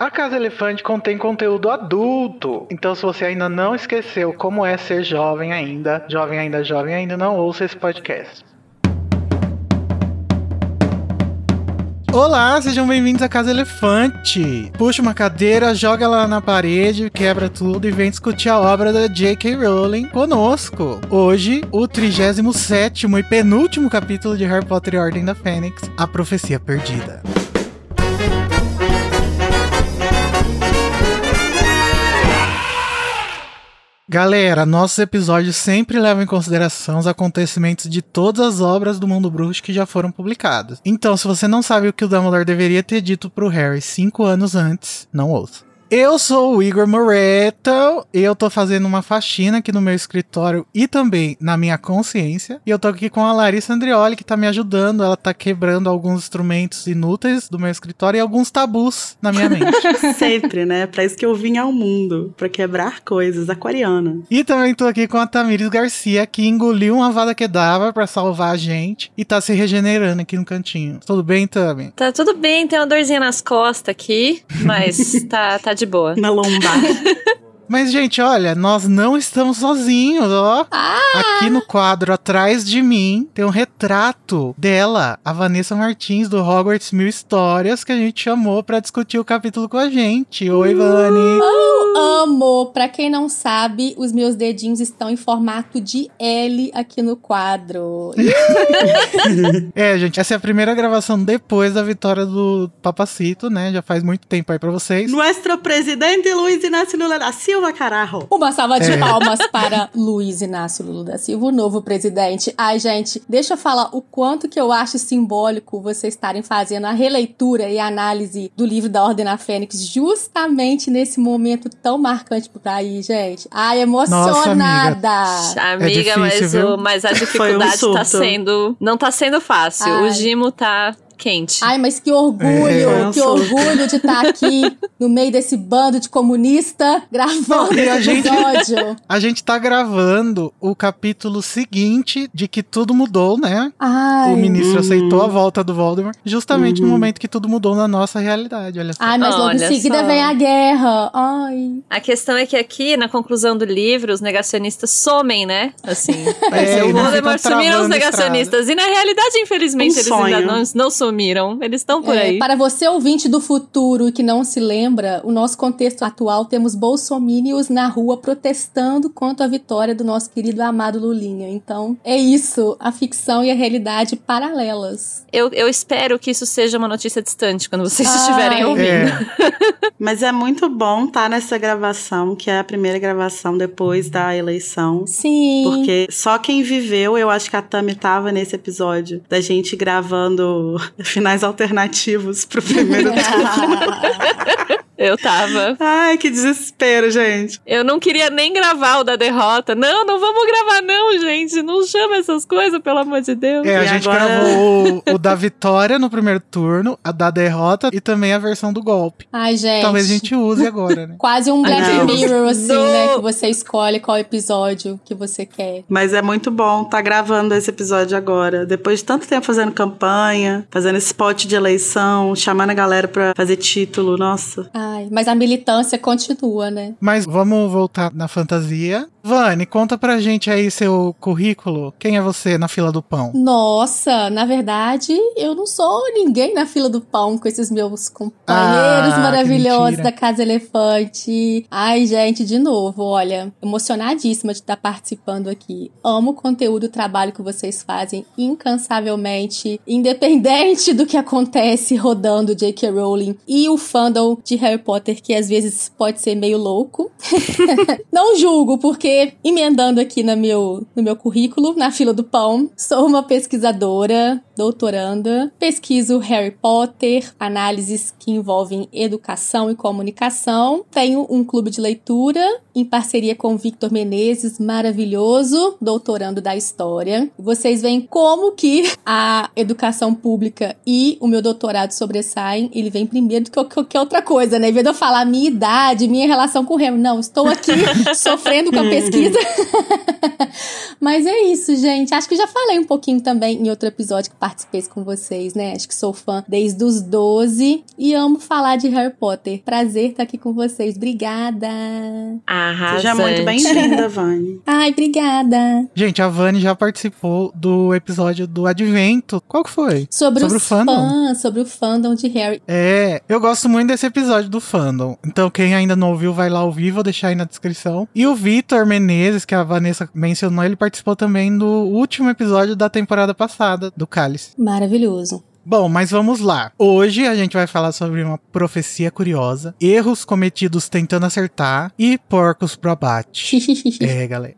A Casa Elefante contém conteúdo adulto. Então, se você ainda não esqueceu como é ser jovem ainda, jovem ainda, jovem ainda, não ouça esse podcast. Olá, sejam bem-vindos à Casa Elefante. Puxa uma cadeira, joga ela na parede, quebra tudo e vem discutir a obra da J.K. Rowling conosco. Hoje, o 37 e penúltimo capítulo de Harry Potter e Ordem da Fênix, A Profecia Perdida. Galera, nossos episódios sempre levam em consideração os acontecimentos de todas as obras do mundo bruxo que já foram publicadas. Então, se você não sabe o que o Dumbledore deveria ter dito pro Harry cinco anos antes, não ouça. Eu sou o Igor Moreto e eu tô fazendo uma faxina aqui no meu escritório e também na minha consciência. E eu tô aqui com a Larissa Andrioli, que tá me ajudando. Ela tá quebrando alguns instrumentos inúteis do meu escritório e alguns tabus na minha mente. Sempre, né? Pra isso que eu vim ao mundo, pra quebrar coisas, aquariana. E também tô aqui com a Tamires Garcia, que engoliu uma vada que dava pra salvar a gente e tá se regenerando aqui no cantinho. Tudo bem, Tami? Tá tudo bem, tem uma dorzinha nas costas aqui, mas tá, tá de boa. Na lombar. Mas, gente, olha, nós não estamos sozinhos, ó. Ah! Aqui no quadro atrás de mim tem um retrato dela, a Vanessa Martins, do Hogwarts Mil Histórias, que a gente chamou para discutir o capítulo com a gente. Oi, Vani. Oh, amo! Pra quem não sabe, os meus dedinhos estão em formato de L aqui no quadro. é, gente, essa é a primeira gravação depois da vitória do Papacito, né? Já faz muito tempo aí pra vocês. Nuestro presidente Luiz Inácio Lula da Silva, carajo. Uma salva de é. palmas para Luiz Inácio Lula da Silva, o novo presidente. Ai, gente, deixa eu falar o quanto que eu acho simbólico vocês estarem fazendo a releitura e a análise do livro da Ordem da Fênix justamente nesse momento tão marcante pro país, gente. Ai, emocionada. Nossa, amiga, amiga é difícil, mas, o, mas a dificuldade um tá sendo. Não tá sendo fácil. Ai. O Gimo tá quente. Ai, mas que orgulho, é, que orgulho de estar tá aqui no meio desse bando de comunista gravando Não, a gente, episódio. A gente tá gravando o capítulo seguinte de que tudo mudou, né? Ai. O ministro uhum. aceitou a volta do Voldemort justamente uhum. no momento que tudo mudou na nossa realidade, olha só. Ai, mas logo olha em seguida só. vem a guerra. Ai. A questão é que aqui, na conclusão do livro, os negacionistas somem, né? Assim, é, o Voldemort sumiram os negacionistas. E na realidade, infelizmente, um eles sonho. ainda não, não sumiram. Eles estão por é, aí. Para você, ouvinte do futuro que não se lembra, o nosso contexto atual temos bolsomínios na rua protestando contra a vitória do nosso querido amado Lulinha. Então, é isso. A ficção e a realidade paralelas. Eu, eu espero que isso seja uma notícia distante quando vocês Ai. estiverem ouvindo. É. Mas é muito bom estar tá nessa gravação, que é a primeira gravação depois da eleição. Sim. Porque só quem viveu, eu acho que a Tami tava nesse episódio, da gente gravando finais alternativos pro primeiro. Eu tava. Ai, que desespero, gente. Eu não queria nem gravar o da derrota. Não, não vamos gravar, não, gente. Não chama essas coisas, pelo amor de Deus. É, a e gente agora... gravou o, o, da vitória no primeiro turno, a da derrota e também a versão do golpe. Ai, gente. Talvez a gente use agora, né? Quase um Black Mirror, assim, né? Que você escolhe qual episódio que você quer. Mas é muito bom tá gravando esse episódio agora. Depois de tanto tempo fazendo campanha, fazendo spot de eleição, chamando a galera pra fazer título. Nossa. Ah, Ai, mas a militância continua, né? Mas vamos voltar na fantasia. Vani, conta pra gente aí seu currículo. Quem é você na fila do pão? Nossa, na verdade, eu não sou ninguém na fila do pão com esses meus companheiros ah, maravilhosos da Casa Elefante. Ai, gente, de novo, olha, emocionadíssima de estar participando aqui. Amo o conteúdo, o trabalho que vocês fazem incansavelmente, independente do que acontece rodando J.K. Rowling e o fandom de Harry Potter, que às vezes pode ser meio louco. não julgo, porque, emendando aqui no meu, no meu currículo, na fila do pão, sou uma pesquisadora, doutoranda, pesquiso Harry Potter, análises que envolvem educação e comunicação, tenho um clube de leitura em parceria com o Victor Menezes, maravilhoso, doutorando da história. Vocês veem como que a educação pública e o meu doutorado sobressaem. Ele vem primeiro do que qualquer outra coisa, né? Em vez de eu falar minha idade, minha relação com o Remo. Não, estou aqui sofrendo com a pesquisa. Mas é isso, gente. Acho que já falei um pouquinho também em outro episódio que participei com vocês, né? Acho que sou fã desde os 12 e amo falar de Harry Potter. Prazer estar aqui com vocês. Obrigada. Arrasante. Seja muito bem-vinda, Vani. Ai, obrigada. Gente, a Vani já participou do episódio do Advento. Qual que foi? Sobre, sobre o fandom. Fãs, sobre o fandom de Harry. É, eu gosto muito desse episódio do fandom. Então, quem ainda não ouviu, vai lá ouvir, vou deixar aí na descrição. E o Vitor Menezes, que a Vanessa mencionou, ele participou também do último episódio da temporada passada, do Cálice. Maravilhoso. Bom, mas vamos lá. Hoje a gente vai falar sobre uma profecia curiosa, erros cometidos tentando acertar e porcos pro abate. é, galera.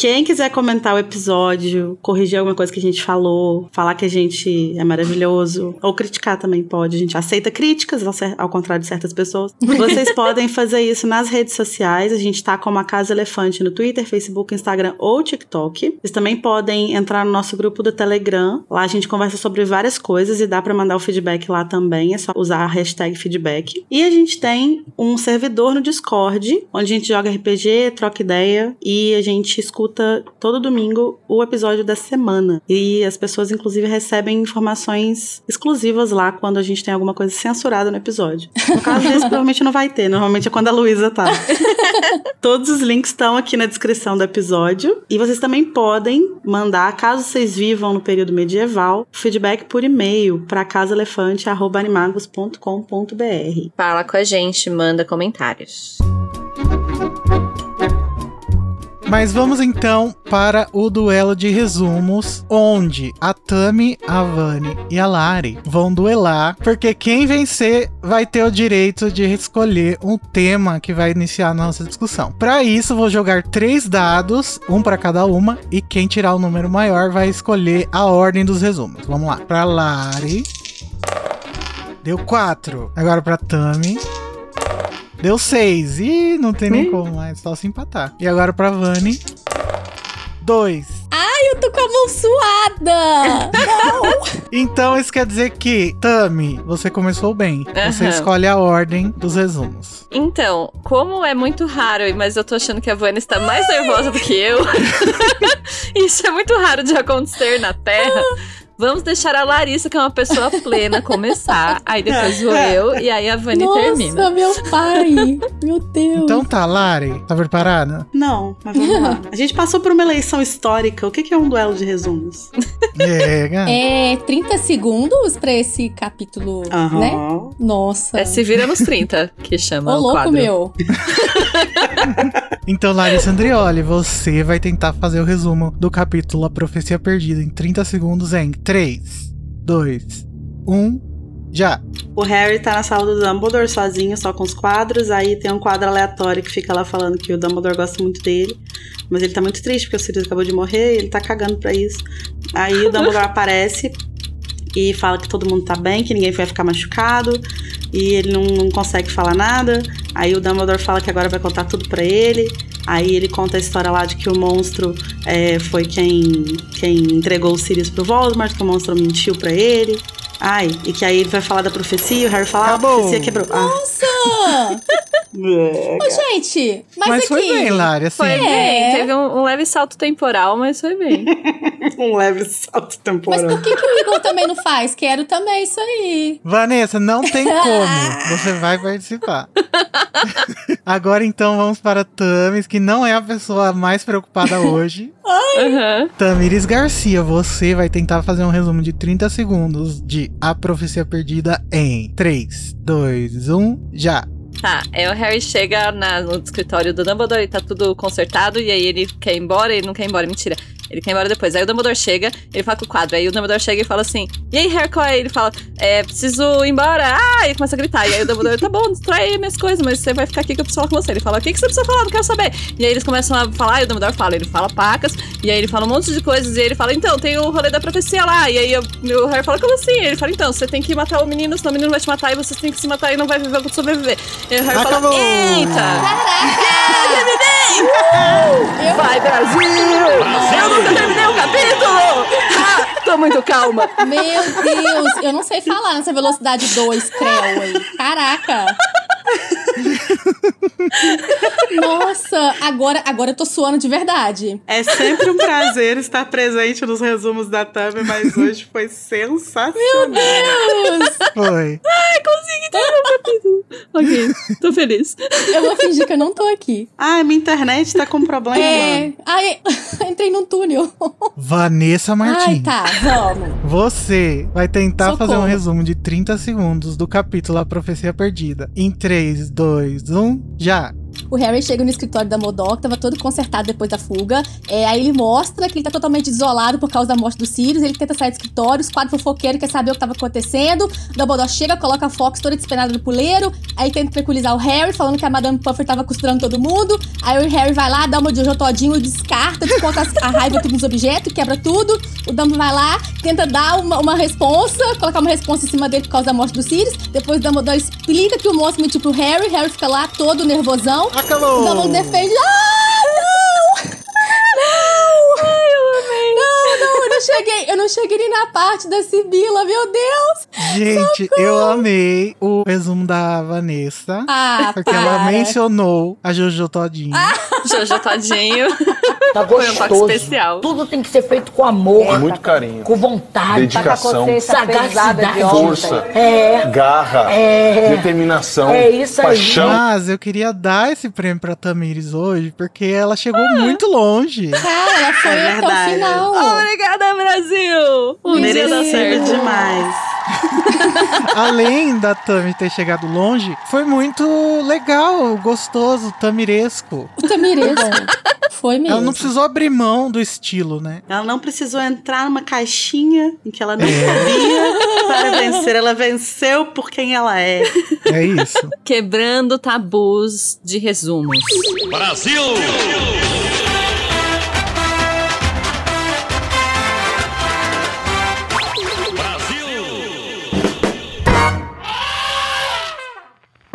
Quem quiser comentar o episódio, corrigir alguma coisa que a gente falou, falar que a gente é maravilhoso, ou criticar também pode. A gente aceita críticas, ao contrário de certas pessoas. Vocês podem fazer isso nas redes sociais. A gente tá como a Casa Elefante no Twitter, Facebook, Instagram ou TikTok. Vocês também podem entrar no nosso grupo do Telegram. Lá a gente conversa sobre várias coisas e dá para mandar o feedback lá também. É só usar a hashtag feedback. E a gente tem um servidor no Discord, onde a gente joga RPG, troca ideia e a gente escuta escuta todo domingo o episódio da semana. E as pessoas, inclusive, recebem informações exclusivas lá quando a gente tem alguma coisa censurada no episódio. No caso desse, provavelmente não vai ter. Normalmente é quando a Luísa tá. Todos os links estão aqui na descrição do episódio. E vocês também podem mandar, caso vocês vivam no período medieval, feedback por e-mail para casaelefante.animagos.com.br. Fala com a gente, manda comentários. Mas vamos então para o duelo de resumos, onde a Tami, a Vani e a Lari vão duelar, porque quem vencer vai ter o direito de escolher um tema que vai iniciar a nossa discussão. Para isso, vou jogar três dados, um para cada uma, e quem tirar o número maior vai escolher a ordem dos resumos. Vamos lá. Para Lari, deu quatro. Agora para Tami. Deu seis. Ih, não tem nem como mais, só se empatar. E agora pra Vani. Dois. Ai, eu tô com a mão suada! Não! então isso quer dizer que, Tami, você começou bem. Uhum. Você escolhe a ordem dos resumos. Então, como é muito raro, mas eu tô achando que a Vani está mais nervosa do que eu. isso é muito raro de acontecer na Terra. Vamos deixar a Larissa, que é uma pessoa plena, começar. Aí depois vou é. eu e aí a Vani Nossa, termina. Nossa, meu pai! meu Deus! Então tá, Lari, tá preparada? Não, mas vamos lá. A gente passou por uma eleição histórica. O que é um duelo de resumos? É, é 30 segundos pra esse capítulo, uhum. né? Nossa. É, se vira nos 30, que chama Ô, o louco quadro. meu. então, Larissa Andrioli, você vai tentar fazer o resumo do capítulo A Profecia Perdida em 30 segundos em 3, 2, 1, já. O Harry tá na sala do Dumbledore sozinho, só com os quadros. Aí tem um quadro aleatório que fica lá falando que o Dumbledore gosta muito dele. Mas ele tá muito triste porque o Sirius acabou de morrer e ele tá cagando pra isso. Aí o Dumbledore aparece e fala que todo mundo tá bem, que ninguém vai ficar machucado. E ele não, não consegue falar nada. Aí o Dumbledore fala que agora vai contar tudo pra ele. Aí ele conta a história lá de que o monstro é, foi quem, quem entregou o Sirius pro Voldemort, que o monstro mentiu para ele. Ai, e que aí ele vai falar da profecia, o Harry fala, ah, a profecia quebrou. Ah. Nossa! É, Ô, gente, mas, mas aqui... foi bem, Lari, assim. Foi é. bem, teve um, um, leve salto temporal, mas foi bem. um leve salto temporal. Mas por que, que o Igor também não faz? Quero também isso aí. Vanessa, não tem como. Você vai participar. Agora então vamos para Tamis, que não é a pessoa mais preocupada hoje. Uhum. Tamires Garcia, você vai tentar fazer um resumo de 30 segundos de A Profecia Perdida em 3, 2, 1, já. Tá, é o Harry chega na, no escritório do Dumbledore e tá tudo consertado, e aí ele quer ir embora, ele não quer ir embora, mentira. Ele quer ir embora depois. Aí o Dumbledore chega, ele fala com o quadro. Aí o Dumbledore chega e fala assim: E aí, é? Ele fala: É, preciso ir embora. Ah! E começa a gritar. E aí o Dumbledore, tá bom, destrói aí minhas coisas, mas você vai ficar aqui que eu preciso falar com você. Ele fala: O que, que você precisa falar? Não quero saber. E aí eles começam a falar, e o Dumbledore fala, ele fala pacas, e aí ele fala um monte de coisas, e aí ele fala: Então, tem o rolê da profecia lá. E aí o Harry fala: Como assim? E ele fala: Então, você tem que matar o menino, senão o menino vai te matar, e você tem que se matar e não vai viver, sobreviver. E aí o Harry Acabou. fala: Eita! Caraca! Yeah, Vai, Brasil! Eu nunca terminei o capítulo! Ah, tô muito calma. Meu Deus, eu não sei falar nessa velocidade 2, Creu aí. Caraca! Nossa, agora, agora eu tô suando de verdade. É sempre um prazer estar presente nos resumos da Thumb, mas hoje foi sensacional. Deus! Foi. Consegui terminar o capítulo. Ok, tô feliz. Eu vou fingir que eu não tô aqui. Ai, minha internet tá com problema. É. Ai, entrei num túnel. Vanessa Ai, Martins. tá, vamos. Você vai tentar Socorro. fazer um resumo de 30 segundos do capítulo A Profecia Perdida. Em 3, 2, 1, já! O Harry chega no escritório da Modok, tava todo consertado depois da fuga. É, aí ele mostra que ele tá totalmente isolado por causa da morte do Sirius. Ele tenta sair do escritório, os quatro fofoqueiros quer saber o que tava acontecendo. O Dumbledore chega, coloca a Fox toda despenada no puleiro. Aí tenta tranquilizar o Harry, falando que a Madame Puffer tava costurando todo mundo. Aí o Harry vai lá, dá uma de todinho, descarta, desconta a raiva tudo nos objetos, quebra tudo. O Dumbledore vai lá, tenta dar uma, uma responsa, colocar uma responsa em cima dele por causa da morte do Sirius. Depois o Dumbledore explica que o monstro mentiu pro Harry. Harry fica lá todo nervosão. O Acabou! Dumbledore defende. Ah, não! Não! Ai, eu amei. Não, não, eu não cheguei. Eu não cheguei nem na parte da Sibila, meu Deus! Gente, eu amei o resumo da Vanessa. Ah, Porque ela para. mencionou a Jojo Todinho. Jojo Todinho. Tá Foi um toque gostoso. especial. Tudo tem que ser feito com amor, Com muito carinho. com vontade, Dedicação. sagacidade, Força. É, Garra. É. Determinação. É isso aí. Paixão. Mas eu queria dar esse prêmio pra Tamires hoje, porque ela chegou muito longe. Cara, ela foi É até o verdade. final. Obrigada, Brasil! Um dia dá Merecido certo. demais. Além da Tami ter chegado longe, foi muito legal, gostoso, tamiresco. O Tamiresco. Foi mesmo. Ela não precisou abrir mão do estilo, né? Ela não precisou entrar numa caixinha em que ela não cabia para vencer. Ela venceu por quem ela é. É isso. Quebrando tabus de resumos.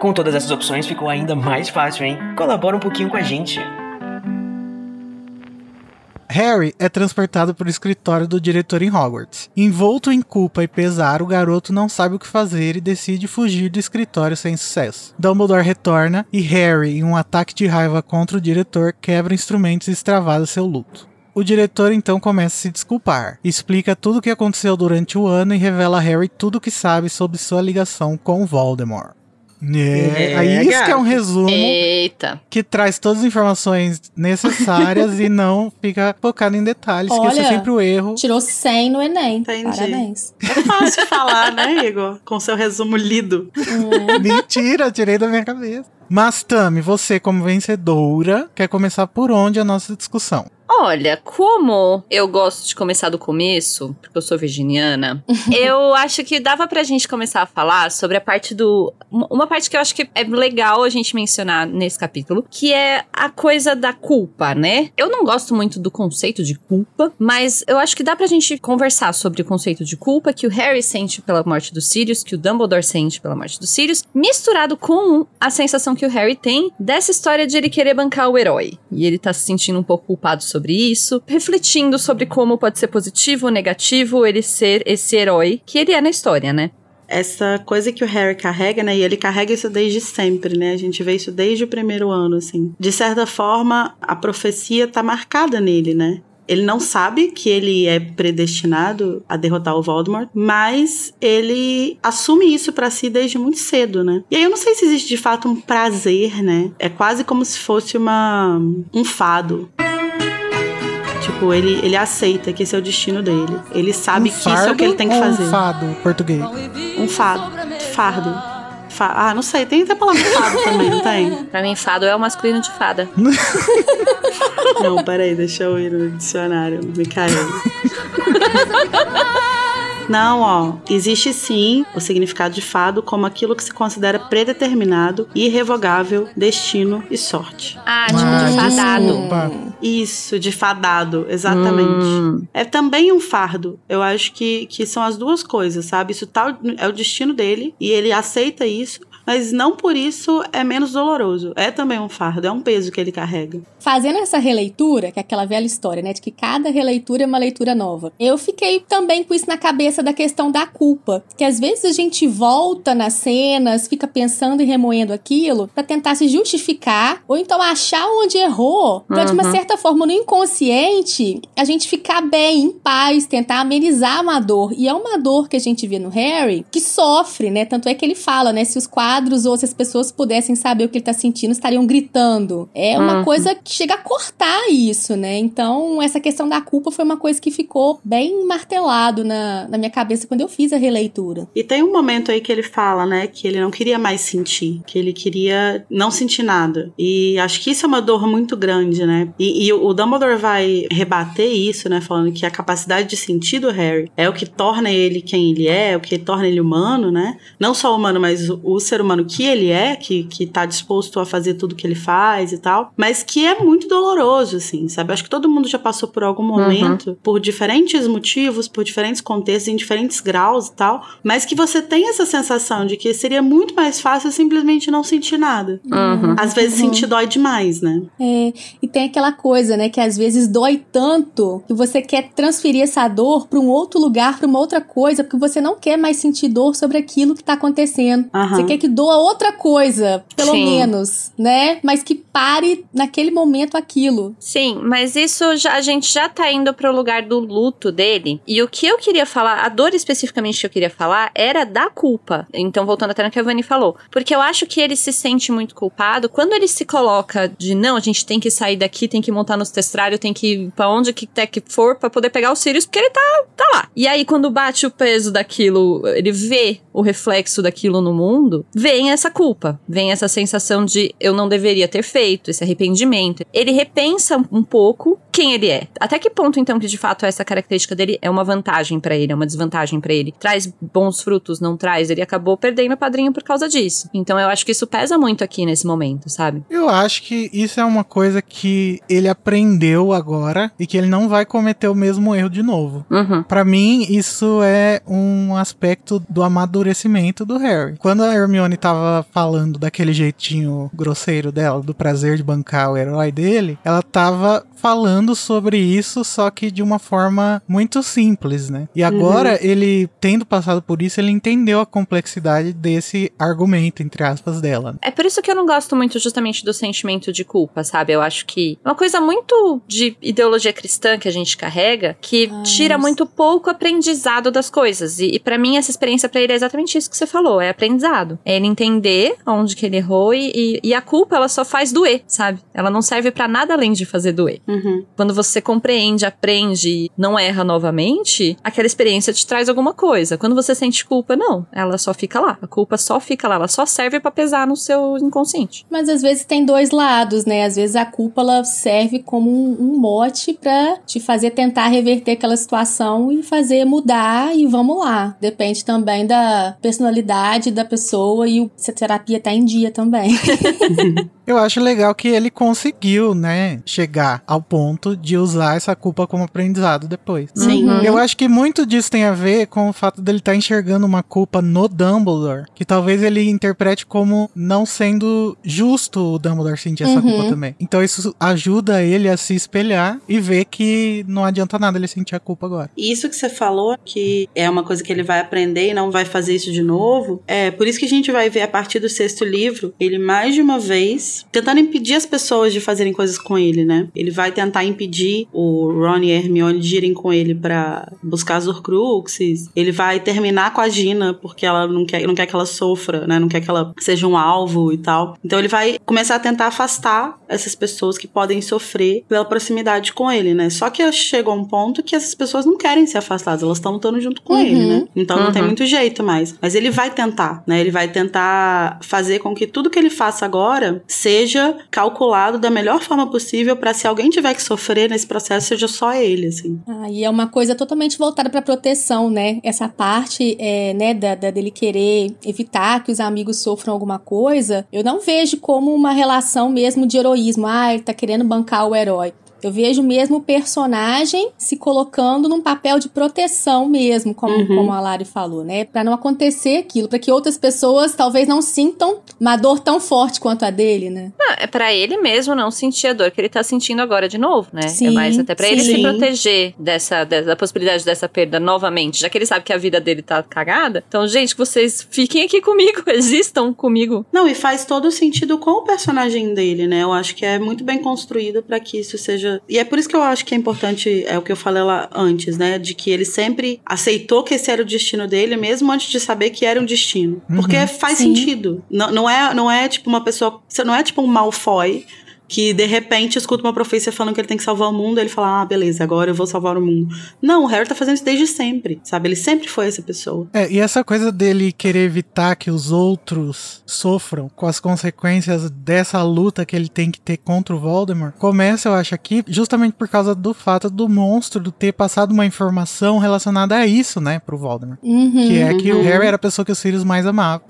Com todas essas opções ficou ainda mais fácil, hein? Colabora um pouquinho com a gente. Harry é transportado para o escritório do diretor em Hogwarts. Envolto em culpa e pesar, o garoto não sabe o que fazer e decide fugir do escritório sem sucesso. Dumbledore retorna e Harry, em um ataque de raiva contra o diretor, quebra instrumentos e extravasa seu luto. O diretor então começa a se desculpar, explica tudo o que aconteceu durante o ano e revela a Harry tudo o que sabe sobre sua ligação com Voldemort. É, É, aí isso que é um resumo Eita. que traz todas as informações necessárias e não fica focado em detalhes, que esse é Olha, sempre o erro. Tirou 100 no Enem. Entendi. Parabéns. É fácil falar, né, Igor? Com seu resumo lido. Mentira, tirei da minha cabeça. Mas, Tami, você, como vencedora, quer começar por onde a nossa discussão? Olha, como eu gosto de começar do começo, porque eu sou virginiana, eu acho que dava pra gente começar a falar sobre a parte do. uma- parte que eu acho que é legal a gente mencionar nesse capítulo, que é a coisa da culpa, né? Eu não gosto muito do conceito de culpa, mas eu acho que dá pra gente conversar sobre o conceito de culpa que o Harry sente pela morte do Sirius, que o Dumbledore sente pela morte do Sirius, misturado com a sensação que o Harry tem dessa história de ele querer bancar o herói. E ele tá se sentindo um pouco culpado sobre isso, refletindo sobre como pode ser positivo ou negativo ele ser esse herói que ele é na história, né? Essa coisa que o Harry carrega, né? E ele carrega isso desde sempre, né? A gente vê isso desde o primeiro ano, assim. De certa forma, a profecia tá marcada nele, né? Ele não sabe que ele é predestinado a derrotar o Voldemort, mas ele assume isso pra si desde muito cedo, né? E aí eu não sei se existe de fato um prazer, né? É quase como se fosse uma um fado. Tipo, ele, ele aceita que esse é o destino dele. Ele sabe Um que isso é o que ele tem que fazer. Um fado português. Um fado. Fardo. Fa- ah, não sei. Tem até a palavra fado também, não tem? Pra mim, fado é o masculino de fada. Não, peraí, deixa eu ir no dicionário, Micael. Não, ó. Existe sim o significado de fado como aquilo que se considera predeterminado, irrevogável, destino e sorte. Ah, tipo Ah, de fadado. desculpa. Isso, de fadado, exatamente. Hum. É também um fardo. Eu acho que, que são as duas coisas, sabe? Isso tá, é o destino dele e ele aceita isso, mas não por isso é menos doloroso. É também um fardo, é um peso que ele carrega. Fazendo essa releitura, que é aquela velha história, né? De que cada releitura é uma leitura nova. Eu fiquei também com isso na cabeça da questão da culpa. Que às vezes a gente volta nas cenas, fica pensando e remoendo aquilo pra tentar se justificar, ou então achar onde errou, pra de uma Uhum. certa forma no inconsciente a gente ficar bem, em paz, tentar amenizar uma dor. E é uma dor que a gente vê no Harry que sofre, né? Tanto é que ele fala, né? Se os quadros ou se as pessoas pudessem saber o que ele tá sentindo, estariam gritando. É uma Uhum. coisa que chega a cortar isso, né? Então, essa questão da culpa foi uma coisa que ficou bem martelado na, na minha cabeça quando eu fiz a releitura. E tem um momento aí que ele fala, né, que ele não queria mais sentir, que ele queria não sentir nada. E acho que isso é uma dor muito grande, né? E, e o Dumbledore vai rebater isso, né, falando que a capacidade de sentir do Harry é o que torna ele quem ele é, é o que torna ele humano, né? Não só humano, mas o, o ser humano que ele é, que, que tá disposto a fazer tudo que ele faz e tal, mas que é muito doloroso, assim, sabe? Acho que todo mundo já passou por algum momento, por diferentes motivos, por diferentes contextos, em diferentes graus e tal, mas que você tem essa sensação de que seria muito mais fácil simplesmente não sentir nada. Uhum. Às vezes sentir dói demais, né? É, e tem aquela coisa, né, que às vezes dói tanto que você quer transferir essa dor pra um outro lugar, pra uma outra coisa, porque você não quer mais sentir dor sobre aquilo que tá acontecendo. Você quer que doa outra coisa, pelo Sim. menos, né? Mas que pare naquele momento aquilo. Sim, mas isso já, a gente já tá indo pro lugar do luto dele. E o que eu queria falar, a dor especificamente que eu queria falar, era da culpa. Então, voltando até no que a Vani falou. Porque eu acho que ele se sente muito culpado quando ele se coloca de não, a gente tem que sair daqui, tem que montar nos testrários, tem que ir pra onde que até que for pra poder pegar os Sirius, porque ele tá, tá lá. E aí, quando bate o peso daquilo, ele vê o reflexo daquilo no mundo, vem essa culpa, vem essa sensação de eu não deveria ter feito, esse arrependimento. Ele repensa um pouco quem ele é. Até que ponto, então, que de fato essa característica dele é uma vantagem pra ele, é uma desvantagem pra ele. Traz bons frutos, não traz. Ele acabou perdendo o padrinho por causa disso. Então eu acho que isso pesa muito aqui nesse momento, sabe? Eu acho que isso é uma coisa que ele aprendeu agora e que ele não vai cometer o mesmo erro de novo. Uhum. Pra mim, isso é um aspecto do amadurecimento do Harry. Quando a Hermione tava falando daquele jeitinho grosseiro dela, do prazer de bancar o herói dele, ela tava falando sobre isso, só que de uma forma muito simples, né? E agora, ele, tendo passado por isso, ele entendeu a complexidade desse argumento, entre aspas, dela. É por isso que eu não gosto muito justamente do sentimento de culpa, sabe? Eu acho que é uma coisa muito de ideologia cristã que a gente carrega, que Ah, tira isso. muito pouco aprendizado das coisas. E, e para mim essa experiência pra ele é exatamente isso que você falou, é aprendizado. É ele entender onde que ele errou e, e, e a culpa ela só faz doer, sabe? Ela não serve pra nada além de fazer doer. Uhum. Quando você compreende, aprende e não erra novamente, aquela experiência te traz alguma coisa. Quando você sente culpa, não. Ela só fica lá. A culpa só fica lá. Ela só serve pra pesar no seu inconsciente. Mas às vezes tem dois lados, né? Às vezes a culpa ela serve como um, um mote pra te fazer tentar reverter aquela situação e fazer mudar e vamos lá. Depende também da personalidade da pessoa e o, se a terapia tá em dia também. Eu acho legal que ele conseguiu, né, chegar ao ponto de usar essa culpa como aprendizado depois. Sim. Uhum. Eu acho que muito disso tem a ver com o fato dele estar enxergando uma culpa no Dumbledore, que talvez ele interprete como não sendo justo o Dumbledore sentir essa Uhum. culpa também. Então isso ajuda ele a se espelhar e ver que não adianta nada ele sentir a culpa agora. E isso que você falou, que é uma coisa que ele vai aprender e não vai fazer isso de novo, é por isso que a gente vai ver a partir do sexto livro, ele mais de uma vez tentando impedir as pessoas de fazerem coisas com ele, né? Ele vai tentar impedir o Ron e a Hermione de irem com ele pra buscar as Horcruxes. Ele vai terminar com a Gina, porque ela não quer, não quer que ela sofra, né? Não quer que ela seja um alvo e tal. Então ele vai começar a tentar afastar essas pessoas que podem sofrer pela proximidade com ele, né? Só que chegou um ponto que essas pessoas não querem ser afastadas, elas estão lutando junto com Uhum. ele, né? Então não tem Uhum. muito jeito mais. Mas ele vai tentar, né? Ele vai tentar fazer com que tudo que ele faça agora seja calculado da melhor forma possível pra se alguém tiver que sofrer nesse processo seja só ele, assim. Ah, e é uma coisa totalmente voltada pra proteção, né? Essa parte, é, né, da, da- dele querer evitar que os amigos sofram alguma coisa, eu não vejo como uma relação mesmo de heroísmo. Ah, ele tá querendo bancar o herói. Eu vejo mesmo o personagem se colocando num papel de proteção mesmo, como, Uhum. como a Lari falou, né? Pra não acontecer aquilo, pra que outras pessoas talvez não sintam uma dor tão forte quanto a dele, né? Não, é pra ele mesmo não sentir a dor que ele tá sentindo agora de novo, né? é Sim, mais até pra ele se proteger dessa, dessa da possibilidade dessa perda novamente, já que ele sabe que a vida dele tá cagada. Então, gente, que vocês fiquem aqui comigo, existam comigo. Não, e faz todo sentido com o personagem dele, né? Eu acho que é muito bem construído pra que isso seja. E é por isso que eu acho que é importante, é o que eu falei lá antes, né? De que ele sempre aceitou que esse era o destino dele, mesmo antes de saber que era um destino. Uhum. Porque faz Sim. sentido. Não, não, é, não é tipo uma pessoa. Você não é tipo um Malfoy. Que de repente escuta uma profecia falando que ele tem que salvar o mundo, e ele fala: Ah, beleza, agora eu vou salvar o mundo. Não, o Harry tá fazendo isso desde sempre, sabe? Ele sempre foi essa pessoa. É, e essa coisa dele querer evitar que os outros sofram com as consequências dessa luta que ele tem que ter contra o Voldemort, começa, eu acho, aqui justamente por causa do fato do monstro ter passado uma informação relacionada a isso, né, pro Voldemort. Uhum. Que é que o Uhum. Harry era a pessoa que o Sirius mais amava.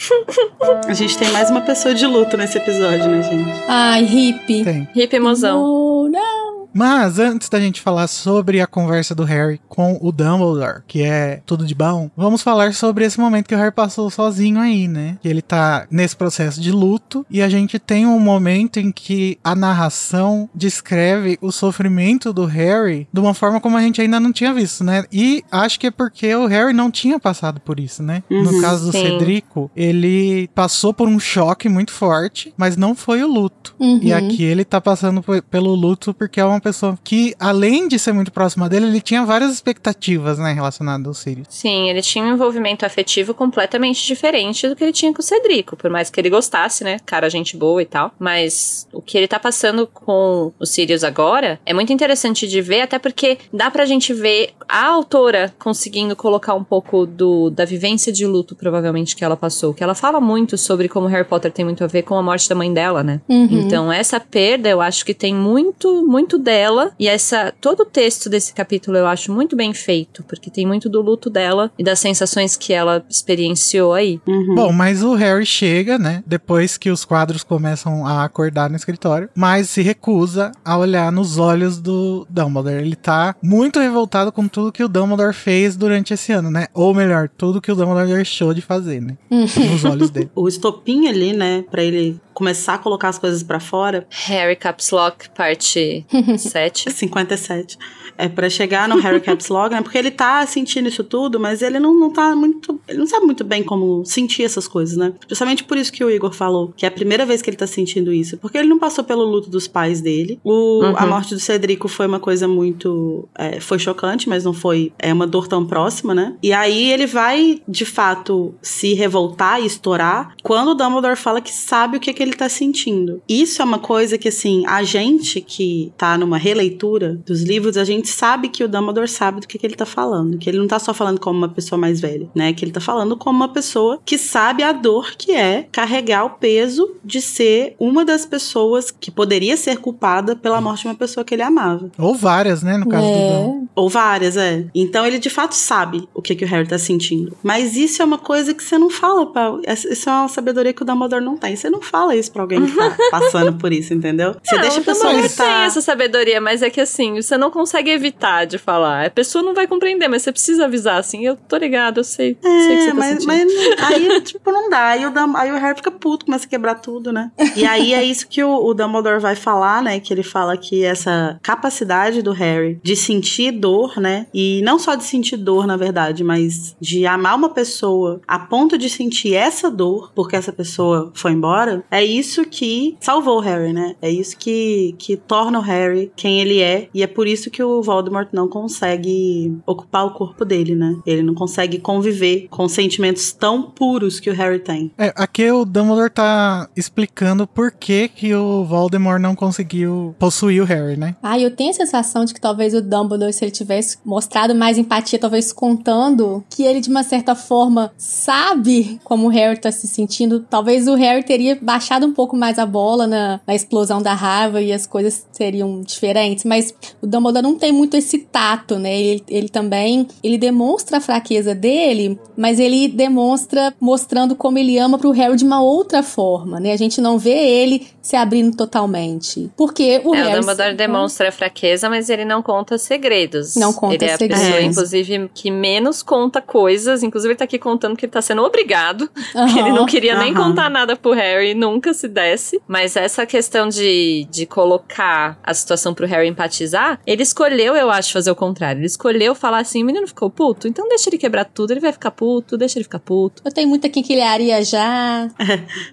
A gente tem mais uma pessoa de luto nesse episódio, né, gente? Ai, hippie. Tem. Hip mozão. Oh, não. Mas antes da gente falar sobre a conversa do Harry com o Dumbledore, que é tudo de bom, vamos falar sobre esse momento que o Harry passou sozinho aí, né? Que ele tá nesse processo de luto e a gente tem um momento em que a narração descreve o sofrimento do Harry de uma forma como a gente ainda não tinha visto, né? E acho que é porque o Harry não tinha passado por isso, né? No Uhum, caso do sim. Cedrico, ele passou por um choque muito forte, mas não foi o luto. Uhum. E aqui ele tá passando pe- pelo luto porque é uma pessoa que, além de ser muito próxima dele, ele tinha várias expectativas, né, relacionadas ao Sirius. Sim, ele tinha um envolvimento afetivo completamente diferente do que ele tinha com o Cedrico, por mais que ele gostasse, né? Cara, gente boa e tal. Mas o que ele tá passando com o Sirius agora é muito interessante de ver, até porque dá pra gente ver a autora conseguindo colocar um pouco do, da vivência de luto, provavelmente, que ela passou. Que ela fala muito sobre como Harry Potter tem muito a ver com a morte da mãe dela, né? Uhum. Então, essa perda, eu acho que tem muito, muito dela. E essa todo o texto desse capítulo eu acho muito bem feito, porque tem muito do luto dela e das sensações que ela experienciou aí. Uhum. Bom, mas o Harry chega, né, depois que os quadros começam a acordar no escritório, mas se recusa a olhar nos olhos do Dumbledore. Ele tá muito revoltado com tudo que o Dumbledore fez durante esse ano, né? Ou melhor, tudo que o Dumbledore deixou de fazer, né? Nos olhos dele. o estopim ali, né, Pra ele começar a colocar as coisas pra fora, Harry Caps Lock, parte 7. 57. É pra chegar no Harry Caps Lock, né? Porque ele tá sentindo isso tudo, mas ele não, não tá muito. Ele não sabe muito bem como sentir essas coisas, né? Justamente por isso que o Igor falou, que é a primeira vez que ele tá sentindo isso. Porque ele não passou pelo luto dos pais dele. O, Uhum. A morte do Cedrico foi uma coisa muito. é, foi chocante, mas não foi é uma dor tão próxima, né? E aí ele vai, de fato, se revoltar e estourar quando o Dumbledore fala que sabe o que, que ele tá sentindo. Isso é uma coisa que, assim, a gente que tá numa releitura dos livros, a gente sabe que o Dumbledore sabe do que, que ele tá falando. Que ele não tá só falando como uma pessoa mais velha, né? Que ele tá falando como uma pessoa que sabe a dor que é carregar o peso de ser uma das pessoas que poderia ser culpada pela morte de uma pessoa que ele amava. Ou várias, né, no caso do Dumbledore. É. Ou várias, é. Então ele de fato sabe o que, que o Harry tá sentindo. Mas isso é uma coisa que você não fala pra. Isso é uma sabedoria que o Dumbledore não tem. Você não fala isso pra alguém que tá passando por isso, entendeu? Você Não, deixa a pessoa que tem essa sabedoria, mas é que assim, você não consegue evitar de falar. A pessoa não vai compreender, mas você precisa avisar, assim, eu tô ligado, eu sei, sei que você É, tá mas, sentindo. mas não- aí, tipo, não dá. Aí o, Dum- aí o Harry fica puto, começa a quebrar tudo, né? E aí é isso que o, o Dumbledore vai falar, né? Que ele fala que essa capacidade do Harry de sentir dor, né? E não só de sentir dor, na verdade, mas de amar uma pessoa a ponto de sentir essa dor porque essa pessoa foi embora, é isso que salvou o Harry, né? É isso que, que torna o Harry quem ele é. E é por isso que o Voldemort não consegue ocupar o corpo dele, né? Ele não consegue conviver com sentimentos tão puros que o Harry tem. É, aqui o Dumbledore tá explicando por que, que o Voldemort não conseguiu possuir o Harry, né? Ah, eu tenho a sensação de que talvez o Dumbledore, se ele tivesse mostrado mais empatia, talvez contando que ele, de uma certa forma, sabe como o Harry tá se sentindo, talvez o Harry teria baixado um pouco mais a bola na, na explosão da raiva e as coisas seriam diferentes. Mas o Dumbledore não tem muito esse tato, né? Ele, ele também, ele demonstra a fraqueza dele, mas ele demonstra mostrando como ele ama pro Harry de uma outra forma, né? A gente não vê ele se abrindo totalmente. Porque o É, Harry... o Dumbledore demonstra fraqueza, mas ele não conta segredos. Não conta ele é a segredos. pessoa, inclusive, que menos conta coisas. Inclusive, ele tá aqui contando que ele tá sendo obrigado. Que ele não queria nem Aham. contar nada pro Harry, nunca se desse. Mas essa questão de, de colocar a situação pro Harry empatizar, ele escolheu, eu acho, fazer o contrário. Ele escolheu falar assim: o menino ficou puto, então deixa ele quebrar tudo, ele vai ficar puto, deixa ele ficar puto. Eu tenho muita quinquilharia já.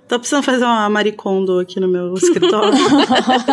Tô precisando fazer uma maricondo aqui no meu escritório.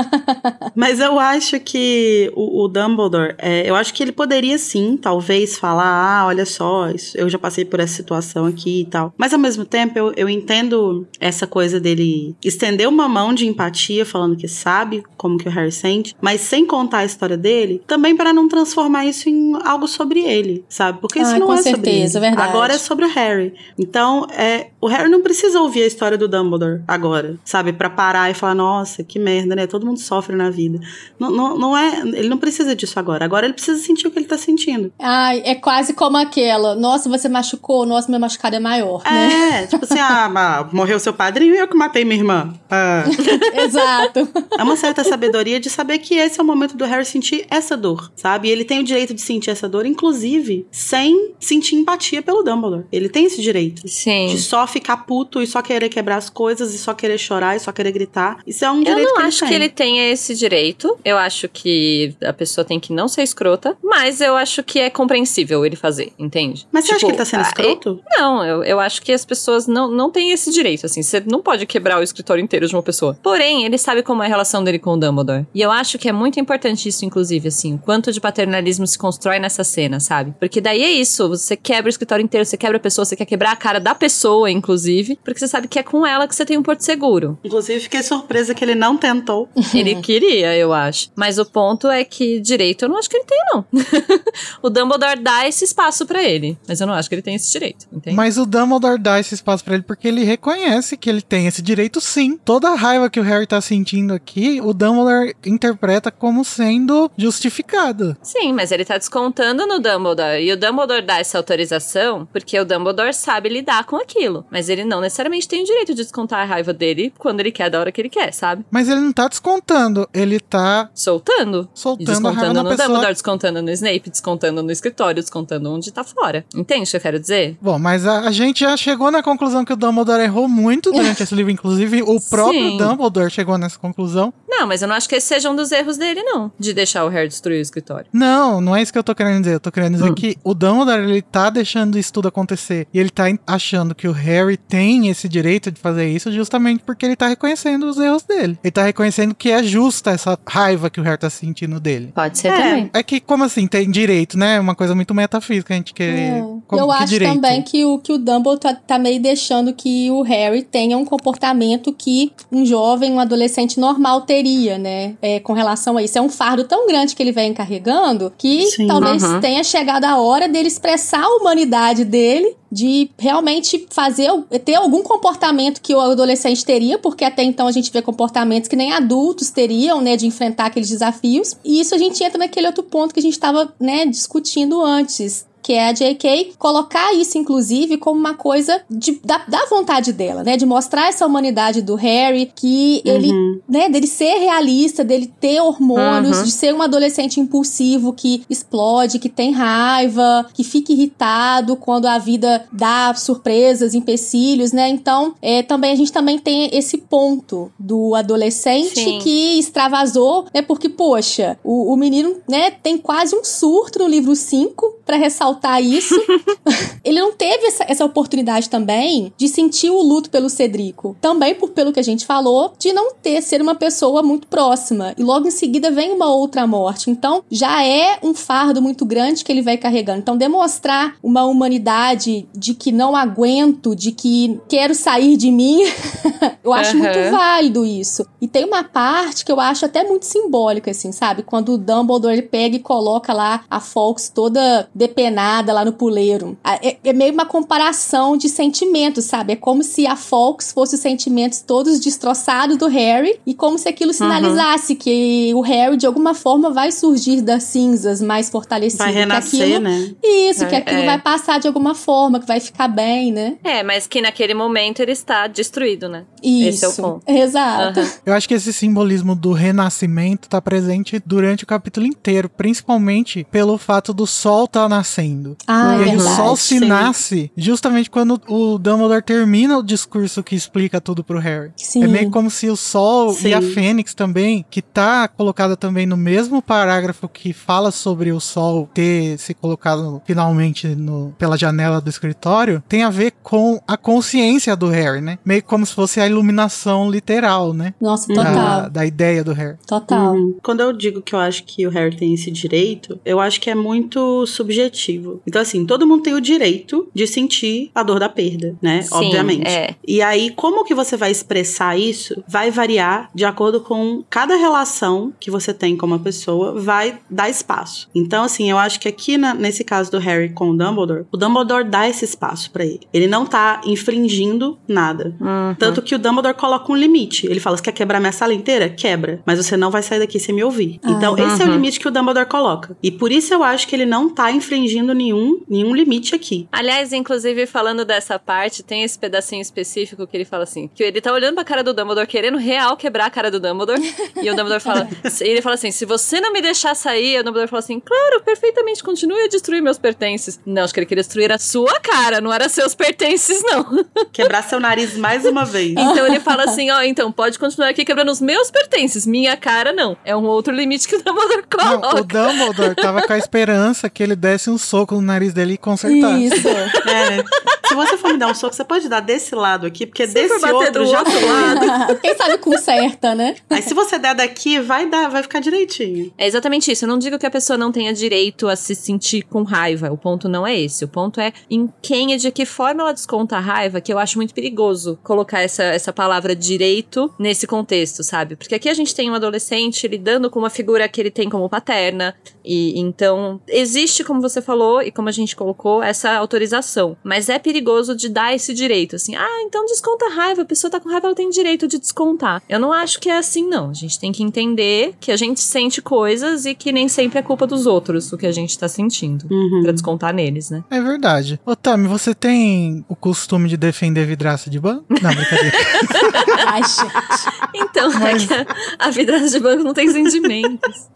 Mas eu acho que o, o Dumbledore, é, eu acho que ele poderia sim, talvez, falar: ah, olha só, isso- eu já passei por essa situação aqui e tal. Mas ao mesmo tempo, eu, eu entendo essa coisa dele estender uma mão de empatia, falando que sabe como que o Harry sente, mas sem contar a história dele, também para não transformar isso em algo sobre ele, sabe? Porque isso Ah, não com é sobre certeza, ele. verdade. Agora é sobre o Harry. Então, é, o Harry não precisa ouvir a história do Dumbledore agora, sabe? Pra parar e falar, nossa, que merda, né? Todo mundo sofre na vida. Não, não, não é, ele não precisa disso agora. Agora ele precisa sentir o que ele tá sentindo. Ai, é quase como aquela. Nossa, você machucou, nossa, meu machucado é maior, né? É, tipo assim, ah, morreu seu padrinho e eu que matei minha irmã. Ah, Exato. é uma certa sabedoria de saber que esse é o momento do Harry sentir essa dor, sabe? E ele tem o direito de sentir essa dor, inclusive, sem sentir empatia pelo Dumbledore. Ele tem esse direito. Sim. De só ficar puto e só querer quebrar as coisas e só querer chorar e só querer gritar. Isso é um Eu direito não que ele acho tem. que ele tenha esse direito. Eu acho que a pessoa tem que não ser escrota, mas eu acho que é compreensível ele fazer, entende? Mas você acha que Tipo, ele tá sendo ah, escroto? Não, eu, eu acho que as pessoas não, não têm esse direito, assim. Você não pode quebrar o escritório inteiro de uma pessoa. Porém, ele sabe como é a relação dele com o Dumbledore. E eu acho que é muito importante isso, inclusive, assim. O quanto de paternalismo se constrói nessa cena, sabe? Porque daí é isso. Você quebra o escritório inteiro, você quebra a pessoa, você quer quebrar a cara da pessoa, inclusive. Porque você sabe que é com ela que você tem um porto seguro. Inclusive, fiquei surpresa que ele não tentou. Ele queria, eu acho. Mas o ponto é que direito eu não acho que ele tem, não. o Dumbledore dá esse espaço pra ele. Mas eu não acho que ele tem esse direito, entende? Mas o Dumbledore dá esse espaço pra ele porque ele reconhece que ele tem esse direito sim. Toda a raiva que o Harry tá sentindo aqui, o Dumbledore interpreta como sendo justificada. Sim, mas ele tá descontando no Dumbledore. E o Dumbledore dá essa autorização porque o Dumbledore sabe lidar com aquilo. Mas ele não necessariamente tem o direito de descontar a raiva dele quando ele quer, da hora que ele quer, sabe? Mas ele não tá descontando, ele tá Soltando. Soltando a raiva descontando na no pessoa. Dumbledore, descontando no Snape, descontando no escritório, descontando onde tá fora. Entende o que eu quero dizer? Bom, mas a, a gente já chegou na conclusão que o Dumbledore errou muito durante esse livro. Inclusive, o próprio Sim. Dumbledore chegou nessa conclusão. Não, mas eu não acho que esse seja um dos erros dele, não. De deixar o Harry destruir o escritório. Não, não é isso que eu tô querendo dizer. Eu tô querendo dizer que o Dumbledore, ele tá deixando isso tudo acontecer. E ele tá achando que o Harry tem esse direito de fazer isso justamente porque ele tá reconhecendo os erros dele. Ele tá reconhecendo que é justa essa raiva que o Harry tá sentindo dele. Pode ser É. também. É que, como assim, tem direito, né? Uma coisa muito metafísica a gente querer. É. Como, Eu que acho direito? também que o, que o Dumbledore tá, tá meio deixando que o Harry tenha um comportamento que um jovem, um adolescente normal teria, né? É, com relação a isso. É um fardo tão grande que ele vem carregando que Sim. talvez Uhum. tenha chegado a hora dele expressar a humanidade dele, de realmente fazer, ter algum comportamento que o adolescente teria, porque até então a gente vê comportamentos que nem adultos teriam, né? De enfrentar aqueles desafios. E isso a gente entra naquele outro ponto que a gente estava, né, discutindo antes que é a J.K. colocar isso, inclusive, como uma coisa de, da, da vontade dela, né? De mostrar essa humanidade do Harry, que ele, Uhum. né? Dele ser realista, dele ter hormônios, Uhum. de ser um adolescente impulsivo que explode, que tem raiva, que fica irritado quando a vida dá surpresas, empecilhos, né? Então, é, também a gente também tem esse ponto do adolescente Sim. que extravasou, né? Porque, poxa, o, o menino, né, tem quase um surto no livro 5 pra ressaltar ressaltar isso. ele não teve essa, essa oportunidade também de sentir o luto pelo Cedrico. Também por pelo que a gente falou, de não ter ser uma pessoa muito próxima. E logo em seguida vem uma outra morte. Então já é um fardo muito grande que ele vai carregando. Então demonstrar uma humanidade de que não aguento, de que quero sair de mim, eu acho Aham. muito válido isso. E tem uma parte que eu acho até muito simbólica, assim, sabe? Quando o Dumbledore ele pega e coloca lá a Fox toda depenada lá no puleiro. É, é meio uma comparação de sentimentos, sabe? É como se a Fox fosse os sentimentos todos destroçados do Harry e como se aquilo sinalizasse que o Harry, de alguma forma, vai surgir das cinzas mais fortalecido. Vai que renascer, aquilo- né? Isso, que É, aquilo é. vai passar de alguma forma, que vai ficar bem, né? É, mas que naquele momento ele está destruído, né? Isso. Esse é o ponto. Exato. Aham. Eu acho que esse simbolismo do renascimento tá presente durante o capítulo inteiro, principalmente pelo fato do sol tá nascendo. Ah, e é aí o verdade. sol se sim. nasce justamente quando o Dumbledore termina o discurso que explica tudo pro Harry. Sim. É meio como se o Sol Sim. e a Fênix também, que tá colocada também no mesmo parágrafo que fala sobre o Sol ter se colocado finalmente no, pela janela do escritório, tem a ver com a consciência do Harry, né? Meio como se fosse a iluminação literal, né? Nossa, Da, total. da ideia do Harry. Total. Uhum. Quando eu digo que eu acho que o Harry tem esse direito, eu acho que é muito subjetivo. Então, assim, todo mundo tem o direito de sentir a dor da perda, né? Sim, Obviamente. é. E aí, como que você vai expressar isso vai variar de acordo com cada relação que você tem com uma pessoa, vai dar espaço. Então, assim, eu acho que aqui na- nesse caso do Harry com o Dumbledore, o Dumbledore dá esse espaço pra ele. Ele não tá infringindo nada. Uhum. Tanto que o Dumbledore coloca um limite. Ele fala: você quer quebrar minha sala inteira? Quebra. Mas você não vai sair daqui sem me ouvir. Então, esse é o Uhum. limite que o Dumbledore coloca. E por isso eu acho que ele não tá infringindo nenhum, nenhum limite aqui. Aliás, inclusive, falando dessa parte, tem esse pedacinho específico que ele fala assim: que ele tá olhando pra cara do Dumbledore, querendo real quebrar a cara do Dumbledore. e o Dumbledore fala. ele fala assim: se você não me deixar sair, o Dumbledore fala assim: claro, perfeitamente, continue a destruir meus pertences. Não, acho que ele queria destruir a sua cara, não era seus pertences, não. Quebrar seu nariz mais uma vez. Então ele fala assim: ó, então pode continuar aqui quebrando os meus pertences, minha cara não. É um outro limite que o Dumbledore Não, o coloca. Dumbledore tava com a esperança que ele desse um soco no nariz dele e consertasse. Isso. É, né? Se você for me dar um soco, você pode dar desse lado aqui, porque Se desse outro do já outro lado. Quem sabe conserta, né? Aí se você der daqui, vai dar, vai ficar direitinho. É exatamente isso. Eu não digo que a pessoa não tenha direito a se sentir com raiva. O ponto não é esse. O ponto é em quem e de que forma ela desconta a raiva, que eu acho muito perigoso colocar essa, essa palavra direito nesse contexto, sabe? Porque aqui a gente tem um adolescente lidando com uma figura que ele tem como paterna. E então existe, como você falou e como a gente colocou, essa autorização. Mas é perigoso de dar esse direito. Assim, ah, então desconta a raiva. A pessoa tá com raiva, ela tem direito de descontar. Eu não acho que é assim, não. A gente tem que entender que a gente sente coisas e que nem sempre é culpa dos outros o que a gente tá sentindo. Uhum. Pra descontar neles, né? É verdade. Ô, Tami, você tem o costume de defender vidraça de banco? Não, brincadeira. Ai, gente. Então, Mas- é que a, a vidraça de banco não tem sentimentos.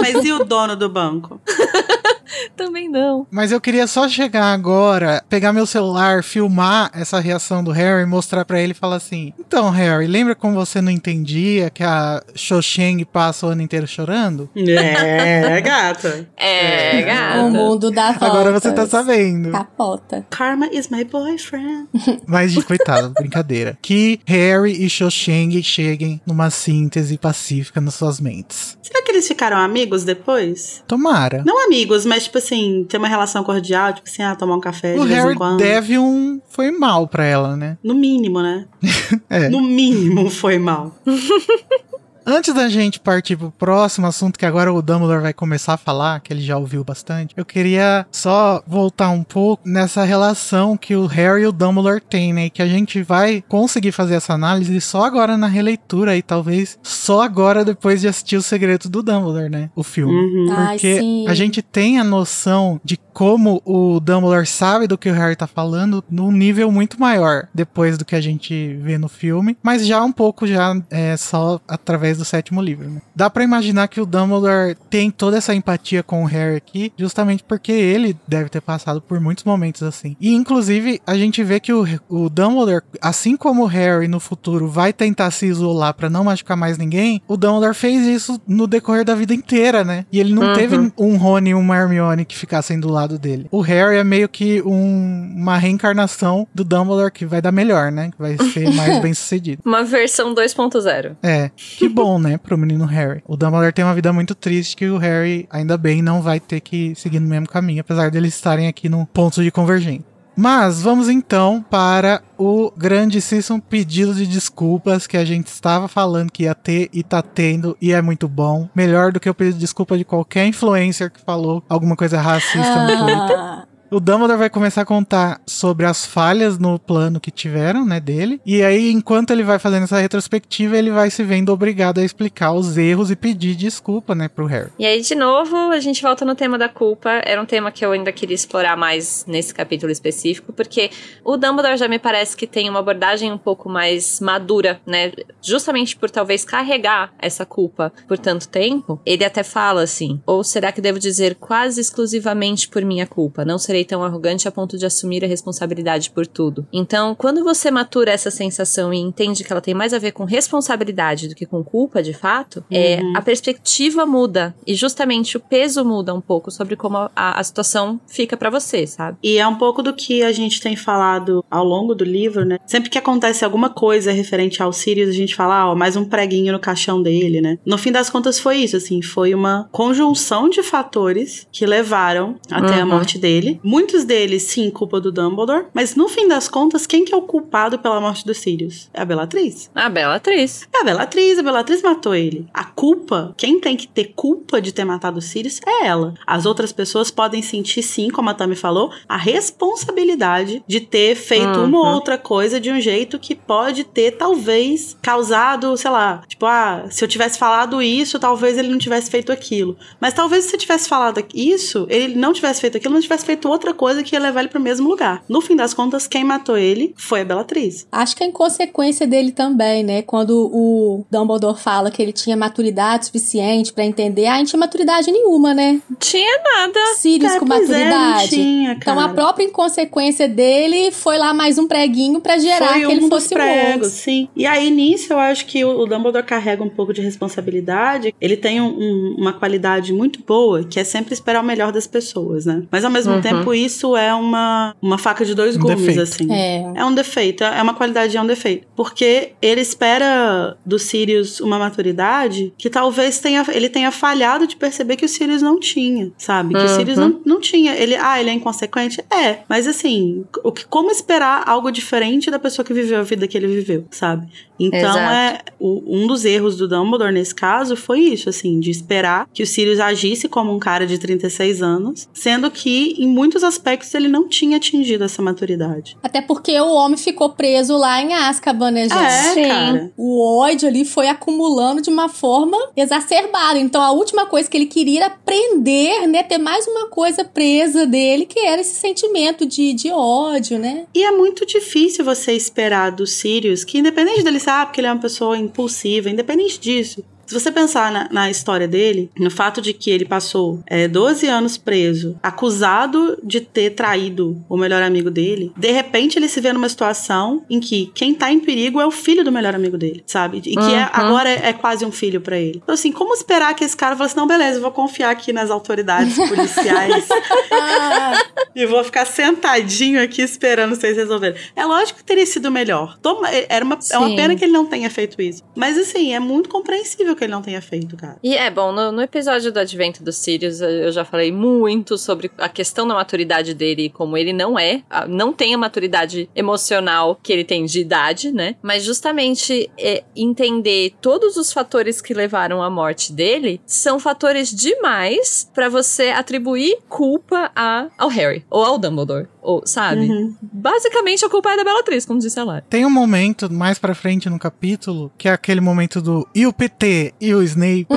Mas e o dono do banco? Também não. Mas eu queria só chegar agora, pegar meu celular, filmar essa reação do Harry, mostrar pra ele e falar assim: Então, Harry, lembra como você não entendia que a Chang passa o ano inteiro chorando? É, gata. É, É. gata. O mundo dá voltas. Agora você tá sabendo. Capota. Karma is my boyfriend. Mas, de coitado, brincadeira. Que Harry e Chang cheguem numa síntese pacífica nas suas mentes. Será que eles ficaram amigos depois? Tomara. Não amigos, mas tipo assim, ter uma relação cordial, tipo assim, ah, tomar um café O de vez Harry em quando. deve um. Foi mal pra ela, né? No mínimo, né? É. No mínimo foi mal. Antes da gente partir pro próximo assunto, que agora o Dumbledore vai começar a falar, que ele já ouviu bastante, eu queria só voltar um pouco nessa relação que o Harry e o Dumbledore têm, né? E que a gente vai conseguir fazer essa análise só agora na releitura e talvez só agora depois de assistir O Segredo do Dumbledore, né? O filme. Uhum. Porque sim. a gente tem a noção de como o Dumbledore sabe do que o Harry tá falando num nível muito maior depois do que a gente vê no filme, mas já um pouco já é só através do sétimo livro, né? Dá pra imaginar que o Dumbledore tem toda essa empatia com o Harry aqui, justamente porque ele deve ter passado por muitos momentos assim. E inclusive a gente vê que o, o Dumbledore, assim como o Harry no futuro vai tentar se isolar pra não machucar mais ninguém, o Dumbledore fez isso no decorrer da vida inteira, né? E ele não Uhum. teve um Rony e uma Hermione que ficassem do lado dele. O Harry é meio que um- uma reencarnação do Dumbledore que vai dar melhor, né? Que vai ser mais bem sucedido. Uma versão 2.0. É, que bom, né, pro menino Harry. O Dumbledore tem uma vida muito triste que o Harry, ainda bem, não vai ter que seguir no mesmo caminho, apesar deles estarem aqui no ponto de convergência. Mas vamos então para o grandíssimo pedido de desculpas que a gente estava falando que ia ter e tá tendo e é muito bom. Melhor do que o pedido de desculpa de qualquer influencer que falou alguma coisa racista no Twitter. O Dumbledore vai começar a contar sobre as falhas no plano que tiveram, né, dele. E aí, enquanto ele vai fazendo essa retrospectiva, ele vai se vendo obrigado a explicar os erros e pedir desculpa, né, pro Harry. E aí, de novo, a gente volta no tema da culpa. Era um tema que eu ainda queria explorar mais nesse capítulo específico, porque o Dumbledore já me parece que tem uma abordagem um pouco mais madura, né? Justamente por talvez carregar essa culpa por tanto tempo. Ele até fala assim: ou será que devo dizer quase exclusivamente por minha culpa? Não serei tão arrogante a ponto de assumir a responsabilidade por tudo. Então, quando você matura essa sensação e entende que ela tem mais a ver com responsabilidade do que com culpa, de fato, é, a perspectiva muda e justamente o peso muda um pouco sobre como a, a situação fica pra você, sabe? E é um pouco do que a gente tem falado ao longo do livro, né? Sempre que acontece alguma coisa referente ao Sirius, a gente fala, ah, ó, mais um preguinho no caixão dele, né? No fim das contas foi isso, assim, foi uma conjunção de fatores que levaram até a Uhum. morte dele. Muitos deles, sim, culpa do Dumbledore, mas no fim das contas, quem que é o culpado pela morte do Sirius? É a Bellatrix. A bela atriz. É a Bellatrix, a Bellatrix matou ele. A culpa, quem tem que ter culpa de ter matado o Sirius é ela. As outras pessoas podem sentir, sim, como a Tami falou, a responsabilidade de ter feito uma ou Uhum. outra coisa de um jeito que pode ter, talvez, causado, sei lá, tipo, ah, se eu tivesse falado isso, talvez ele não tivesse feito aquilo. Mas talvez se eu tivesse falado isso, ele não tivesse feito aquilo, não tivesse feito outra coisa que ia levar ele pro mesmo lugar. No fim das contas, quem matou ele foi a Bellatrix. Acho que é inconsequência dele também, né? Quando o Dumbledore fala que ele tinha maturidade suficiente pra entender, ah, não tinha maturidade nenhuma, né? Tinha nada. Sirius É, com é, não maturidade. tinha, então a própria inconsequência dele foi lá mais um preguinho pra gerar Foi que ele um dos fosse pregos, morto. sim. E aí, nisso, eu acho que o o Dumbledore carrega um pouco de responsabilidade. Ele tem um- um- uma qualidade muito boa, que é sempre esperar o melhor das pessoas, né? Mas, ao mesmo Uhum. tempo, isso é uma, uma faca de dois Um gumes, defeito. assim. É. É um defeito, é uma qualidade, é um defeito. Porque ele espera do Sirius uma maturidade que talvez tenha, ele tenha falhado de perceber que o Sirius não tinha, sabe? Que o Uhum. Sirius não, não tinha. Ele, ah, ele é inconsequente? É. Mas assim, o que, como esperar algo diferente da pessoa que viveu a vida que ele viveu, sabe? Então Exato. é o- um dos erros do Dumbledore nesse caso foi isso, assim, de esperar que o Sirius agisse como um cara de 36 anos, sendo que em muitos aspectos ele não tinha atingido essa maturidade. Até porque o homem ficou preso lá em Azkaban, né, gente? É, Sim. cara. O ódio ali foi acumulando de uma forma exacerbada. Então a última coisa que ele queria era prender, né? Ter mais uma coisa presa dele, que era esse sentimento de, de ódio, né? E é muito difícil você esperar do Sirius que, independente dele ser, ah, porque ele é uma pessoa impulsiva, independente disso. Se você pensar na, na história dele, no fato de que ele passou é, 12 anos preso, acusado de ter traído o melhor amigo dele, de repente ele se vê numa situação em que quem tá em perigo é o filho do melhor amigo dele, sabe? E que é- Uhum. agora é, é quase um filho pra ele. Então, assim, como esperar que esse cara fale assim: não, beleza, eu vou confiar aqui nas autoridades policiais e vou ficar sentadinho aqui esperando vocês resolverem. É lógico que teria sido melhor. Toma, era uma, é uma pena que ele não tenha feito isso. Mas assim, é muito compreensível que ele não tenha feito, cara. E é bom, no, no episódio do Advento dos Sirius, eu já falei muito sobre a questão da maturidade dele e como ele não é, não tem a maturidade emocional que ele tem de idade, né? Mas justamente é, entender todos os fatores que levaram à morte dele são fatores demais pra você atribuir culpa a, ao Harry ou ao Dumbledore. Ou, sabe? Uhum. Basicamente, a culpa é da Bellatrix, como disse a Lara. Tem um momento mais pra frente no capítulo, que é aquele momento do e o PT e o Snape.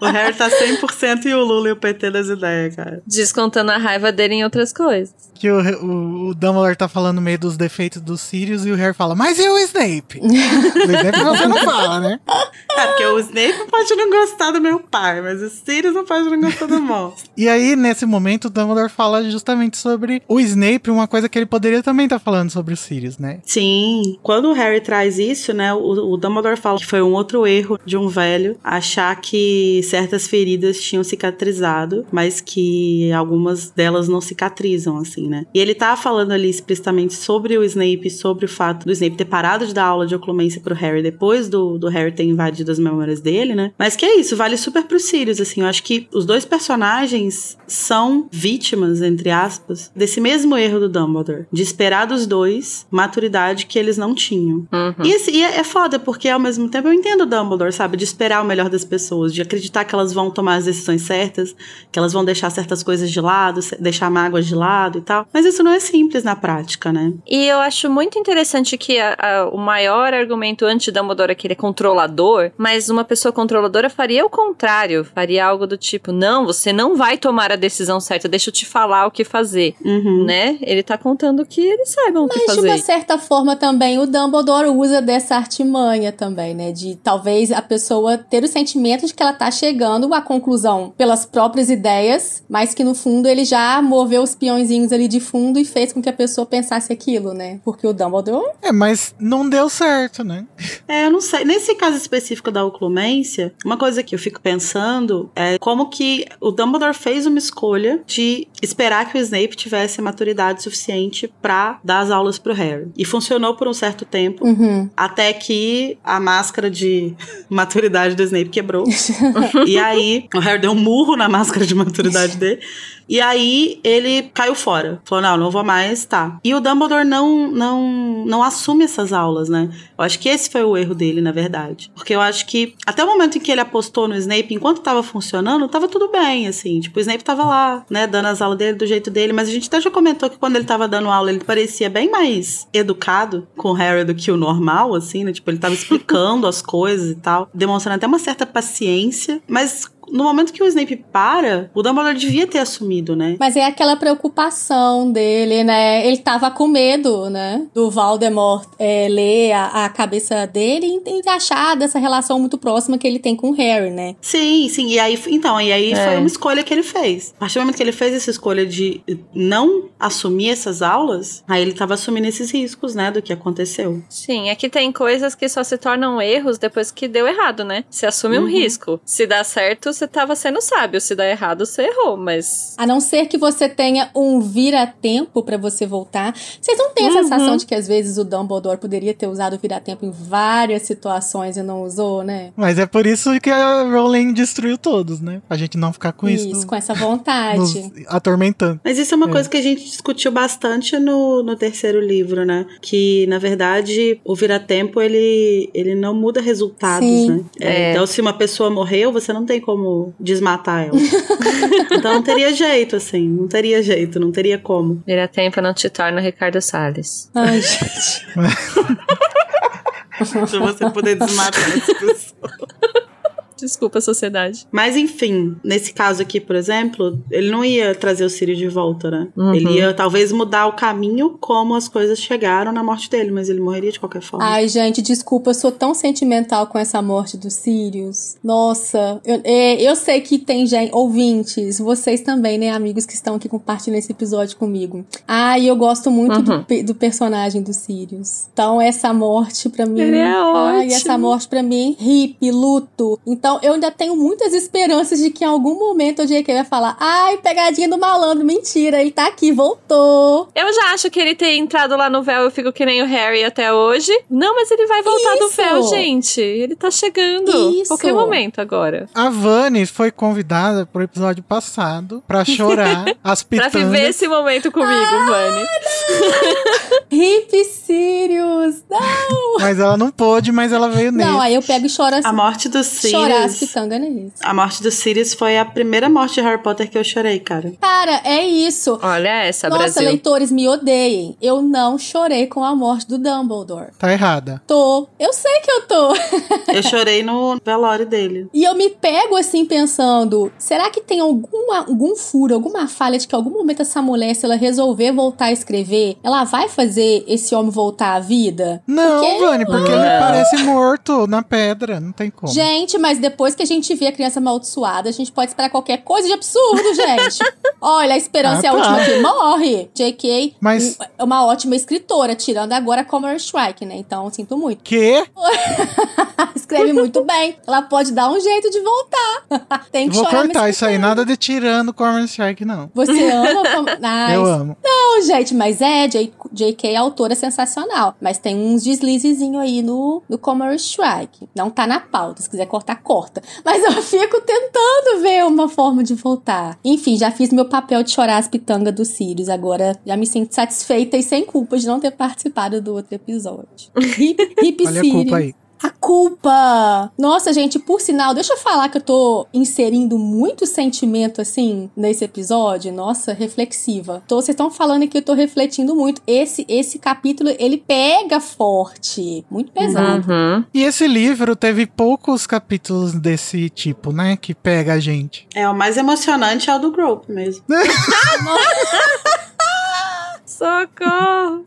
O Harry tá 100% e o Lula e o PT das ideias, cara. Descontando a raiva dele em outras coisas. Que o, o, o Dumbledore tá falando meio dos defeitos dos Sirius e o Harry fala, mas e o Snape? o Snape você não fala, né? É, porque o Snape pode não gostar do meu pai, mas o Sirius não pode não gostar do monstro. E aí, nesse momento, o Dumbledore fala justamente sobre o Snape, uma coisa que ele poderia também estar falando sobre o Sirius, né? Sim, quando o Harry traz isso, né, o, o Dumbledore fala que foi um outro erro de um velho achar que certas feridas tinham cicatrizado, mas que algumas delas não cicatrizam, assim, né? E ele tá falando ali explicitamente sobre o Snape, sobre o fato do Snape ter parado de dar aula de oclumência pro Harry depois do, do Harry ter invadido as memórias dele, né? Mas que é isso, vale super pro Sirius, assim, eu acho que os dois personagens são vítimas, entre aspas, desse mesmo erro do Dumbledore, de esperar dos dois maturidade que eles não tinham. Uhum. E, esse- e é, é foda, porque ao mesmo tempo eu entendo o Dumbledore, sabe? De esperar o melhor das pessoas, de acreditar que elas vão tomar as decisões certas, que elas vão deixar certas coisas de lado, deixar mágoas de lado e tal. Mas isso não é simples na prática, né? E eu acho muito interessante que a- a- o maior argumento anti-Dumbledore é que ele é controlador, mas uma pessoa controladora faria o contrário, faria algo do tipo, não, você não vai tomar a decisão certa, deixa eu te falar o que fazer, Uhum. né? Ele tá contando que eles saibam o que Mas de uma fazer. certa forma também o Dumbledore usa dessa artimanha também, né? De talvez a pessoa ter o sentimento de que ela tá chegando à conclusão pelas próprias ideias, mas que no fundo ele já moveu os peõezinhos ali de fundo e fez com que a pessoa pensasse aquilo, né? Porque o Dumbledore É, mas não deu certo, né? É, eu não sei. Nesse caso específico da oclumência, uma coisa que eu fico pensando é como que o Dumbledore fez uma escolha de esperar que o Snape tivesse maturidade suficiente pra dar as aulas pro Harry. E funcionou por um certo tempo, Uhum. até que a máscara de maturidade do Snape quebrou. e aí, o Harry deu um murro na máscara de maturidade dele. E aí ele caiu fora. Falou: não, não vou mais, tá. E o Dumbledore não, não, não assume essas aulas, né? Eu acho que esse foi o erro dele, na verdade. Porque eu acho que até o momento em que ele apostou no Snape, enquanto tava funcionando, tava tudo bem, assim. Tipo, o Snape tava lá, né, dando as aulas dele do jeito dele. Mas a gente até já comentou que quando ele tava dando aula, ele parecia bem mais educado com o Harry do que o normal, assim, né? Tipo, ele tava explicando as coisas e tal, demonstrando até uma certa paciência. Mas no momento que o Snape para, o Dumbledore devia ter assumido, né? Mas é aquela preocupação dele, né? Ele tava com medo, né? Do Voldemort é, ler a, a cabeça dele e, e achar dessa relação muito próxima que ele tem com o Harry, né? Sim, sim. E aí, então, e aí É. foi uma escolha que ele fez. A partir do momento que ele fez essa escolha de não assumir essas aulas, aí ele tava assumindo esses riscos, né, do que aconteceu. Sim, é que tem coisas que só se tornam erros depois que deu errado, né? Você assume um Uhum. risco. Se dá certo, você tava sendo sábio. Se dá errado, você errou, mas. A não ser que você tenha um vira-tempo pra você voltar. Vocês não têm a Uhum. sensação de que às vezes o Dumbledore poderia ter usado o vira-tempo em várias situações e não usou, né? Mas é por isso que a Rowling destruiu todos, né? Pra gente não ficar com isso, Isso, no- com essa vontade. nos atormentando. Mas isso é uma É. coisa que a gente discutiu bastante no, no terceiro livro, né? Que, na verdade, o vira-tempo, ele, ele não muda resultados, Sim. né? É, É. Então, se uma pessoa morreu, você não tem como desmatar ela. então, não teria jeito, assim. Não teria jeito, não teria como. Vira tempo não te torna o Ricardo Salles. Ai, gente. Pra você poder desmatar essa pessoa. Desculpa, sociedade. Mas enfim, nesse caso aqui, por exemplo, ele não ia trazer o Sirius de volta, né? Uhum. Ele ia talvez mudar o caminho como as coisas chegaram na morte dele, mas ele morreria de qualquer forma. Ai, gente, desculpa, eu sou tão sentimental com essa morte do Sirius. Nossa, eu, é, eu sei que tem gente, ouvintes, vocês também, né, amigos que estão aqui compartilhando esse episódio comigo. Ai, eu gosto muito do, Uhum. pe- do personagem do Sirius. Então, essa morte pra mim. Ele é Ai, ótimo. essa morte pra mim, hip, luto. Então, eu ainda tenho muitas esperanças de que em algum momento o J.K. vai falar: ai, pegadinha do malandro, mentira, ele tá aqui, voltou. Eu já acho que ele ter entrado lá no véu, eu fico que nem o Harry até hoje. Não, mas ele vai voltar do Isso. véu, gente. Ele tá chegando. Isso. Qualquer momento agora. A Vani foi convidada pro episódio passado pra chorar as Pra pitangas. viver esse momento comigo, Vani. Hip Sirius! Não! Mas ela não pôde, mas ela veio nele. Não, aí eu pego e choro assim. A morte do Sirius, Chorar nisso. A morte do Sirius foi a primeira morte de Harry Potter que eu chorei, cara. Cara, é isso. Olha essa, Nossa, Brasil. leitores, me odeiem. Eu não chorei com a morte do Dumbledore. Tá errada. Tô. Eu sei que eu tô. Eu chorei no velório dele. E eu me pego assim pensando: será que tem alguma, algum furo, alguma falha de que em algum momento essa mulher, se ela resolver voltar a escrever, ela vai fazer esse homem voltar à vida? Não, Porque- Vani, porque ele parece morto na pedra. Não tem como. Gente, mas depois que a gente vê a criança amaldiçoada, a gente pode esperar qualquer coisa de absurdo, gente. Olha, a esperança Ah, é a tá. última que morre. J.K. Mas- é uma ótima escritora, tirando agora Comer Strike, né? Então, sinto muito. Que? Escreve muito bem. Ela pode dar um jeito de voltar. Tem que Vou chorar cortar mas isso aí. Nada de tirando Corner Strike, não. Você ama. Ai, Eu amo. Não, gente, mas é, J.K. é autora sensacional. Mas tem uns deslizezinhos aí no, no Comer Strike. Não tá na pauta. Se quiser cortar, corta. Mas eu fico tentando ver uma forma de voltar. Enfim, já fiz meu papel de chorar as pitangas dos Sirius. Agora já me sinto satisfeita e sem culpa de não ter participado do outro episódio. Hip, hip Olha a Sirius. culpa aí. A culpa! Nossa, gente, por sinal, deixa eu falar que eu tô inserindo muito sentimento, assim, nesse episódio. Nossa, reflexiva. Tô, vocês estão falando que eu tô refletindo muito. Esse, esse capítulo, ele pega forte. Muito pesado. Uhum. E esse livro teve poucos capítulos desse tipo, né? Que pega a gente. É, o mais emocionante é o do Grope mesmo. Socorro!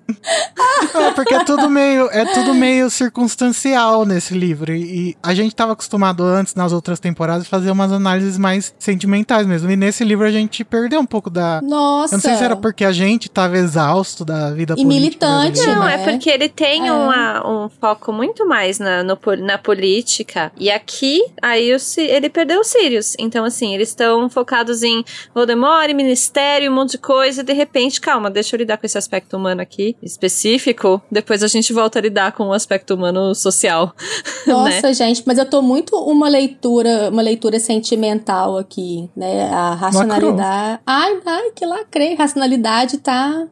É, porque é tudo meio, é tudo meio circunstancial nesse livro. E, e a gente tava acostumado antes, nas outras temporadas, fazer umas análises mais sentimentais mesmo. E nesse livro a gente perdeu um pouco da. Nossa. Eu não sei se era porque a gente tava exausto da vida E política militante, brasileira. Não, né? é porque ele tem É. uma- um foco muito mais na, no na política. E aqui, aí o ele perdeu o Sirius. Então, assim, eles estão focados em Voldemort, ministério, um monte de coisa. E de repente, calma, deixa eu lidar com esse aspecto humano aqui, específico. Depois a gente volta a lidar com o aspecto humano social. né? Nossa, gente, mas eu tô muito uma leitura, uma leitura sentimental aqui, né? A racionalidade. Ai, ai, que lacrei. Racionalidade tá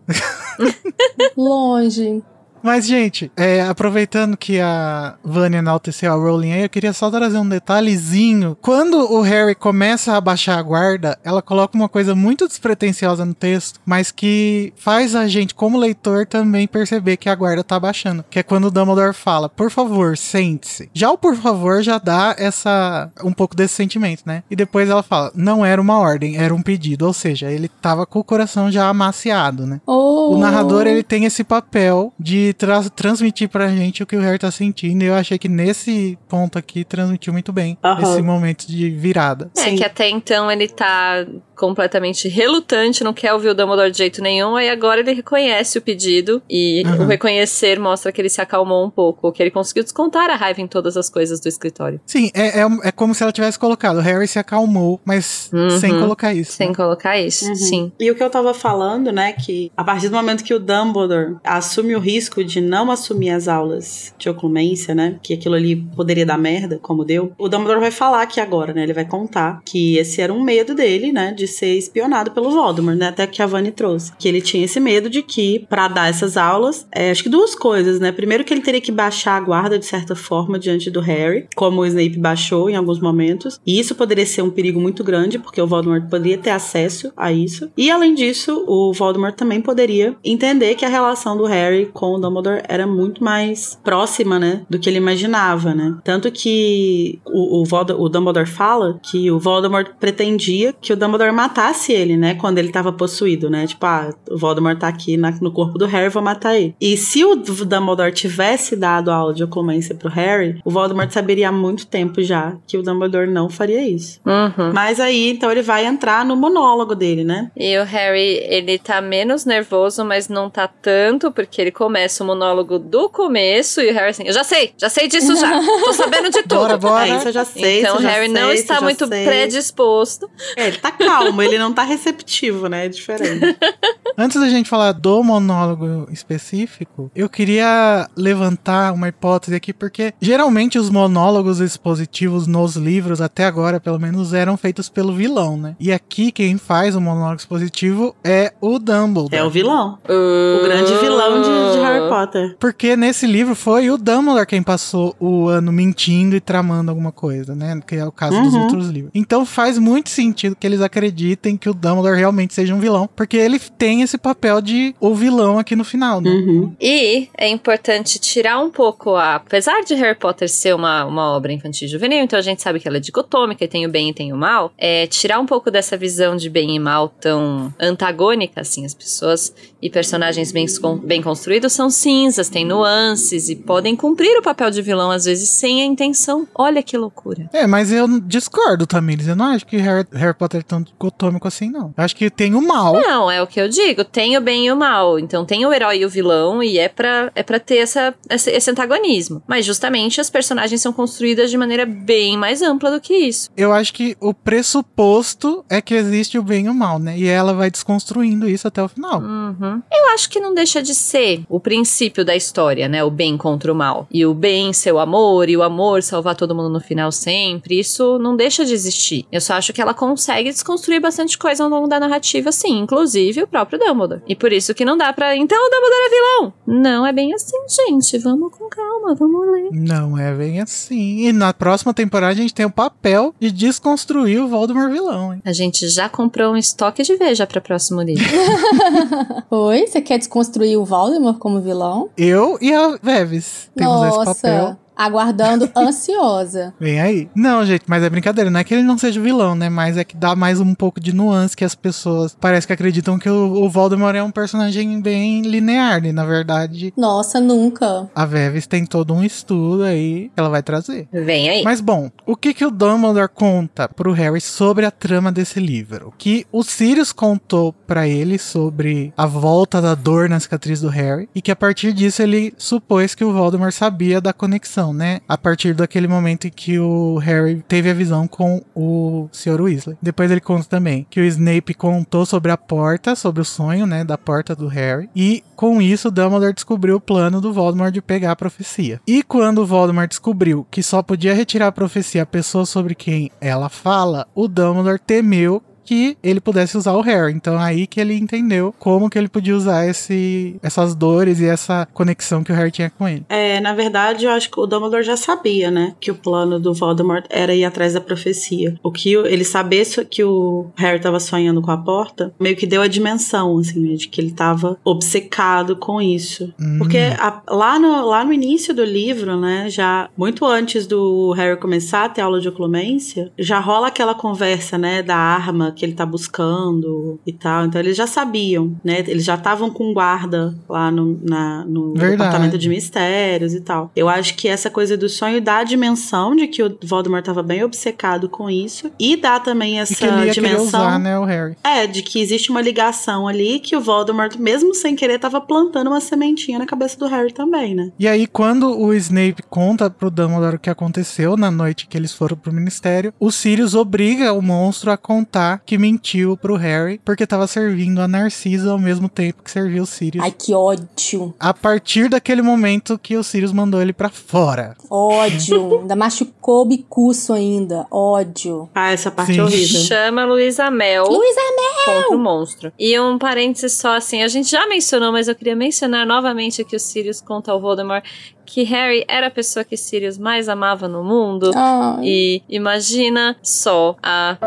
longe. Mas, gente, é, aproveitando que a Vânia enalteceu a Rowling aí, eu queria só trazer um detalhezinho. Quando o Harry começa a baixar a guarda, ela coloca uma coisa muito despretensiosa no texto, mas que faz a gente, como leitor, também perceber que a guarda tá baixando. Que é quando o Dumbledore fala, por favor, sente-se. Já o por favor já dá essa um pouco desse sentimento, né? E depois ela fala, não era uma ordem, era um pedido. Ou seja, ele tava com o coração já amaciado, né? Oh. O narrador, ele tem esse papel de tra- transmitir pra gente o que o Harry tá sentindo. E eu achei que nesse ponto aqui transmitiu muito bem Aham. esse momento de virada. É Sim. que até então ele tá completamente relutante, não quer ouvir o Dumbledore de jeito nenhum, aí agora ele reconhece o pedido e Uhum. o reconhecer mostra que ele se acalmou um pouco, que ele conseguiu descontar a raiva em todas as coisas do escritório. Sim, é, é, é como se ela tivesse colocado. O Harry se acalmou, mas Uhum. sem colocar isso. Sem né? colocar isso, Uhum. sim. E o que eu tava falando, né, que a partir do momento que o Dumbledore assume o risco de não assumir as aulas de oclumência, né, que aquilo ali poderia dar merda, como deu, o Dumbledore vai falar aqui agora, né, ele vai contar que esse era um medo dele, né, de ser espionado pelo Voldemort, né, até que a Vani trouxe, que ele tinha esse medo de que, pra dar essas aulas, é, acho que duas coisas, né, primeiro que ele teria que baixar a guarda de certa forma diante do Harry, como o Snape baixou em alguns momentos, e isso poderia ser um perigo muito grande, porque o Voldemort poderia ter acesso a isso, e além disso, o Voldemort também poderia entender que a relação do Harry com o Dumbledore era muito mais próxima, né, do que ele imaginava, né, tanto que o, o, o Dumbledore fala que o Voldemort pretendia que o Dumbledore matasse ele, né, quando ele tava possuído, né, tipo, ah, o Voldemort tá aqui na- no corpo do Harry, vou matar ele. E se o Dumbledore tivesse dado a aula de oclumência pro Harry, o Voldemort saberia há muito tempo já que o Dumbledore não faria isso. Uhum. Mas aí, então, ele vai entrar no monólogo dele, né? E o Harry, ele tá menos nervoso, mas não tá tanto, porque ele começa o monólogo do começo e o Harry assim, eu já sei, já sei disso já, tô sabendo de tudo. Bora, bora. É, isso eu já sei. então o Harry não sei, está eu já muito sei. predisposto. É, ele tá calmo, ele não tá receptivo, né? É diferente. Antes da gente falar do monólogo específico, eu queria levantar uma hipótese aqui, porque geralmente os monólogos expositivos nos livros, até agora pelo menos, eram feitos pelo vilão, né? E aqui quem faz o monólogo expositivo é o Dumbledore. É o vilão. O grande vilão de, de Harry Potter. Porque nesse livro foi o Dumbledore quem passou o ano mentindo e tramando alguma coisa, né? Que é o caso dos Uhum. outros livros. Então faz muito sentido que eles acreditem que o Dumbledore realmente seja um vilão, porque ele tem esse papel de o vilão aqui no final, né? Uhum. E é importante tirar um pouco a. Apesar de Harry Potter ser uma, uma obra infantil e juvenil, então a gente sabe que ela é dicotômica e tem o bem e tem o mal. É tirar um pouco dessa visão de bem e mal tão antagônica, assim. As pessoas e personagens bem, bem construídos são cinzas, têm nuances e podem cumprir o papel de vilão, às vezes, sem a intenção. Olha que loucura. É, mas eu discordo, Tamires. Eu não acho que Harry, Harry Potter é tão dicotômico assim, não. Eu acho que tem o mal. Não, é o que eu digo. Tem o bem e o mal. Então tem o herói e o vilão, e é pra, é pra ter essa, esse, esse antagonismo. Mas justamente as personagens são construídas de maneira bem mais ampla do que isso. Eu acho que o pressuposto é que existe o bem e o mal, né? E ela vai desconstruindo isso até o final. Uhum. Eu acho que não deixa de ser o princípio da história, né? O bem contra o mal. E o bem ser o amor, e o amor salvar todo mundo no final sempre. Isso não deixa de existir. Eu só acho que ela consegue desconstruir bastante coisa ao longo da narrativa, sim. Inclusive o próprio Dumbledore. E por isso que não dá pra. Então o Dumbledore é vilão. Não é bem assim, gente. Vamos com calma, vamos ler. Não é bem assim. E na próxima temporada a gente tem o papel de desconstruir o Voldemort vilão, hein? A gente já comprou um estoque de veja pra próximo livro. Oi? Você quer desconstruir o Voldemort como vilão? Eu e a Veves temos esse papel. Aguardando ansiosa. Vem aí. Não, gente, mas é brincadeira. Não é que ele não seja vilão, né? Mas é que dá mais um pouco de nuance que as pessoas parece que acreditam que o, o Voldemort é um personagem bem linear. E na verdade, Nossa, nunca. a Veves tem todo um estudo aí que ela vai trazer. Vem aí. Mas bom, o que que o Dumbledore conta pro Harry sobre a trama desse livro? Que o Sirius contou pra ele sobre a volta da dor na cicatriz do Harry e que a partir disso ele supôs que o Voldemort sabia da conexão, né? A partir daquele momento em que o Harry teve a visão com o Sr. Weasley. Depois ele conta também que o Snape contou sobre a porta, sobre o sonho, né, da porta do Harry e com isso, Dumbledore descobriu o plano do Voldemort de pegar a profecia. E quando o Voldemort descobriu que só podia retirar a profecia a pessoa sobre quem ela fala, o Dumbledore temeu que ele pudesse usar o Harry. Então aí que ele entendeu como que ele podia usar esse, essas dores e essa conexão que o Harry tinha com ele. É, na verdade, eu acho que o Dumbledore já sabia, né? Que o plano do Voldemort era ir atrás da profecia. O que ele saber que o Harry tava sonhando com a porta, meio que deu a dimensão, assim, né, de que ele tava obcecado com isso. Hum. Porque a- lá, no, lá no início do livro, né, já muito antes do Harry começar a ter aula de oclumência, já rola aquela conversa, né, da arma que ele tá buscando e tal. Então eles já sabiam, né? Eles já estavam com guarda lá no, na, no departamento de mistérios e tal. Eu acho que essa coisa do sonho dá a dimensão de que o Voldemort tava bem obcecado com isso e dá também E essa querer dimensão. usar, né, o Harry. É, de que existe uma ligação ali que o Voldemort, mesmo sem querer, tava plantando uma sementinha na cabeça do Harry também, né? E aí, quando o Snape conta pro Dumbledore o que aconteceu na noite que eles foram pro ministério, o Sirius obriga o monstro a contar que mentiu pro Harry, porque tava servindo a Narcisa ao mesmo tempo que serviu o Sirius. Ai, que ódio. A partir daquele momento que o Sirius mandou ele pra fora. Ódio. ainda machucou o bicuço ainda. Ódio. Ah, essa parte Sim. é horrível. Chama Luísa Mel Luísa contra o monstro. E um parênteses só assim, a gente já mencionou, mas eu queria mencionar novamente que o Sirius conta ao Voldemort que Harry era a pessoa que Sirius mais amava no mundo. Ai. E imagina só a.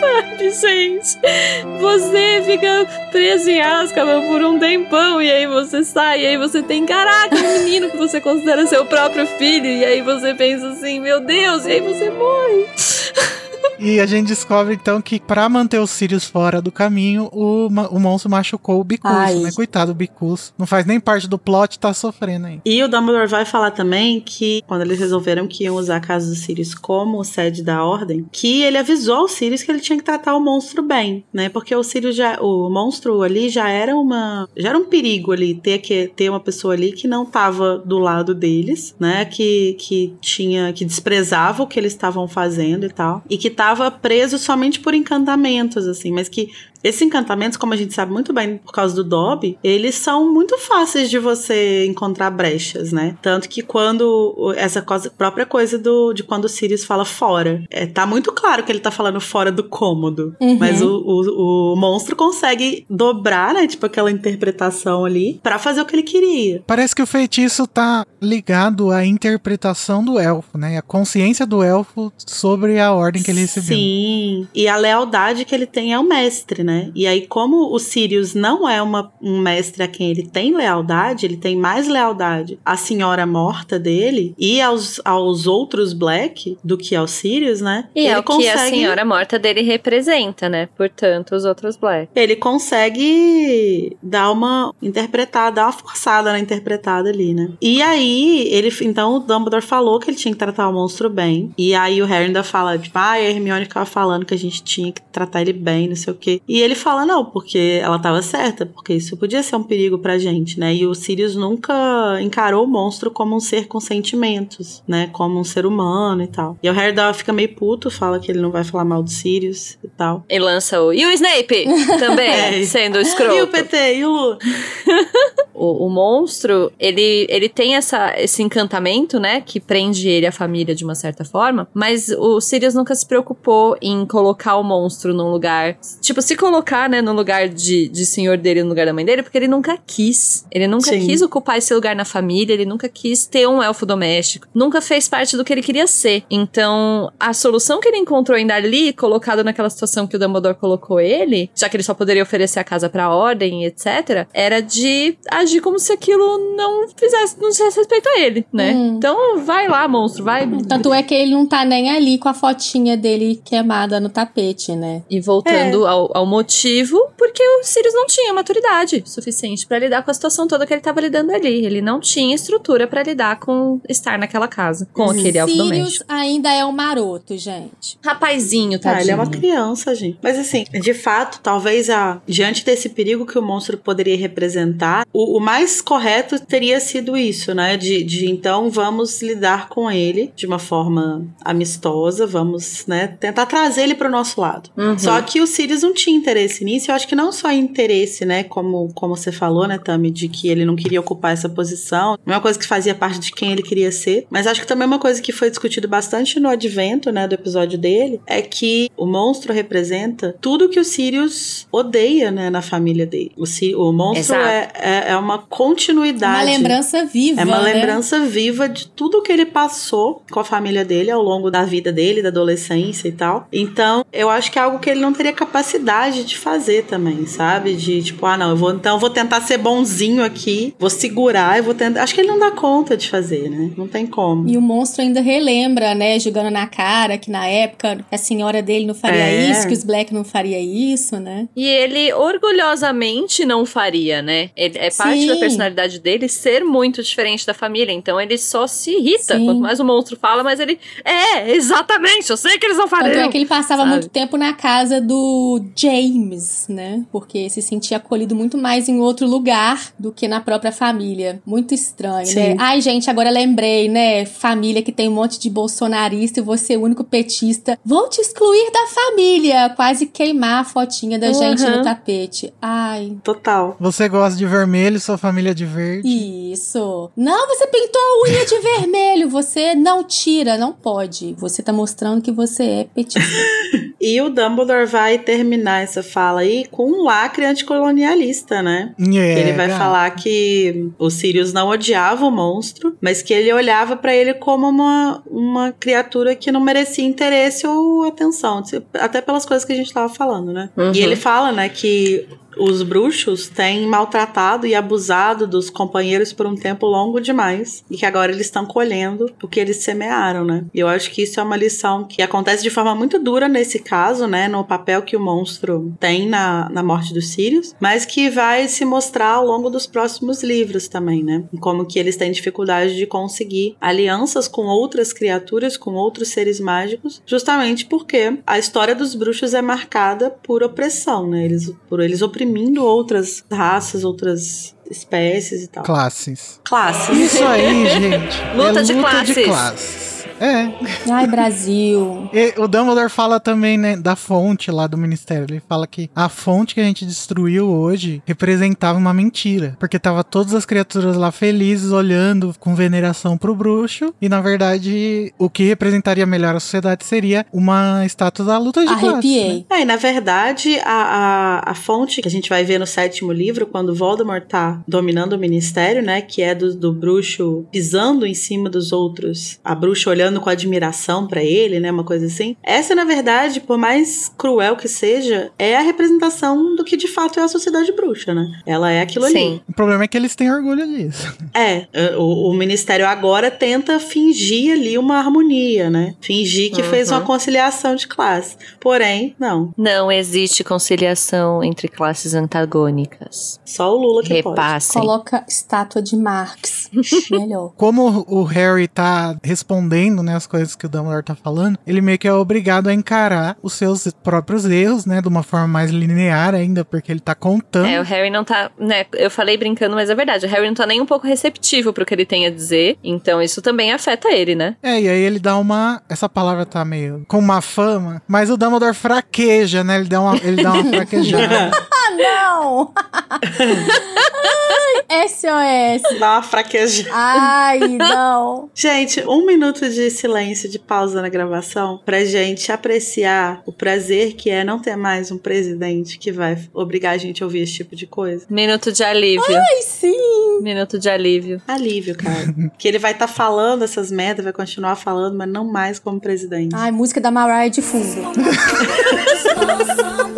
Sabe, gente? Você fica preso em Azkaban por um tempão e aí você sai e aí você tem, caraca, um menino que você considera seu próprio filho e aí você pensa assim, meu Deus, e aí você morre. E a gente descobre então que pra manter o Sirius fora do caminho, o, o monstro machucou o Bicurso, Ai. né? Coitado do Bicurso. Não faz nem parte do plot, tá sofrendo aí. E o Dumbledore vai falar também que, quando eles resolveram que iam usar a casa do Sirius como sede da ordem, que ele avisou ao Sirius que ele tinha que tratar o monstro bem, né? Porque o Sirius já, o monstro ali já era uma, já era um perigo ali ter que ter uma pessoa ali que não tava do lado deles, né? Que que tinha que desprezava o que eles estavam fazendo e tal, e que tava preso somente por encantamentos, assim, mas que esses encantamentos, como a gente sabe muito bem por causa do Dobby, eles são muito fáceis de você encontrar brechas, né? Tanto que quando essa coisa, própria coisa do, de quando o Sirius fala fora, é, tá muito claro que ele tá falando fora do cômodo, Uhum. mas o, o, o monstro consegue dobrar, né? Tipo aquela interpretação ali, pra fazer o que ele queria. Parece que o feitiço tá ligado à interpretação do elfo, né? A consciência do elfo sobre a ordem que ele recebeu. Sim, e a lealdade que ele tem ao mestre, né? E aí, como o Sirius não é uma, um mestre a quem ele tem lealdade, ele tem mais lealdade à senhora morta dele e aos, aos outros Black do que ao Sirius, né? E é o que a senhora morta dele representa, né? Portanto, os outros Black. Ele consegue dar uma interpretada, dar uma forçada na interpretada ali, né? E aí, ele, então o Dumbledore falou que ele tinha que tratar o monstro bem. E aí o Harry ainda fala, tipo, ah, a Hermione ficava falando que a gente tinha que tratar ele bem, não sei o quê. E ele fala, não, porque ela tava certa, porque isso podia ser um perigo pra gente, né? E o Sirius nunca encarou o monstro como um ser com sentimentos, né? Como um ser humano e tal. E o Harry fica meio puto, fala que ele não vai falar mal do Sirius e tal. E lança o. E o Snape também, É. sendo escroto. E o PT, e o Lu? O, o monstro, ele, ele tem essa, esse encantamento, né? Que prende ele à família de uma certa forma. Mas o Sirius nunca se preocupou em colocar o monstro num lugar. Tipo, se colocar, né, no lugar de, de senhor dele, no lugar da mãe dele, porque ele nunca quis. Ele nunca Sim. quis ocupar esse lugar na família, ele nunca quis ter um elfo doméstico. Nunca fez parte do que ele queria ser. Então, a solução que ele encontrou ainda ali, colocado naquela situação que o Dumbledore colocou ele, já que ele só poderia oferecer a casa pra ordem, etc., era de agir como se aquilo não fizesse, não dissesse respeito a ele, né? Hum. Então, vai lá, monstro, vai. Tanto é que ele não tá nem ali com a fotinha dele queimada no tapete, né? E voltando ao, ao motivo, porque o Sirius não tinha maturidade suficiente pra lidar com a situação toda que ele tava lidando ali. Ele não tinha estrutura pra lidar com estar naquela casa, com aquele elfo Sirius doméstico. ainda é um maroto, gente. Rapazinho, tadinho. Ah, ele é uma criança, gente. Mas assim, de fato, talvez a, diante desse perigo que o monstro poderia representar, o, o mais correto teria sido isso, né? De, de então vamos lidar com ele de uma forma amistosa, vamos, né, tentar trazer ele pro nosso lado. Uhum. Só que o Sirius não tinha interesse nisso. Eu acho que não só interesse, né? Como, como você falou, né, Tami, de que ele não queria ocupar essa posição. Não é uma coisa que fazia parte de quem ele queria ser. Mas acho que também uma coisa que foi discutido bastante no advento, né, do episódio dele, é que o monstro representa tudo que o Sirius odeia, né, na família dele. O, o monstro é, é, é uma continuidade. Uma lembrança viva, É uma né? lembrança viva de tudo que ele passou com a família dele ao longo da vida dele, da adolescência e tal. Então, eu acho que é algo que ele não teria capacidade de fazer também, sabe? De tipo, ah, não, eu vou então eu vou tentar ser bonzinho aqui, vou segurar, eu vou tentar. Acho que ele não dá conta de fazer, né? Não tem como. E o monstro ainda relembra, né? Jogando na cara que na época a senhora dele não faria É. isso, que os Black não faria isso, né? E ele orgulhosamente não faria, né? Ele, é parte Sim. da personalidade dele ser muito diferente da família. Então ele só se irrita. Sim. Quanto mais o monstro fala, mais ele. É, exatamente, eu sei que eles não Tanto fariam. é que ele passava sabe? muito tempo na casa do James, né? Porque se sentia acolhido muito mais em outro lugar do que na própria família. Muito estranho, Sim. né? Ai, gente, agora lembrei, né? Família que tem um monte de bolsonarista e você é o único petista. Vou te excluir da família. Quase queimar a fotinha da gente Uhum. no tapete. Ai, Total. Você gosta de vermelho, sua família de verde. isso. Não, você pintou a unha de vermelho. Você não tira, não pode. Você tá mostrando que você é petista. E o Dumbledore vai terminar essa fala aí com um lacre anticolonialista, né? É, ele vai gata. falar que o Sirius não odiava o monstro, mas que ele olhava pra ele como uma, uma criatura que não merecia interesse ou atenção, até pelas coisas que a gente tava falando, né? Uhum. E ele fala, né, que os bruxos têm maltratado e abusado dos companheiros por um tempo longo demais e que agora eles estão colhendo o que eles semearam, né? E eu acho que isso é uma lição que acontece de forma muito dura nesse caso, né? No papel que o monstro tem na, na morte dos Sirius, mas que vai se mostrar ao longo dos próximos livros também, né? Como que eles têm dificuldade de conseguir alianças com outras criaturas, com outros seres mágicos, justamente porque a história dos bruxos é marcada por opressão, né? Eles, por eles oprimindo outras raças, outras espécies e tal. Classes. Classes. Isso aí, gente. Luta é de luta de classes. Classes. É. Ai, Brasil. E o Dumbledore fala também, né, da fonte lá do ministério. Ele fala que a fonte que a gente destruiu hoje representava uma mentira. Porque tava todas as criaturas lá felizes, olhando com veneração pro bruxo. E na verdade, o que representaria melhor a sociedade seria uma estátua da luta de classe. né? Arrepiei. É, e na verdade, a, a, a fonte que a gente vai ver no sétimo livro, quando Voldemort tá dominando o ministério, né? Que é do, do bruxo pisando em cima dos outros, a bruxa olhando com admiração pra ele, né? Uma coisa assim. Essa, na verdade, por mais cruel que seja, é a representação do que de fato é a sociedade bruxa, né? Ela é aquilo ali. Sim. O problema é que eles têm orgulho disso. É, o, o ministério agora tenta fingir ali uma harmonia, né? Fingir que fez uma Uhum. conciliação de classe. Porém, não. Não existe conciliação entre classes antagônicas. Só o Lula que pode. Repassem. Coloca estátua de Marx. Melhor. Como o Harry tá respondendo, né, as coisas que o Dumbledore tá falando, ele meio que é obrigado a encarar os seus próprios erros, né, de uma forma mais linear ainda, porque ele tá contando. É, o Harry não tá, né, eu falei brincando, mas é verdade, o Harry não tá nem um pouco receptivo pro que ele tem a dizer, então isso também afeta ele, né? É, e aí ele dá uma. Essa palavra tá meio com uma fama, mas o Dumbledore fraqueja, né? Ele dá uma, ele dá uma fraquejada. Não! Ai, SOS. Dá uma fraquejada. Ai, não. Gente, um minuto de silêncio, de pausa na gravação, pra gente apreciar o prazer que é não ter mais um presidente que vai obrigar a gente a ouvir esse tipo de coisa. Minuto de alívio. Ai, sim. Minuto de alívio. Alívio, cara. que ele vai estar falando essas merdas, vai continuar falando, mas não mais como presidente. Ai, música da Mariah de fundo.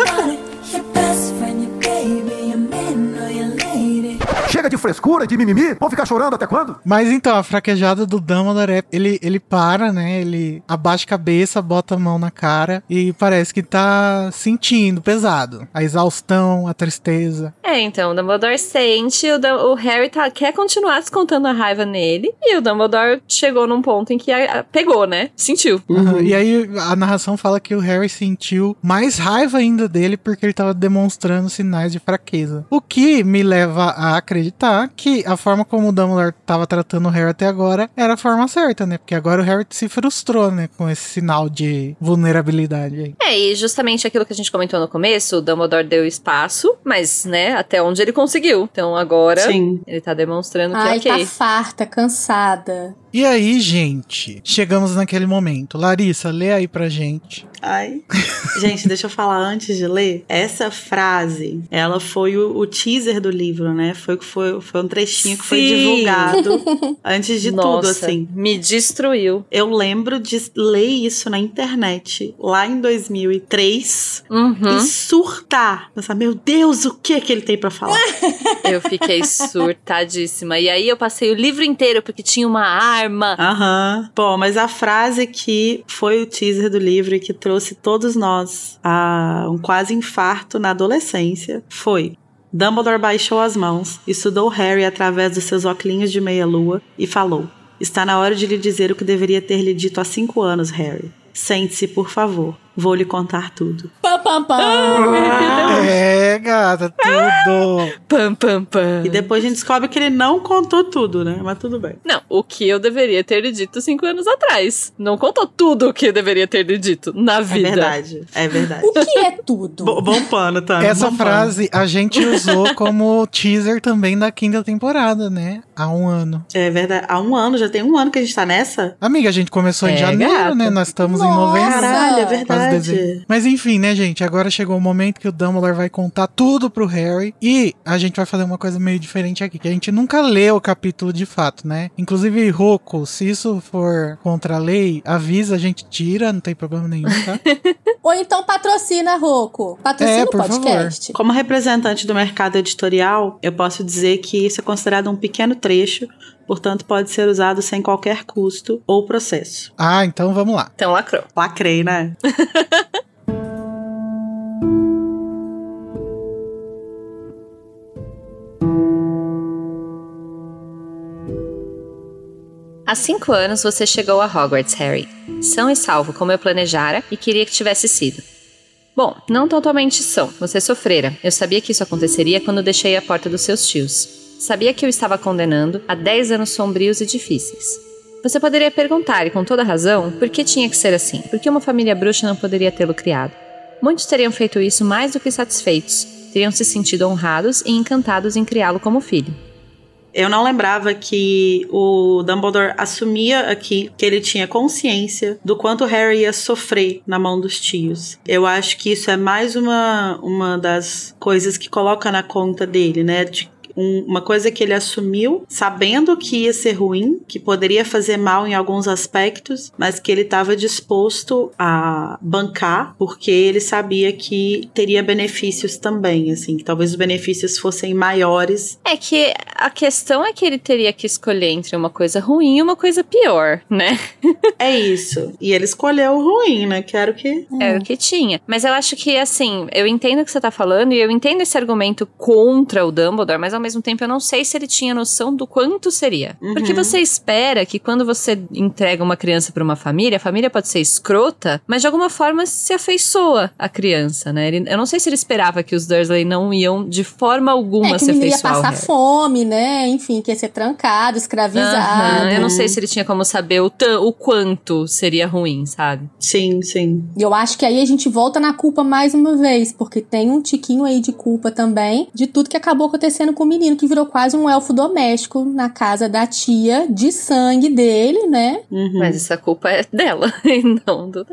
Chega de frescura de mimimi. Vão ficar chorando até quando? Mas então, a fraquejada do Dumbledore é. Ele, ele para, né? Ele abaixa a cabeça, bota a mão na cara e parece que tá sentindo pesado. A exaustão, a tristeza. É, então, o Dumbledore sente, o, Dum- o Harry tá, quer continuar descontando a raiva nele, e o Dumbledore chegou num ponto em que a- a- pegou, né? Sentiu. Uhum. E aí a narração fala que o Harry sentiu mais raiva ainda dele porque ele tava demonstrando sinais de fraqueza. O que me leva a acreditar que a forma como o Dumbledore tava tratando o Harry até agora era a forma certa, né? Porque agora o Harry se frustrou, né? Com esse sinal de vulnerabilidade aí. É, e justamente aquilo que a gente comentou no começo, o Dumbledore deu espaço, mas, né, até onde ele conseguiu. Então agora Sim. ele tá demonstrando que Ai, ok. tá farta, cansada. E aí, gente, chegamos naquele momento. Larissa, lê aí pra gente. Ai. Gente, deixa eu falar antes de ler. Essa frase, ela foi o, o teaser do livro, né? Foi, foi, foi um trechinho que foi Sim. divulgado antes de tudo, Nossa, assim. Me destruiu. Eu lembro de ler isso na internet lá em 2003 Uhum. e surtar. Pensar, meu Deus, o que que ele tem pra falar? Eu fiquei surtadíssima. E aí eu passei o livro inteiro porque tinha uma arma. Aham. Bom, mas a frase que foi o teaser do livro e que trouxe todos nós a um quase infarto na adolescência foi. Dumbledore baixou as mãos, estudou Harry através dos seus óculos de meia-lua e falou: Está na hora de lhe dizer o que deveria ter lhe dito há cinco anos, Harry. Sente-se, por favor. Vou lhe contar tudo. Pam, pam, pam. É, gata, tudo. Pam, pam, pam. E depois a gente descobre que ele não contou tudo, né? Mas tudo bem. Não, o que eu deveria ter lhe dito cinco anos atrás. Não contou tudo o que eu deveria ter lhe dito na É vida. verdade. É verdade. O que é tudo? Bo- bom pano, tá? Essa Bom pano. frase a gente usou como teaser também da quinta temporada, né? Há um ano. É verdade. Há um ano, já tem um ano que a gente tá nessa? Amiga, a gente começou em É, janeiro, gata. né? Nós estamos em Nossa. novembro. Caralho, é Quase Dezembro. Mas enfim, né, gente? Agora chegou o momento que o Dumbledore vai contar tudo pro Harry. E a gente vai fazer uma coisa meio diferente aqui, que a gente nunca lê o capítulo de fato, né? Inclusive, Rocco, se isso for contra a lei, avisa, a gente tira, não tem problema nenhum, tá? Ou então patrocina, Rocco. Patrocina É, o por podcast. Como representante do mercado editorial, eu posso dizer que isso é considerado um pequeno trecho, portanto pode ser usado sem qualquer custo ou processo. ah, então vamos lá. Então lacrou. Lacrei, né? Há cinco anos você chegou a Hogwarts, Harry. São e salvo, como eu planejara e queria que tivesse sido. Bom, não totalmente são. Você sofrera. Eu sabia que isso aconteceria quando deixei a porta dos seus tios. Sabia que eu estava condenando a dez anos sombrios e difíceis. Você poderia perguntar, e com toda razão, por que tinha que ser assim? Por que uma família bruxa não poderia tê-lo criado? Muitos teriam feito isso mais do que satisfeitos, teriam se sentido honrados e encantados em criá-lo como filho. Eu não lembrava que o Dumbledore assumia aqui que ele tinha consciência do quanto Harry ia sofrer na mão dos tios. Eu acho que isso é mais uma, uma das coisas que coloca na conta dele, né? De um- uma coisa que ele assumiu, sabendo que ia ser ruim, que poderia fazer mal em alguns aspectos, mas que ele estava disposto a bancar, porque ele sabia que teria benefícios também, assim, que talvez os benefícios fossem maiores. É que a questão é que ele teria que escolher entre uma coisa ruim e uma coisa pior, né? É isso. E ele escolheu o ruim, né? Quero que. Era o que tinha. Mas eu acho que, assim, eu entendo o que você tá falando e eu entendo esse argumento contra o Dumbledore, mas ao mesmo tempo eu não sei se ele tinha noção do quanto seria. Uhum. Porque você espera que quando você entrega uma criança pra uma família, a família pode ser escrota, mas de alguma forma se afeiçoa a criança, né? Ele- eu não sei se ele esperava que os Dursley não iam de forma alguma É, se ia afeiçoar ao passar fome, né? Enfim, que ia ser trancado, escravizado. Aham, eu não sei se ele tinha como saber o, o quanto seria ruim, sabe? Sim, sim. E eu acho que aí a gente volta na culpa mais uma vez, porque tem um tiquinho aí de culpa também de tudo que acabou acontecendo com o menino, que virou quase um elfo doméstico na casa da tia, de sangue dele, né? Uhum. Mas essa culpa é dela e não do.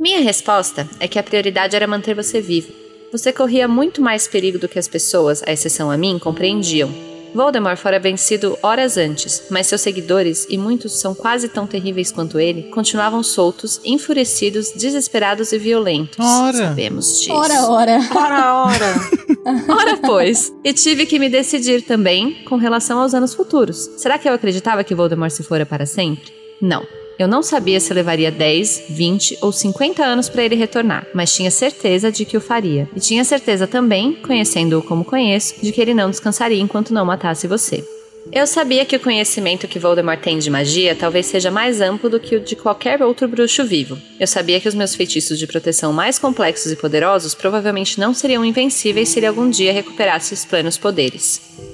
Minha resposta é que a prioridade era manter você vivo. Você corria muito mais perigo do que as pessoas, à exceção a mim, compreendiam. Voldemort fora vencido horas antes, mas seus seguidores, e muitos são quase tão terríveis quanto ele, continuavam soltos, enfurecidos, desesperados e violentos. Ora. Sabemos disso. Ora, ora. Ora, ora. Ora, pois. E tive que me decidir também com relação aos anos futuros. Será que eu acreditava que Voldemort se fora para sempre? Não. Eu não sabia se levaria 10, 20 ou 50 anos para ele retornar, mas tinha certeza de que o faria. E tinha certeza também, conhecendo-o como conheço, de que ele não descansaria enquanto não matasse você. Eu sabia que o conhecimento que Voldemort tem de magia talvez seja mais amplo do que o de qualquer outro bruxo vivo. Eu sabia que os meus feitiços de proteção mais complexos e poderosos provavelmente não seriam invencíveis se ele algum dia recuperasse os plenos poderes.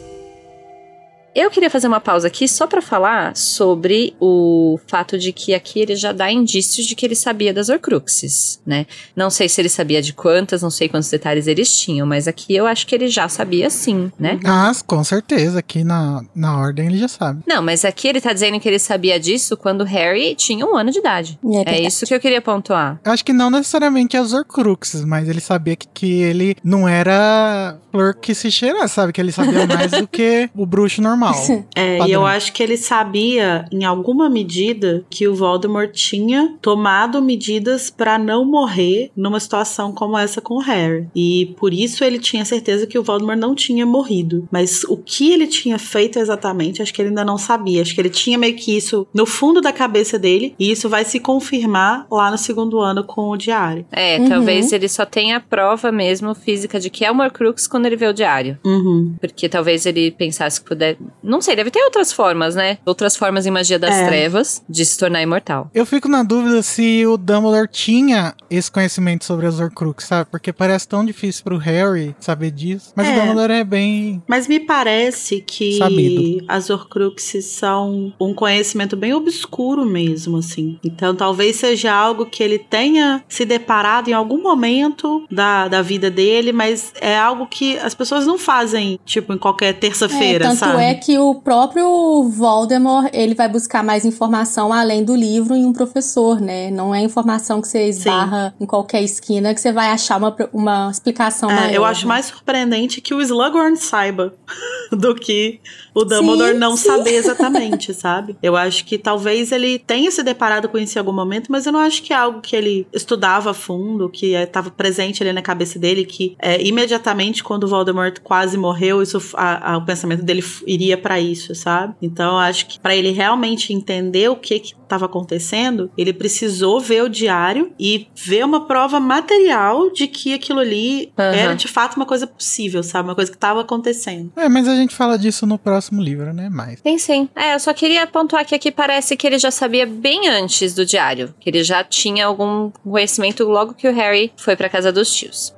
Eu queria fazer uma pausa aqui só pra falar sobre o fato de que aqui ele já dá indícios de que ele sabia das Horcruxes, né? Não sei se ele sabia de quantas, não sei quantos detalhes eles tinham, mas aqui eu acho que ele já sabia sim, né? Ah, com certeza. Aqui na, na ordem ele já sabe. Não, mas aqui ele tá dizendo que ele sabia disso quando Harry tinha um ano de idade. É É, isso que eu queria pontuar. Eu acho que não necessariamente as Horcruxes, mas ele sabia que, que ele não era flor que se cheira, sabe? Que ele sabia mais do que o bruxo normal. É, e Padrão. eu acho que ele sabia, em alguma medida, que o Voldemort tinha tomado medidas pra não morrer numa situação como essa com o Harry. E por isso ele tinha certeza que o Voldemort não tinha morrido. Mas o que ele tinha feito exatamente, acho que ele ainda não sabia. Acho que ele tinha meio que isso no fundo da cabeça dele, e isso vai se confirmar lá no segundo ano com o diário. É, Uhum. talvez ele só tenha a prova mesmo física de que é uma Horcrux quando ele vê o diário. Uhum. Porque talvez ele pensasse que puder. Não sei, deve ter outras formas, né? Outras formas em magia das É. trevas de se tornar imortal. Eu fico na dúvida se o Dumbledore tinha esse conhecimento sobre as Horcruxes, sabe? Porque parece tão difícil pro Harry saber disso. Mas É. o Dumbledore é bem... Mas me parece que Sabido. as Horcruxes são um conhecimento bem obscuro mesmo, assim. Então talvez seja algo que ele tenha se deparado em algum momento da, da vida dele, mas é algo que as pessoas não fazem, tipo, em qualquer É, terça-feira, tanto sabe? é que o próprio Voldemort, ele vai buscar mais informação além do livro em um professor, né? Não é informação que você esbarra em qualquer esquina que você vai achar uma, uma explicação É, maior. eu acho né? mais surpreendente que o Slughorn saiba do que o Dumbledore Sim, não sim. saber exatamente, sabe? Eu acho que talvez ele tenha se deparado com isso em algum momento, mas eu não acho que é algo que ele estudava a fundo, que estava presente ali na cabeça dele, que é, imediatamente quando o Voldemort quase morreu, isso, a- a- o pensamento dele iria pra isso, sabe? Então eu acho que pra ele realmente entender o que que estava acontecendo, ele precisou ver o diário e ver uma prova material de que aquilo ali Aham. era de fato uma coisa possível, sabe? Uma coisa que estava acontecendo. É, mas a gente fala disso no próximo livro, né? Mais. Tem sim. É, eu só queria pontuar que aqui parece que ele já sabia bem antes do diário. Que ele já tinha algum conhecimento logo que o Harry foi pra casa dos tios.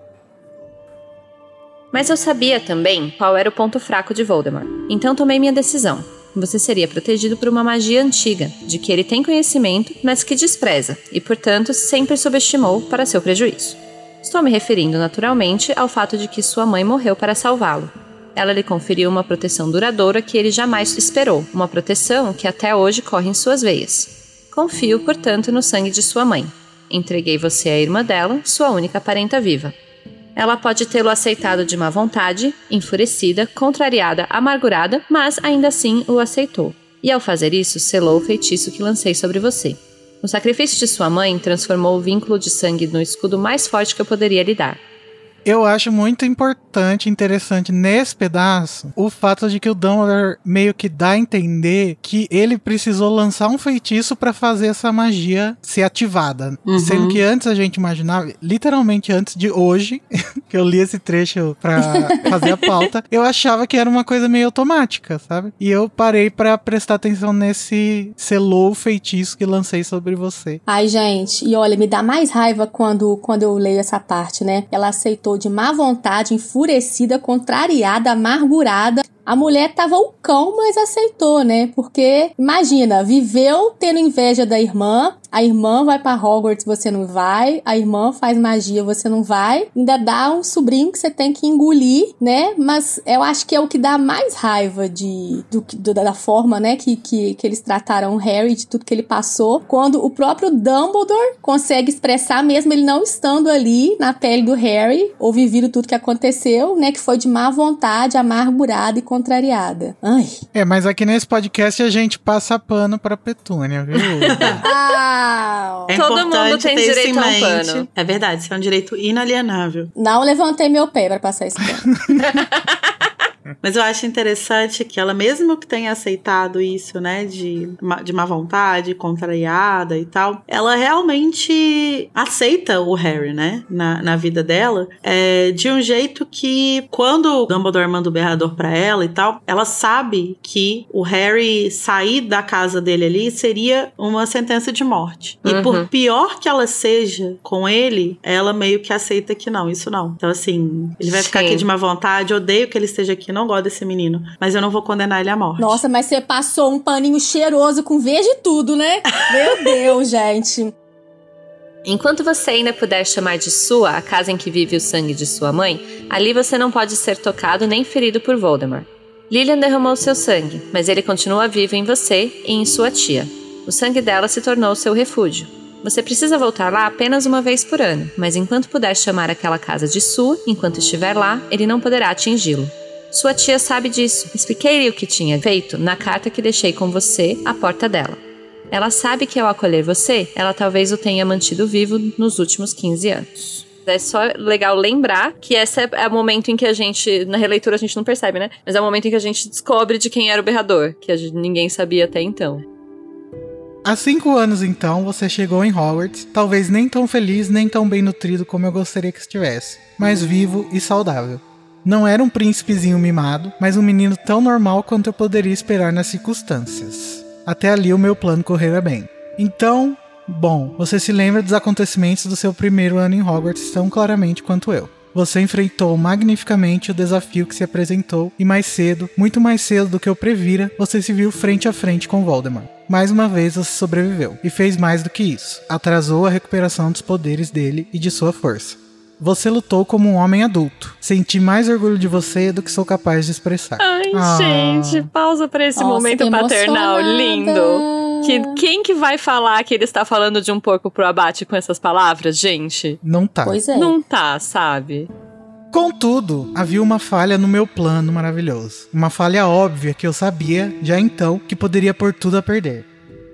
Mas eu sabia também qual era o ponto fraco de Voldemort. Então tomei minha decisão. você seria protegido por uma magia antiga, de que ele tem conhecimento, mas que despreza, e portanto sempre subestimou para seu prejuízo. Estou me referindo naturalmente ao fato de que sua mãe morreu para salvá-lo. Ela lhe conferiu uma proteção duradoura que ele jamais esperou, uma proteção que até hoje corre em suas veias. Confio, portanto, no sangue de sua mãe. Entreguei você à irmã dela, sua única parenta viva. Ela pode tê-lo aceitado de má vontade, enfurecida, contrariada, amargurada, mas ainda assim o aceitou. E ao fazer isso, selou o feitiço que lancei sobre você. O sacrifício de sua mãe transformou o vínculo de sangue no escudo mais forte que eu poderia lhe dar. Eu acho muito importante, interessante nesse pedaço, o fato de que o Dumbledore meio que dá a entender que ele precisou lançar um feitiço para fazer essa magia ser ativada. Uhum. Sendo que antes a gente imaginava, literalmente antes de hoje, que eu li esse trecho pra fazer a pauta, eu achava que era uma coisa meio automática, sabe? E eu parei para prestar atenção nesse selou o feitiço que lancei sobre você. Ai, gente, e olha, me dá mais raiva quando, quando eu leio essa parte, né? Ela aceitou de má vontade, enfurecida, contrariada, amargurada. A mulher tava o cão, mas aceitou, né? Porque, imagina, viveu tendo inveja da irmã, a irmã vai pra Hogwarts, você não vai, a irmã faz magia, você não vai, ainda dá um sobrinho que você tem que engolir, né? Mas eu acho que é o que dá mais raiva de, do, do- da forma, né, que, que, que eles trataram o Harry, de tudo que ele passou, quando o próprio Dumbledore consegue expressar, mesmo ele não estando ali na pele do Harry, ou vivido tudo que aconteceu, né, que foi de má vontade, amargurada e contrariada. Ai. É, mas aqui nesse podcast a gente passa pano pra Petúnia, viu? Ah, É Todo mundo tem direito a um pano. É verdade, isso é um direito inalienável. não levantei meu pé pra passar esse pano. Mas eu acho interessante que ela, mesmo que tenha aceitado isso, né, de, de má vontade, contrariada e tal, ela realmente aceita o Harry, né, na, na vida dela, é, de um jeito que, quando o Dumbledore manda o berrador pra ela e tal, ela sabe que o Harry sair da casa dele ali seria uma sentença de morte. E Uhum. por pior que ela seja com ele, ela meio que aceita que não, isso não. Então, assim, ele vai ficar Sim. aqui de má vontade, odeio que ele esteja aqui, não gosto desse menino, mas eu não vou condenar ele à morte. Nossa, mas você passou um paninho cheiroso com veja e tudo, né? Meu Deus, gente. Enquanto você ainda puder chamar de sua a casa em que vive o sangue de sua mãe, ali você não pode ser tocado nem ferido por Voldemort. Lilian derramou seu sangue, mas ele continua vivo em você e em sua tia. O sangue dela se tornou seu refúgio. Você precisa voltar lá apenas uma vez por ano, mas enquanto puder chamar aquela casa de sua, enquanto estiver lá, ele não poderá atingi-lo. Sua tia sabe disso. Expliquei-lhe o que tinha feito na carta que deixei com você à porta dela. Ela sabe que ao acolher você, ela talvez o tenha mantido vivo nos últimos 15 anos. É só legal lembrar que esse é o momento em que a gente, na releitura a gente não percebe, né? Mas é o momento em que a gente descobre de quem era o berrador, que gente- ninguém sabia até então. Há cinco anos, então, você chegou em Hogwarts, talvez nem tão feliz nem tão bem nutrido como eu gostaria que estivesse, mas vivo e saudável. Não era um príncipezinho mimado, mas um menino tão normal quanto eu poderia esperar nas circunstâncias. Até ali o meu plano correra bem. Então, bom, você se lembra dos acontecimentos do seu primeiro ano em Hogwarts tão claramente quanto eu. Você enfrentou magnificamente o desafio que se apresentou e mais cedo, muito mais cedo do que eu previra, você se viu frente a frente com Voldemort. Mais uma vez você sobreviveu e fez mais do que isso. Atrasou a recuperação dos poderes dele e de sua força. Você lutou como um homem adulto. Senti mais orgulho de você do que sou capaz de expressar. Ai, Ah. gente, pausa pra esse Nossa, momento paternal lindo. Que, quem que vai falar que ele está falando de um porco pro abate com essas palavras, gente? Não tá. Pois é. Não tá, sabe? Contudo, havia uma falha no meu plano maravilhoso. Uma falha óbvia que eu sabia, já então, que poderia pôr tudo a perder.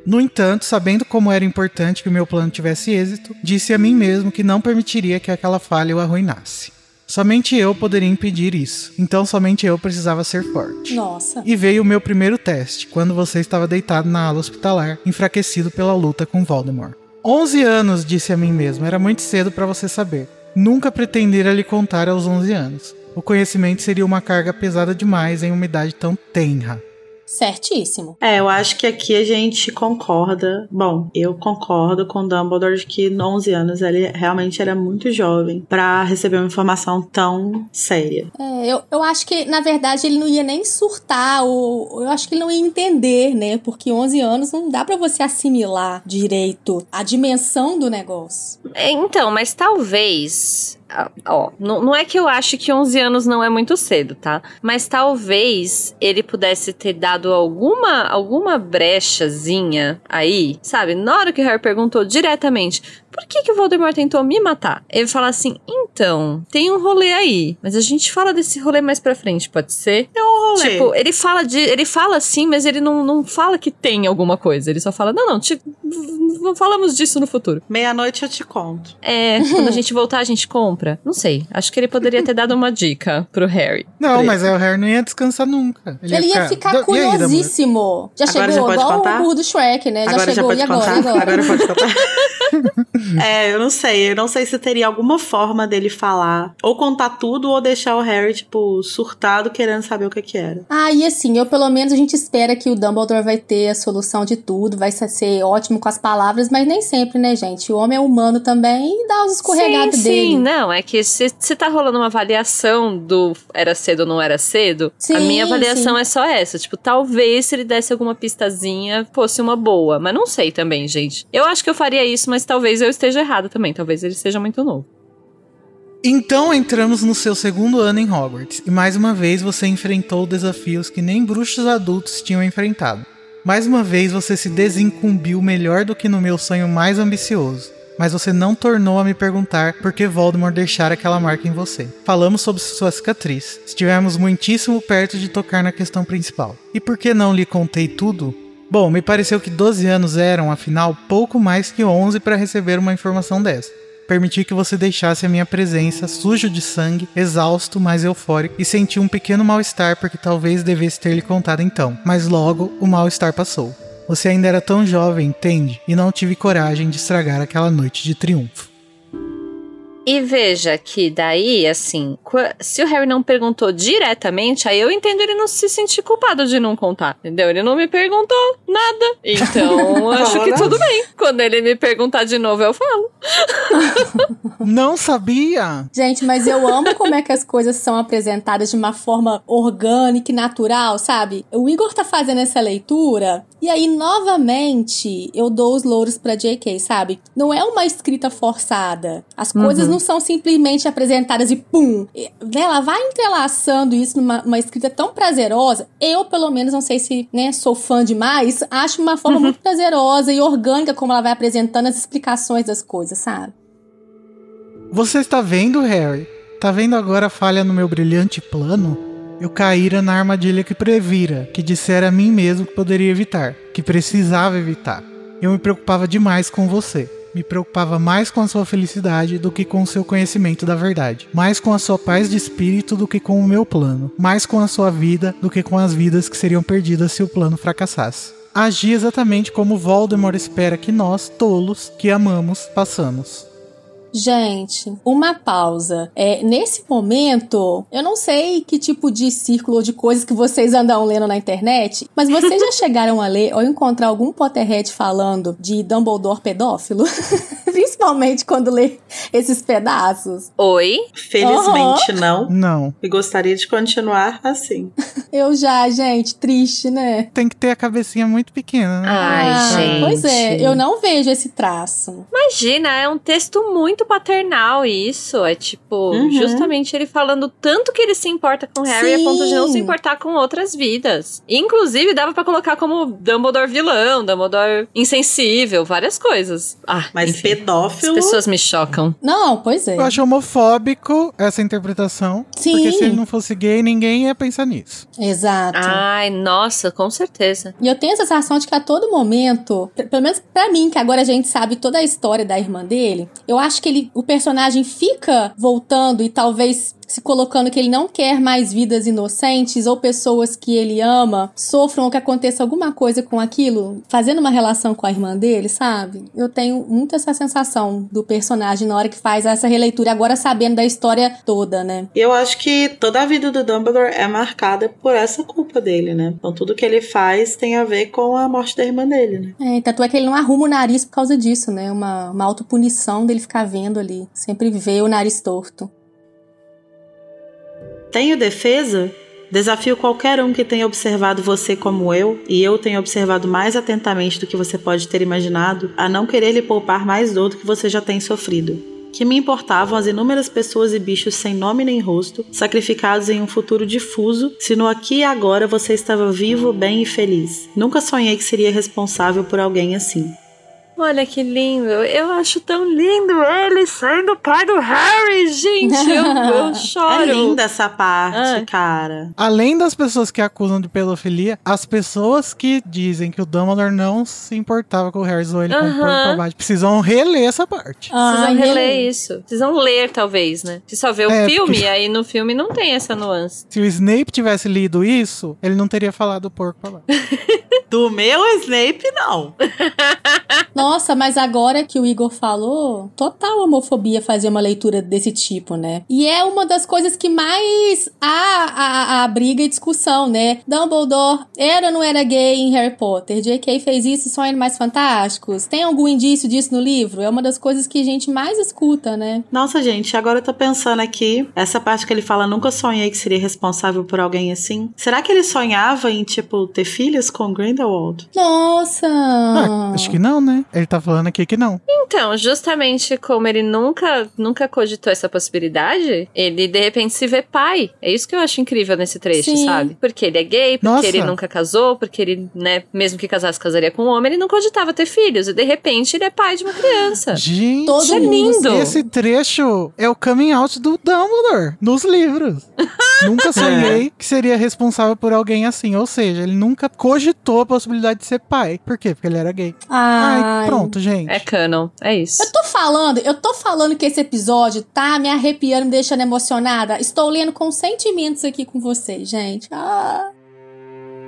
No entanto, sabendo como era importante que o meu plano tivesse êxito, disse a mim mesmo que não permitiria que aquela falha o arruinasse. Somente eu poderia impedir isso, então somente eu precisava ser forte. Nossa. E veio o meu primeiro teste, quando você estava deitado na ala hospitalar, enfraquecido pela luta com Voldemort. 11 anos, disse a mim mesmo, era muito cedo para você saber. Nunca pretendera lhe contar aos 11 anos. O conhecimento seria uma carga pesada demais em uma idade tão tenra. Certíssimo. É, eu acho que aqui a gente concorda. Bom, eu concordo com o Dumbledore de que no 11 anos ele realmente era muito jovem pra receber uma informação tão séria. É, eu, eu acho que, na verdade, ele não ia nem surtar, ou eu acho que ele não ia entender, né? Porque 11 anos não dá pra você assimilar direito a dimensão do negócio. É, Então, mas talvez. Ah, Ó, não, não é que eu acho que 11 anos não é muito cedo, tá? Mas talvez ele pudesse ter dado alguma alguma brechazinha aí, sabe? Na hora que o Harry perguntou diretamente por que, que o Voldemort tentou me matar, ele fala assim: então, tem um rolê aí, mas a gente fala desse rolê mais pra frente, pode ser? É um rolê. Tipo, ele fala de. Ele fala assim, mas ele não, não fala que tem alguma coisa. Ele só fala, não, não, te- falamos disso no futuro. Meia-noite eu te conto. É, quando a gente voltar, a gente compra. Não sei. Acho que ele poderia ter dado uma dica pro Harry. Não, mas aí o Harry não ia descansar nunca. Ele, ia ficar aí, Dumbledore? curiosíssimo. Já Agora chegou, já pode igual contar? o burro do Shrek, né? Já agora já chegou, pode e agora? contar? Agora? Agora pode contar. é, eu não sei. Eu não sei se teria alguma forma dele falar. Ou contar tudo, ou deixar o Harry, tipo, surtado, querendo saber o que que era. Ah, e assim, eu pelo menos a gente espera que o Dumbledore vai ter a solução de tudo, vai ser- ser ótimo com as palavras, mas nem sempre, né, gente? O homem é humano também e dá os escorregados sim, dele. Sim, não, é que se, se tá rolando uma avaliação do era cedo ou não era cedo, a Sim, minha avaliação sim. é só essa. Tipo, talvez se ele desse alguma pistazinha, fosse uma boa. Mas não sei também, gente. Eu acho que eu faria isso, mas talvez eu esteja errada também. Talvez ele seja muito novo. Então entramos no seu segundo ano em Hogwarts, e mais uma vez você enfrentou desafios que nem bruxos adultos tinham enfrentado. Mais uma vez você se desincumbiu melhor do que no meu sonho mais ambicioso. Mas você não tornou a me perguntar por que Voldemort deixara aquela marca em você. Falamos sobre sua cicatriz. Estivemos muitíssimo perto de tocar na questão principal. E por que não lhe contei tudo? Bom, me pareceu que 12 anos eram, afinal, pouco mais que 11 para receber uma informação dessa. Permiti que você deixasse a minha presença sujo de sangue, exausto, mas eufórico, e senti um pequeno mal-estar porque talvez devesse ter lhe contado então. Mas logo o mal-estar passou. Você ainda era tão jovem, entende? E não tive coragem de estragar aquela noite de triunfo. E veja que daí, assim, se o Harry não perguntou diretamente, aí eu entendo ele não se sentir culpado de não contar, entendeu? Ele não me perguntou nada. Então, acho que tudo bem. Quando ele me perguntar de novo, eu falo. Não sabia! Gente, mas eu amo como é que as coisas são apresentadas de uma forma orgânica e natural, sabe? O Igor tá fazendo essa leitura e aí, novamente, eu dou os louros pra JK, sabe? Não é uma escrita forçada. As coisas não são simplesmente apresentadas e pum! Né, Ela vai entrelaçando isso numa uma escrita tão prazerosa. Eu, pelo menos, não sei se né, sou fã demais, acho uma forma muito prazerosa e orgânica como ela vai apresentando as explicações das coisas, sabe? Você está vendo, Harry? Tá vendo agora a falha no meu brilhante plano? Eu caíra na armadilha que previra, que dissera a mim mesmo que poderia evitar, que precisava evitar. Eu me preocupava demais com você. Me preocupava mais com a sua felicidade do que com o seu conhecimento da verdade. Mais com a sua paz de espírito do que com o meu plano. Mais com a sua vida do que com as vidas que seriam perdidas se o plano fracassasse. Agi exatamente como Voldemort espera que nós, tolos, que amamos, passamos. Gente, uma pausa. É, nesse momento, eu não sei que tipo de círculo ou de coisas que vocês andam lendo na internet, mas vocês já chegaram a ler ou encontrar algum Potterhead falando de Dumbledore pedófilo? Principalmente quando lê esses pedaços. Oi? Felizmente não. Não. E gostaria de continuar assim. Eu já, gente, triste, né? Tem que ter a cabecinha muito pequena, né? Ai, Ah, gente. Pois é, eu não vejo esse traço. Imagina, é um texto muito paternal isso. É tipo, Uhum. justamente ele falando tanto que ele se importa com Harry a ponto de não Sim. se importar com outras vidas. Inclusive, dava pra colocar como Dumbledore vilão, Dumbledore insensível, várias coisas. Ah, Mas enfim, as pedófilo. pessoas me chocam. Não, pois é. Eu acho homofóbico essa interpretação. Sim. Porque se ele não fosse gay, ninguém ia pensar nisso. Exato. Ai, nossa, com certeza. E eu tenho a sensação de que a todo momento, pelo menos pra mim, que agora a gente sabe toda a história da irmã dele, eu acho que ele, o personagem fica voltando e talvez se colocando que ele não quer mais vidas inocentes ou pessoas que ele ama sofram ou que aconteça alguma coisa com aquilo, fazendo uma relação com a irmã dele, sabe? Eu tenho muito essa sensação do personagem na hora que faz essa releitura, agora sabendo da história toda, né? Eu acho que toda a vida do Dumbledore é marcada por essa culpa dele, né? Então tudo que ele faz tem a ver com a morte da irmã dele, né? É, tanto é que ele não arruma o nariz por causa disso, né? Uma, uma autopunição dele ficar vendo ali. Sempre vê o nariz torto. Tenho defesa? Desafio qualquer um que tenha observado você como eu, e eu tenho observado mais atentamente do que você pode ter imaginado, a não querer lhe poupar mais dor do que você já tem sofrido. Que me importavam as inúmeras pessoas e bichos sem nome nem rosto, sacrificados em um futuro difuso, se no aqui e agora você estava vivo, bem e feliz. Nunca sonhei que seria responsável por alguém assim. Olha que lindo. Eu acho tão lindo ele sendo o pai do Harry, gente. Eu, eu choro. É linda essa parte, Ah. cara. Além das pessoas que acusam de pedofilia, as pessoas que dizem que o Dumbledore não se importava com o Harry ou ele com o Aham. porco pra baixo precisam reler essa parte. Precisam Ai, reler isso. Precisam ler, talvez, né? Se só ver o É, filme, porque- aí no filme não tem essa nuance. Se o Snape tivesse lido isso, ele não teria falado o porco pra baixo. Do meu Snape, não. Nossa, mas agora que o Igor falou, total homofobia fazer uma leitura desse tipo, né? E é uma das coisas que mais há a, a briga e discussão, né? Dumbledore era ou não era gay em Harry Potter? J.K. fez isso só em Animais Fantásticos? Tem algum indício disso no livro? É uma das coisas que a gente mais escuta, né? Nossa, gente, agora eu tô pensando aqui, essa parte que ele fala, nunca sonhei que seria responsável por alguém assim. Será que ele sonhava em, tipo, ter filhos com Grindelwald? Nossa! Ah, acho que não, né? Ele tá falando aqui que não. Então, justamente como ele nunca, nunca cogitou essa possibilidade, ele de repente se vê pai. É isso que eu acho incrível nesse trecho, Sim. sabe? Porque ele é gay, porque Nossa. ele nunca casou, porque ele, né, mesmo que casasse, casaria com um homem, ele não cogitava ter filhos. E de repente ele é pai de uma criança. Gente, Todo é lindo. esse trecho é o coming out do Dumbledore nos livros. nunca sonhei que seria responsável por alguém assim. Ou seja, ele nunca cogitou a possibilidade de ser pai. Por quê? Porque ele era gay. Ai, Ai, pronto, gente. É canon, é isso. Eu tô falando, eu tô falando que esse episódio tá me arrepiando, me deixando emocionada. Estou lendo com sentimentos aqui com vocês, gente. Ah.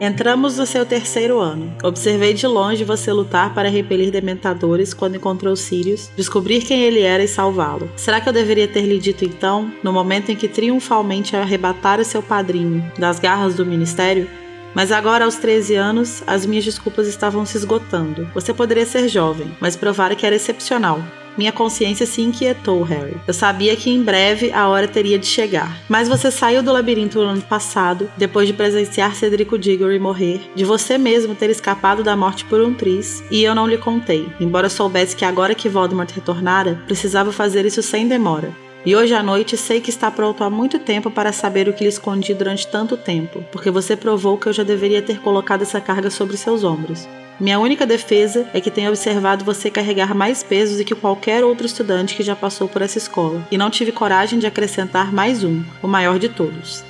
Entramos no seu terceiro ano. Observei de longe você lutar para repelir dementadores quando encontrou Sirius, descobrir quem ele era e salvá-lo. Será que eu deveria ter lhe dito então, no momento em que triunfalmente arrebatara seu padrinho das garras do ministério? Mas agora, aos 13 anos, as minhas desculpas estavam se esgotando. Você poderia ser jovem, mas provara que era excepcional. Minha consciência se inquietou, Harry. Eu sabia que em breve a hora teria de chegar. Mas você saiu do labirinto no ano passado, depois de presenciar Cedrico Diggory morrer, de você mesmo ter escapado da morte por um tris, e eu não lhe contei, embora soubesse que agora que Voldemort retornara, precisava fazer isso sem demora. E hoje à noite sei que está pronto há muito tempo para saber o que lhe escondi durante tanto tempo, porque você provou que eu já deveria ter colocado essa carga sobre seus ombros. Minha única defesa é que tenho observado você carregar mais pesos do que qualquer outro estudante que já passou por essa escola, e não tive coragem de acrescentar mais um, o maior de todos.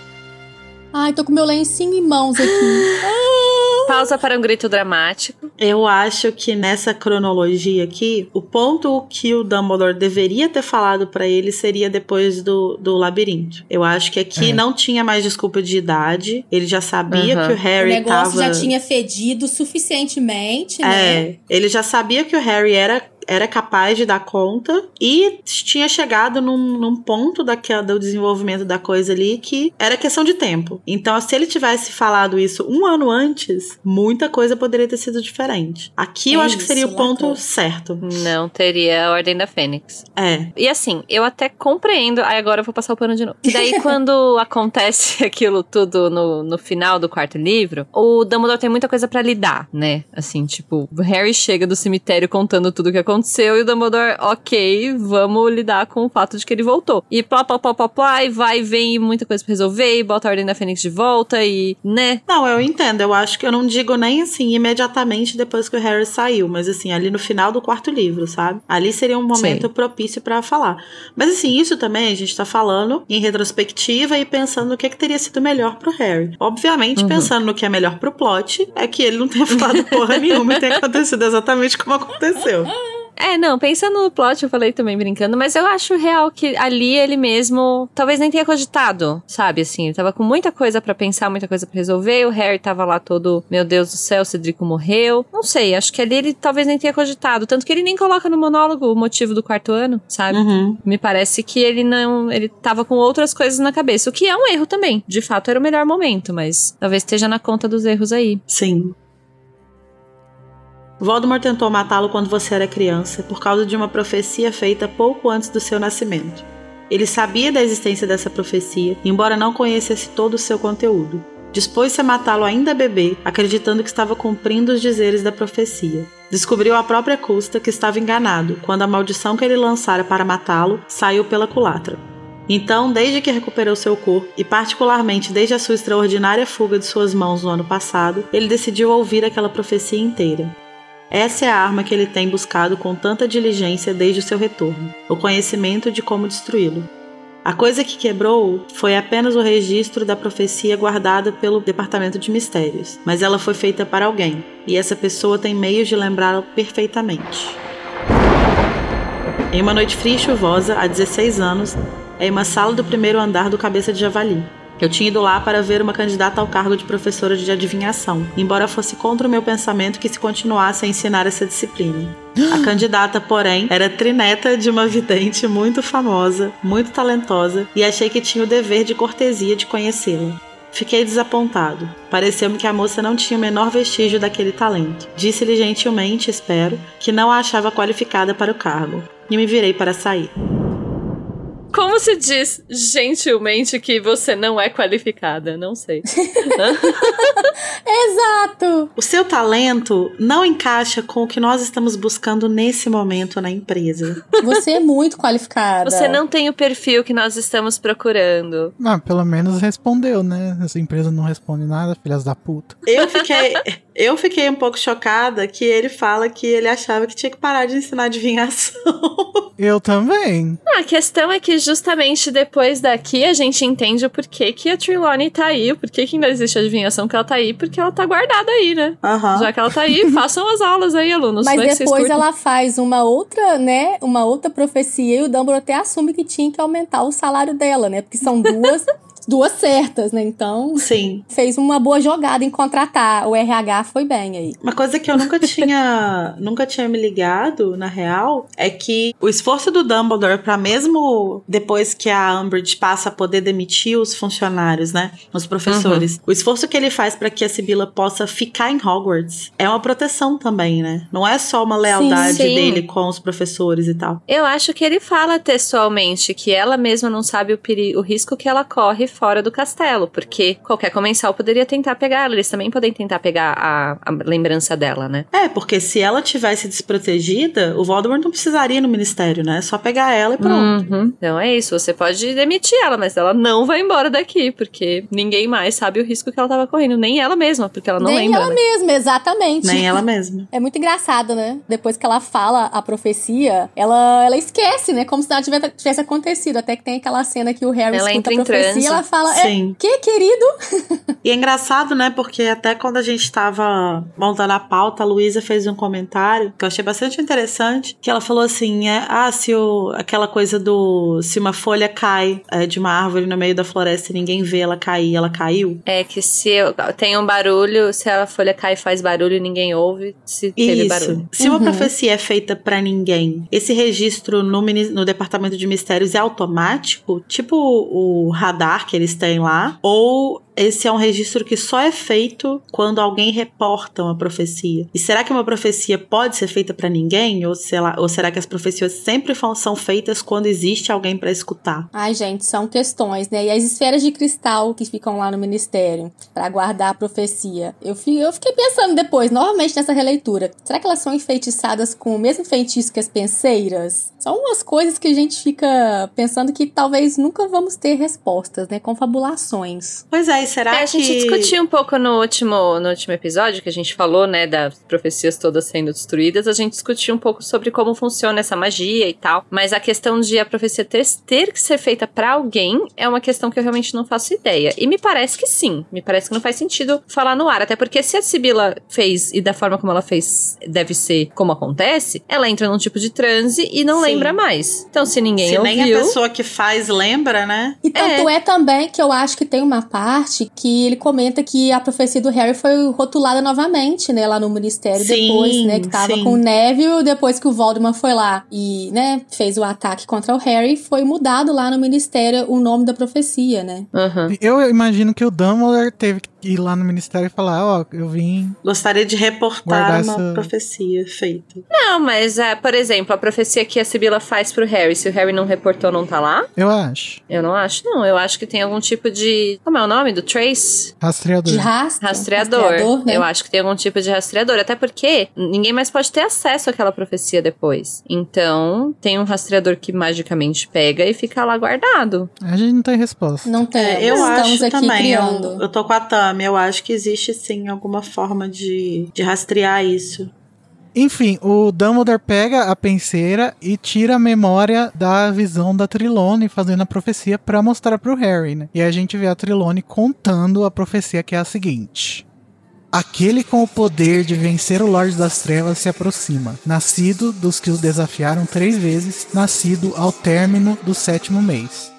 Ai, tô com meu lencinho em mãos aqui. Pausa para um grito dramático. Eu acho que nessa cronologia aqui, o ponto que o Dumbledore deveria ter falado pra ele seria depois do, do labirinto. Eu acho que aqui É. não tinha mais desculpa de idade. Ele já sabia Uhum. que o O Harry negócio tava. já tinha fedido suficientemente, né? É, ele já sabia que o Harry era, era capaz de dar conta e tinha chegado num, num ponto daquela, do desenvolvimento da coisa ali que era questão de tempo. Então, se ele tivesse falado isso um ano antes, muita coisa poderia ter sido diferente. Aqui eu É acho que seria o ponto lacrou. certo. Não teria a Ordem da Fênix. É. E assim, eu até compreendo. Aí agora eu vou passar o pano de novo. E daí, quando acontece aquilo tudo no, no final do quarto livro, o Dumbledore tem muita coisa pra lidar, né? Assim, tipo, o Harry chega do cemitério contando tudo o que aconteceu e o Dumbledore, ok, vamos lidar com o fato de que ele voltou. E plá, plá, plá, plá, plá, e vai vem, e muita coisa pra resolver, e bota a Ordem da Fênix de volta, e, né? Não, eu entendo. Eu acho que eu não digo nem assim imediatamente depois que o Harry saiu, mas assim, ali no final do quarto livro, sabe? Ali seria um momento Sim. propício pra falar. Mas assim, isso também a gente tá falando em retrospectiva e pensando no que, que teria sido melhor pro Harry. Obviamente, Uhum. pensando no que é melhor pro plot, é que ele não tenha falado porra nenhuma e tenha acontecido exatamente como aconteceu. É, não, pensando no plot, eu falei também brincando, mas eu acho real que ali ele mesmo talvez nem tenha cogitado, sabe? Assim, ele tava com muita coisa pra pensar, muita coisa pra resolver. O Harry tava lá todo, meu Deus do céu, o Cedrico morreu. Não sei, acho que ali ele talvez nem tenha cogitado. Tanto que ele nem coloca no monólogo o motivo do quarto ano, sabe? Uhum. Me parece que ele não. Ele tava com outras coisas na cabeça, o que é um erro também. De fato, era o melhor momento, mas talvez esteja na conta dos erros aí. Sim. Voldemort tentou matá-lo quando você era criança por causa de uma profecia feita pouco antes do seu nascimento. Ele sabia da existência dessa profecia, embora não conhecesse todo o seu conteúdo. Dispôs-se a matá-lo ainda bebê, acreditando que estava cumprindo os dizeres da profecia. Descobriu à própria custa que estava enganado quando a maldição que ele lançara para matá-lo saiu pela culatra. Então, desde que recuperou seu corpo, e particularmente desde a sua extraordinária fuga de suas mãos no ano passado, ele decidiu ouvir aquela profecia inteira. Essa é a arma que ele tem buscado com tanta diligência desde o seu retorno: o conhecimento de como destruí-lo. A coisa que quebrou foi apenas o registro da profecia guardada pelo Departamento de Mistérios, mas ela foi feita para alguém, e essa pessoa tem meios de lembrá-la perfeitamente. Em uma noite fria e chuvosa, há 16 anos, em uma sala do primeiro andar do Cabeça de Javali, eu tinha ido lá para ver uma candidata ao cargo de professora de adivinhação, embora fosse contra o meu pensamento que se continuasse a ensinar essa disciplina. A candidata, porém, era trineta de uma vidente muito famosa, muito talentosa, e achei que tinha o dever de cortesia de conhecê-la. Fiquei desapontado. Pareceu-me que a moça não tinha o menor vestígio daquele talento. Disse-lhe gentilmente, espero, que não a achava qualificada para o cargo, e me virei para sair. Como se diz gentilmente que você não é qualificada? Não sei. Exato! O seu talento não encaixa com o que nós estamos buscando nesse momento na empresa. Você é muito qualificada. Você não tem o perfil que nós estamos procurando. Ah, pelo menos respondeu, né? Essa empresa não responde nada, filhas da puta. Eu fiquei, eu fiquei um pouco chocada que ele fala que ele achava que tinha que parar de ensinar adivinhação. Eu também. Ah, a questão é que justamente depois daqui a gente entende o porquê que a Trelawney tá aí, o porquê que ainda existe a adivinhação que ela tá aí, porque ela tá guardada aí, né? Aham. Já que ela tá aí, façam as aulas aí, alunos. Mas depois ela faz uma outra, né? Uma outra profecia e o Dumbledore até assume que tinha que aumentar o salário dela, né? Porque são duas, duas certas, né? Então, Sim. fez uma boa jogada em contratar. O RH foi bem aí. Uma coisa que eu nunca tinha, nunca tinha me ligado, na real, é que o esforço do Dumbledore pra mesmo depois que a Umbridge passa a poder demitir os funcionários, né, os professores, o esforço que ele faz pra que a Sibila possa ficar em Hogwarts é uma proteção também, né? Não é só uma lealdade Sim. dele com os professores e tal. Eu acho que ele fala textualmente que ela mesma não sabe o, o risco que ela corre fora do castelo, porque qualquer comensal poderia tentar pegar ela, eles também podem tentar pegar a, a lembrança dela, né? É, porque se ela tivesse desprotegida, o Voldemort não precisaria ir no ministério, né? É só pegar ela e pronto. Uhum. Então é isso, você pode demitir ela, mas ela não vai embora daqui, porque ninguém mais sabe o risco que ela tava correndo, nem ela mesma, porque ela não Nem lembra. ela né? mesma, exatamente. Nem ela mesma. É muito engraçado, né? Depois que ela fala a profecia, ela, ela esquece, né? Como se nada tivesse, acontecido. Até que tem aquela cena que o Harry Ela escuta a profecia transe. e ela fala: Sim. É, que, querido? E é engraçado, né? Porque até quando a gente tava montando a pauta, a Luísa fez um comentário que eu achei bastante interessante. Que ela falou assim: é, ah, se o, aquela coisa do se uma folha cai é, de uma árvore no meio da floresta e ninguém vê ela cair, ela caiu. É que se eu- tem um barulho, se a folha cai e faz barulho e ninguém ouve, se teve Isso. barulho. Se uma profecia é feita pra ninguém, esse registro no, no Departamento de Mistérios é automático? Tipo o radar que eles têm lá? Ou esse é um registro que só é feito quando alguém reporta uma profecia? E será que uma profecia pode ser feita pra ninguém? Ou, sei lá, ou será que as profecias sempre são feitas quando existe alguém pra escutar? Ai, gente, são questões, né? E as esferas de cristal que ficam lá no ministério pra guardar a profecia. Eu, fi- eu fiquei pensando depois, novamente nessa releitura. Será que elas são enfeitiçadas com o mesmo feitiço que as penseiras? São umas coisas que a gente fica pensando que talvez nunca vamos ter respostas, né? Confabulações. Pois é, será É, a que. gente discutiu um pouco no último, no último episódio, que a gente falou, né, das profecias todas sendo destruídas, a gente discutiu um pouco sobre como funciona essa magia e tal, mas a questão de a profecia ter, ter que ser feita pra alguém é uma questão que eu realmente não faço ideia. E me parece que sim, me parece que não faz sentido falar no ar, até porque se a Sibila fez e da forma como ela fez deve ser como acontece, ela entra num tipo de transe e não Sim. lembra mais. Então, se ninguém Se nem a ouviu, pessoa que faz lembra, né? E tanto é. também que eu acho que tem uma parte que ele comenta que a profecia do Harry foi rotulada novamente, né, lá no ministério Sim, depois, né, que tava sim. com o Neville, depois que o Voldemort foi lá e, né, fez o ataque contra o Harry, foi mudado lá no ministério o nome da profecia, né? Aham. Eu imagino que o Dumbledore teve que ir lá no ministério e falar, ó, eu vim. Gostaria de reportar Guardar uma essa- profecia feita. Não, mas, é, por exemplo, a profecia que a Sibila faz pro Harry, se o Harry não reportou, não tá lá? Eu acho. Eu não acho, não. Eu acho que tem algum tipo de. Como é o nome do Trace? Rastreador. De rastro, Rastreador. né? Eu acho que tem algum tipo de rastreador. Até porque ninguém mais pode ter acesso àquela profecia depois. Então, tem um rastreador que magicamente pega e fica lá guardado. A gente não tem resposta. Não tem. É, eu Estamos acho aqui também. Eu, criando. eu tô com a Eu acho que existe sim alguma forma de, de rastrear isso. Enfim, o Dumbledore pega a penseira e tira a memória da visão da Trilone fazendo a profecia pra mostrar pro Harry, né? E a gente vê a Trilone contando a profecia que é a seguinte: Aquele com o poder de vencer o Lorde das Trevas se aproxima, nascido dos que os desafiaram três vezes, nascido ao término do sétimo mês.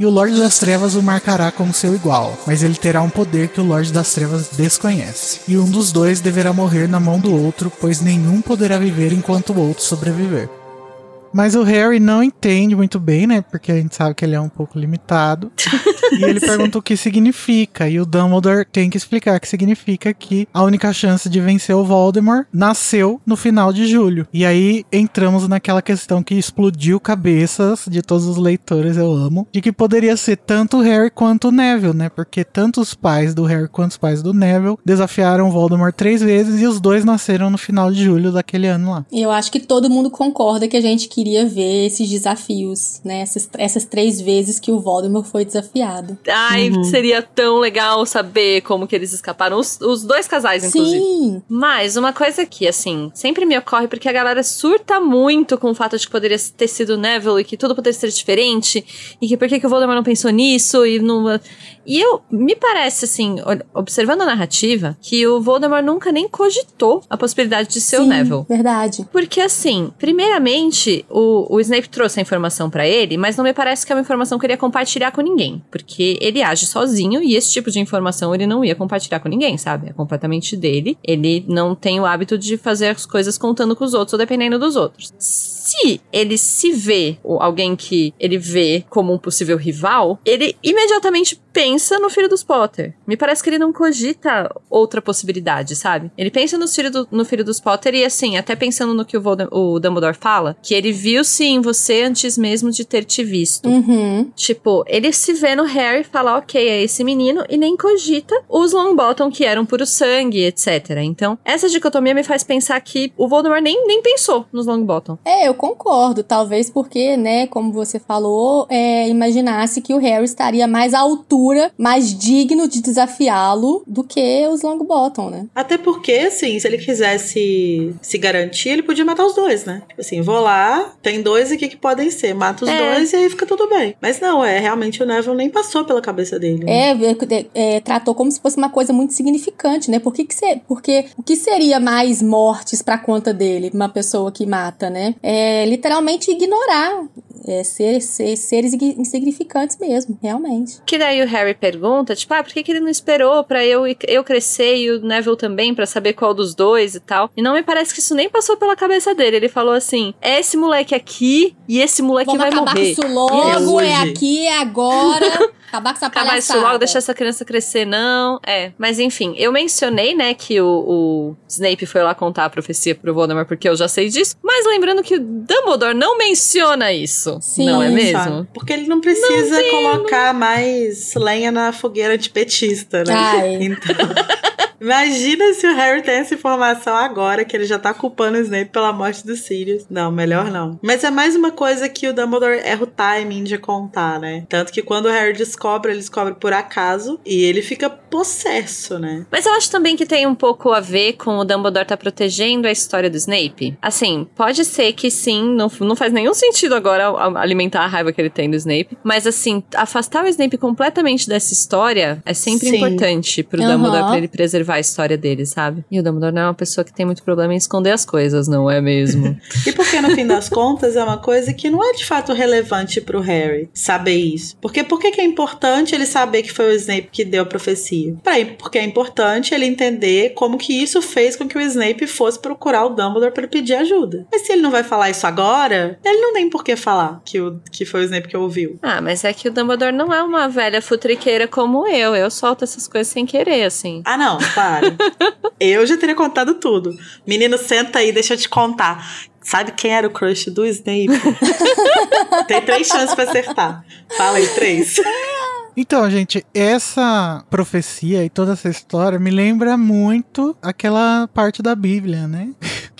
E o Lorde das Trevas o marcará como seu igual, mas ele terá um poder que o Lorde das Trevas desconhece. E um dos dois deverá morrer na mão do outro, pois nenhum poderá viver enquanto o outro sobreviver. Mas o Harry não entende muito bem, né? Porque a gente sabe que ele é um pouco limitado. e ele pergunta o que significa. E o Dumbledore tem que explicar que significa que a única chance de vencer o Voldemort nasceu no final de julho. E aí entramos naquela questão que explodiu cabeças de todos os leitores, eu amo. De que poderia ser tanto o Harry quanto o Neville, né? Porque tanto os pais do Harry quanto os pais do Neville desafiaram o Voldemort três vezes e os dois nasceram no final de julho daquele ano lá. E eu acho que todo mundo concorda que a gente queria ver esses desafios, né? Essas, essas três vezes que o Voldemort foi desafiado. Ai, seria tão legal saber como que eles escaparam. Os, os dois casais, inclusive. Sim! Mas uma coisa que, assim, sempre me ocorre porque a galera surta muito com o fato de que poderia ter sido o Neville e que tudo poderia ser diferente e que por que, que o Voldemort não pensou nisso e não. E eu, me parece, assim, o- observando a narrativa, que o Voldemort nunca nem cogitou a possibilidade de ser o Sim, Neville. Verdade. Porque, assim, primeiramente, o, o Snape trouxe a informação pra ele, mas não me parece que é uma informação que ele ia compartilhar com ninguém. Porque ele age sozinho e esse tipo de informação ele não ia compartilhar com ninguém, sabe? É completamente dele. Ele não tem o hábito de fazer as coisas contando com os outros ou dependendo dos outros. Se ele se vê, ou alguém que ele vê como um possível rival, ele imediatamente pensa no filho dos Potter. Me parece que ele não cogita outra possibilidade, sabe? Ele pensa no filho, do- no filho dos Potter e, assim, até pensando no que o, Voldem- o Dumbledore fala, que ele viu-se em você antes mesmo de ter te visto. Uhum. Tipo, ele se vê no Harry e fala, ok, é esse menino, e nem cogita os Longbottom que eram puro sangue, etc. Então, essa dicotomia me faz pensar que o Voldemort nem, nem pensou nos Longbottom. É, eu concordo. Talvez porque, né, como você falou, é, imaginasse que o Harry estaria mais à altura, mais digno de desafiá-lo do que os Longbottom, né? Até porque, assim, se ele quisesse se garantir, ele podia matar os dois, né? Tipo assim, vou lá, tem dois aqui que podem ser, mata os É. dois e aí fica tudo bem. Mas não, é, realmente o Neville nem passou pela cabeça dele. né? É, é, é, tratou como se fosse uma coisa muito significante, né? Por que que se- porque o que seria mais mortes pra conta dele, uma pessoa que mata, né? É literalmente ignorar. É, ser, ser- seres ig- insignificantes mesmo, realmente. Que daí o Harry pergunta, tipo, ah, por que, que ele não esperou pra eu, eu crescer e o Neville também, pra saber qual dos dois e tal? E não me parece que isso nem passou pela cabeça dele. Ele falou assim: é esse moleque aqui e esse moleque Vamos vai acabar morrer. com isso logo, É é aqui, é agora. acabar com essa acabar isso logo, deixar essa criança crescer, não. É. Mas enfim, eu mencionei, né, que o, o Snape foi lá contar a profecia pro Voldemort, porque eu já sei disso. Mas lembrando que o Dumbledore não menciona isso. Sim, não é mesmo? Porque ele não precisa colocar mais lenha na fogueira antipetista, né? Ai. Então, Imagina se o Harry tem essa informação agora, que ele já tá culpando o Snape pela morte do Sirius. Não, melhor não. Mas é mais uma coisa que o Dumbledore erra o timing de contar, né? Tanto que quando o Harry descobre, ele descobre por acaso e ele fica possesso, né? Mas eu acho também que tem um pouco a ver com o Dumbledore tá protegendo a história do Snape. Assim, pode ser que sim, não, não faz nenhum sentido agora alimentar a raiva que ele tem do Snape. Mas assim, afastar o Snape completamente dessa história é sempre Sim. importante pro Aham. Dumbledore pra ele preservar a história dele, sabe? E o Dumbledore não é uma pessoa que tem muito problema em esconder as coisas, não é mesmo? E porque no fim das contas é uma coisa que não é de fato relevante pro Harry saber isso. Porque por que que é importante ele saber que foi o Snape que deu a profecia? Pra, porque é importante ele entender como que isso fez com que o Snape fosse procurar o Dumbledore para pedir ajuda. Mas se ele não vai falar isso agora, ele não tem por que falar que, o, que foi o Snape que ouviu. ah, mas é que o Dumbledore não é uma velha futriqueira como eu. Eu solto essas coisas sem querer, assim. Ah, não, para. eu já teria contado tudo. Menino, senta aí, deixa eu te contar. Sabe quem era o crush do Snape? Tem três chances pra acertar. Fala aí, três. Então, gente, essa profecia e toda essa história me lembra muito aquela parte da Bíblia, né?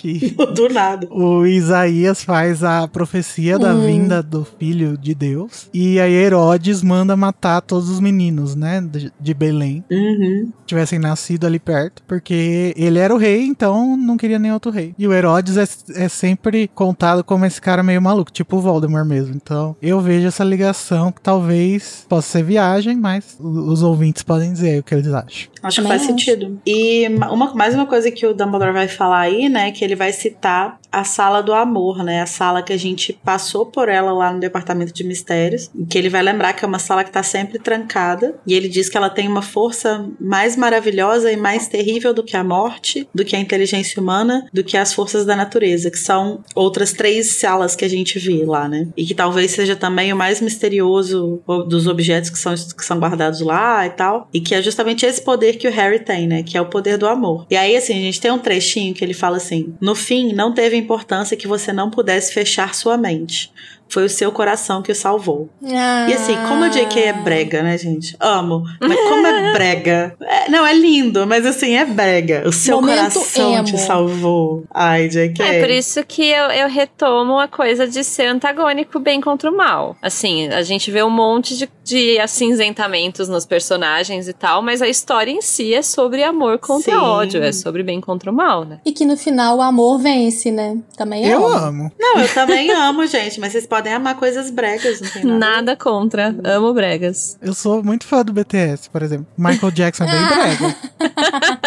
Que Do nada. o Isaías faz a profecia da Hum. vinda do filho de Deus. E aí Herodes manda matar todos os meninos, né? De, de Belém. Uhum. que Tivessem nascido ali perto. Porque ele era o rei, então não queria nem outro rei. E o Herodes é, é sempre contado como esse cara meio maluco, tipo o Voldemort mesmo. Então eu vejo essa ligação que talvez possa ser viagem, mas os ouvintes podem dizer aí o que eles acham. Acho que faz sentido. E ma- uma, mais uma coisa que o Dumbledore vai falar aí, né? Que ele vai citar a sala do amor, né? A sala que a gente passou por ela lá no departamento de mistérios. Que ele vai lembrar que é uma sala que tá sempre trancada. E ele diz que ela tem uma força mais maravilhosa e mais terrível do que a morte, do que a inteligência humana, do que as forças da natureza, que são outras três salas que a gente vê lá, né? E que talvez seja também o mais misterioso dos objetos que são, que são guardados lá e tal. E que é justamente esse poder que o Harry tem, né? Que é o poder do amor. E aí, assim, a gente tem um trechinho que ele fala assim: No fim, não teve importância que você não pudesse fechar sua mente. Foi o seu coração que o salvou. E assim, como a JK é brega, né, gente? Amo. Mas como é brega. É, não, é lindo, mas assim, é brega. O seu Momento coração te emo. salvou. Ai, JK. É por isso que eu, eu retomo a coisa de ser antagônico bem contra o mal. Assim, a gente vê um monte de, de acinzentamentos nos personagens e tal, mas a história em si é sobre amor contra Sim. ódio, é sobre bem contra o mal, né? E que no final o amor vence, né? Também é eu óbvio. amo. Não, eu também amo, gente, mas vocês podem amar coisas bregas, não tem nada. Nada contra, amo bregas. Eu sou muito fã do BTS, por exemplo. Michael Jackson é bem brega.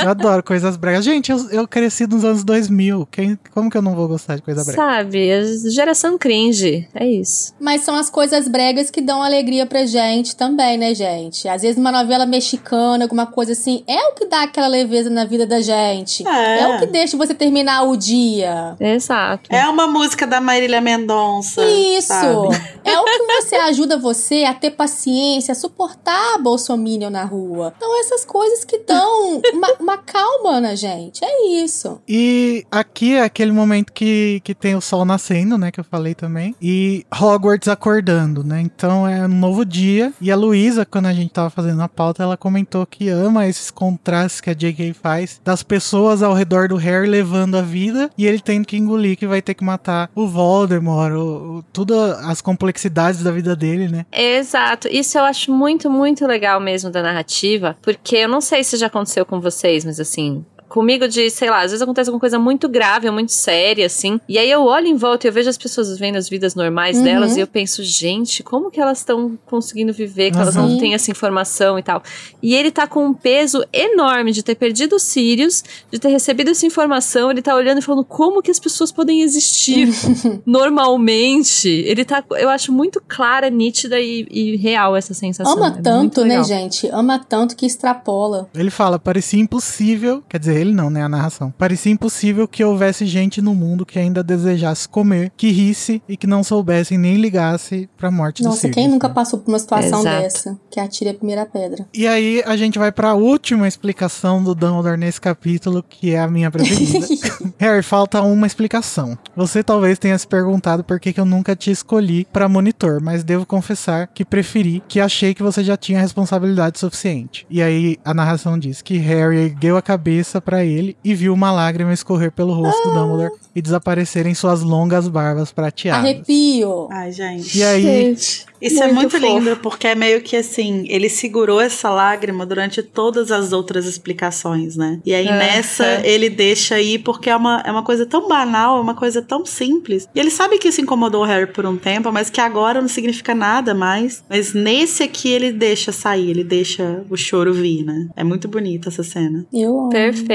Eu adoro coisas bregas. Gente, eu, eu cresci nos anos 2000. Quem, como que eu não vou gostar de coisa brega? Sabe, geração cringe, é isso. Mas são as coisas bregas que dão alegria pra gente também, né, gente? Às vezes uma novela mexicana, alguma coisa assim, é o que dá aquela leveza na vida da gente. É. É, o que deixa você terminar o dia. Exato. É uma música da Marília Mendonça. Isso! sabe? É o que você ajuda você a ter paciência, a suportar a Bolsominion na rua. Então, essas coisas que dão uma, uma calma na gente. É isso. E aqui é aquele momento que, que tem o sol nascendo, né? Que eu falei também. E Hogwarts acordando, né? Então é um novo dia. E a Luísa, quando a gente tava fazendo a pauta, ela comentou que ama esses contrastes que a J.K. faz das pessoas ao redor do Harry levando a vida e ele tendo que engolir que vai ter que matar o Voldemort, o, o, tudo as complexidades da vida dele, né? Exato. Isso eu acho muito, muito legal mesmo da narrativa, porque eu não sei se já aconteceu com vocês, mas assim. Comigo de, sei lá, às vezes acontece alguma coisa muito grave, muito séria, assim. E aí eu olho em volta e eu vejo as pessoas vivendo as vidas normais Uhum. delas e eu penso, gente, como que elas estão conseguindo viver, que elas não Uhum. têm essa informação e tal. E ele tá com um peso enorme de ter perdido os Sirius, de ter recebido essa informação, ele tá olhando e falando como que as pessoas podem existir normalmente. Ele tá, eu acho muito clara, nítida e, e real essa sensação. Ama É tanto, né, gente? Ama tanto que extrapola. Ele fala, parecia impossível. Quer dizer, ele não, né? A narração. Parecia impossível que houvesse gente no mundo que ainda desejasse comer, que risse e que não soubesse nem ligasse pra morte do Nossa, quem nunca passou por uma situação Exato. dessa? Que atire a primeira pedra. E aí a gente vai pra última explicação do Dumbledore nesse capítulo, que é a minha preferida. Harry, falta uma explicação. Você talvez tenha se perguntado por que, que eu nunca te escolhi pra monitor, mas devo confessar que preferi, que achei que você já tinha responsabilidade suficiente. E aí a narração diz que Harry ergueu a cabeça pra ele e viu uma lágrima escorrer pelo rosto do Dumbledore e desaparecer em suas longas barbas prateadas. Arrepio. Ai, gente. E aí, Gente, Isso é muito muito fofo. lindo, porque é meio que assim, ele segurou essa lágrima durante todas as outras explicações, né? E aí É, nessa é. ele deixa aí porque é uma, é uma coisa tão banal, é uma coisa tão simples. E ele sabe que isso incomodou o Harry por um tempo, mas que agora não significa nada mais. Mas nesse aqui ele deixa sair, ele deixa o choro vir, né? É muito bonita essa cena. Eu amo. Perfeito.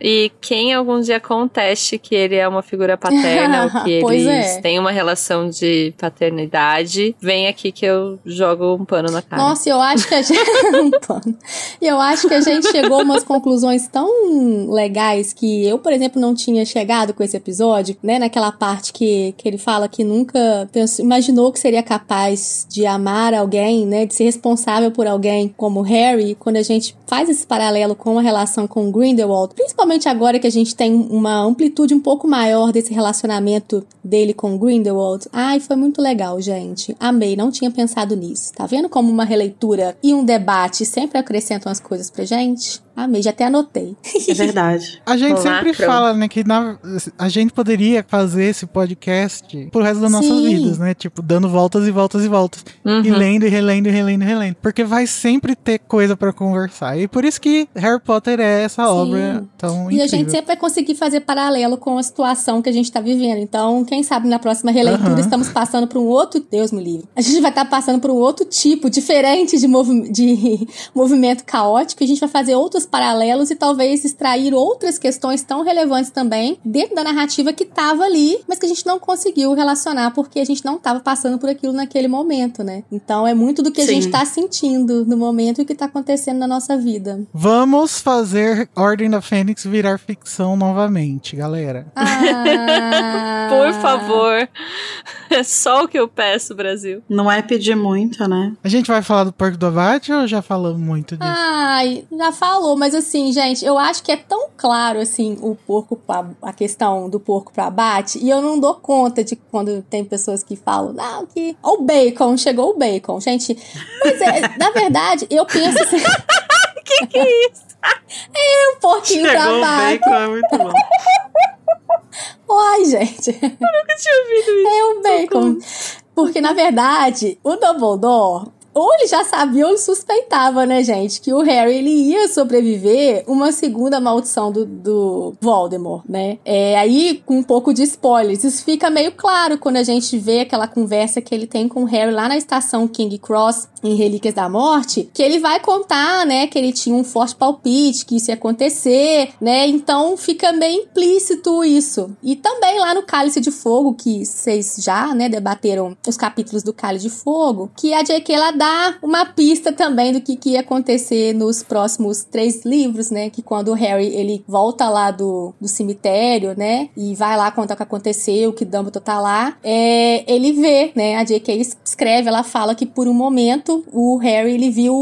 E quem algum dia conteste que ele é uma figura paterna ou que eles é. têm uma relação de paternidade, vem aqui que eu jogo um pano na cara. Nossa, eu acho que a gente. Um pano. Eu acho que a gente chegou a umas conclusões tão legais que eu, por exemplo, não tinha chegado com esse episódio, né? Naquela parte que, que ele fala que nunca pensou, imaginou que seria capaz de amar alguém, né? De ser responsável por alguém como Harry, quando a gente faz esse paralelo com a relação com Grindelwald, principalmente agora que a gente tem uma amplitude um pouco maior desse relacionamento dele com Grindelwald. Ai, foi muito legal, gente. Amei, não tinha pensado nisso. Tá vendo como uma releitura e um debate sempre acrescentam as coisas pra gente? Amei, já até anotei. É verdade. A gente sempre Lacrou. fala, né, que na- a gente poderia fazer esse podcast pro resto das nossas Sim. vidas, né? Tipo, dando voltas e voltas e voltas. Uhum. E lendo e relendo e relendo e relendo. Porque vai sempre ter coisa pra conversar. E por isso que Harry Potter é essa Sim. obra tão E incrível. a gente sempre vai conseguir fazer paralelo com a situação que a gente tá vivendo. Então, quem sabe na próxima releitura Aham. estamos passando por um outro. Deus me livre. A gente vai estar passando por um outro tipo, diferente de, movi- de movimento caótico. E a gente vai fazer outros paralelos e talvez extrair outras questões tão relevantes também dentro da narrativa que tava ali, mas que a gente não conseguiu relacionar porque a gente não tava passando por aquilo naquele momento, né? Então, é muito do que a Sim. gente tá sentindo no momento e o que tá acontecendo na nossa vida. Vamos fazer Ordem da Fênix virar ficção novamente, galera. Ah. Por favor. É só o que eu peço, Brasil. Não é pedir muito, né? A gente vai falar do Porco do Abate ou já falamos muito disso? Ai, já falou, mas assim, gente, eu acho que é tão claro, assim, o porco, pra, a questão do porco para abate, e eu não dou conta de quando tem pessoas que falam, não, que. O bacon, chegou o bacon, gente. Mas é, na verdade, eu penso assim. que que é isso? É um porquinho pra Chegou o abate. bacon, é muito bom. Ai, gente. Eu nunca tinha ouvido isso. É o bacon. Porque, na verdade, o Dumbledore, ou ele já sabia ou ele suspeitava, né, gente, que o Harry ele ia sobreviver uma segunda maldição do, do Voldemort, né? É, aí, com um pouco de spoilers, isso fica meio claro quando a gente vê aquela conversa que ele tem com o Harry lá na estação King Cross, em Relíquias da Morte, que ele vai contar, né, que ele tinha um forte palpite, que isso ia acontecer, né? Então fica meio implícito isso. E também lá no Cálice de Fogo, que vocês já, né, debateram os capítulos do Cálice de Fogo, que a J.K. ela dá uma pista também do que, que ia acontecer nos próximos três livros, né? Que quando o Harry ele volta lá do, do cemitério, né? E vai lá contar o que aconteceu, que Dumbledore tá lá, é, ele vê, né? A J.K. escreve, ela fala que por um momento o Harry ele viu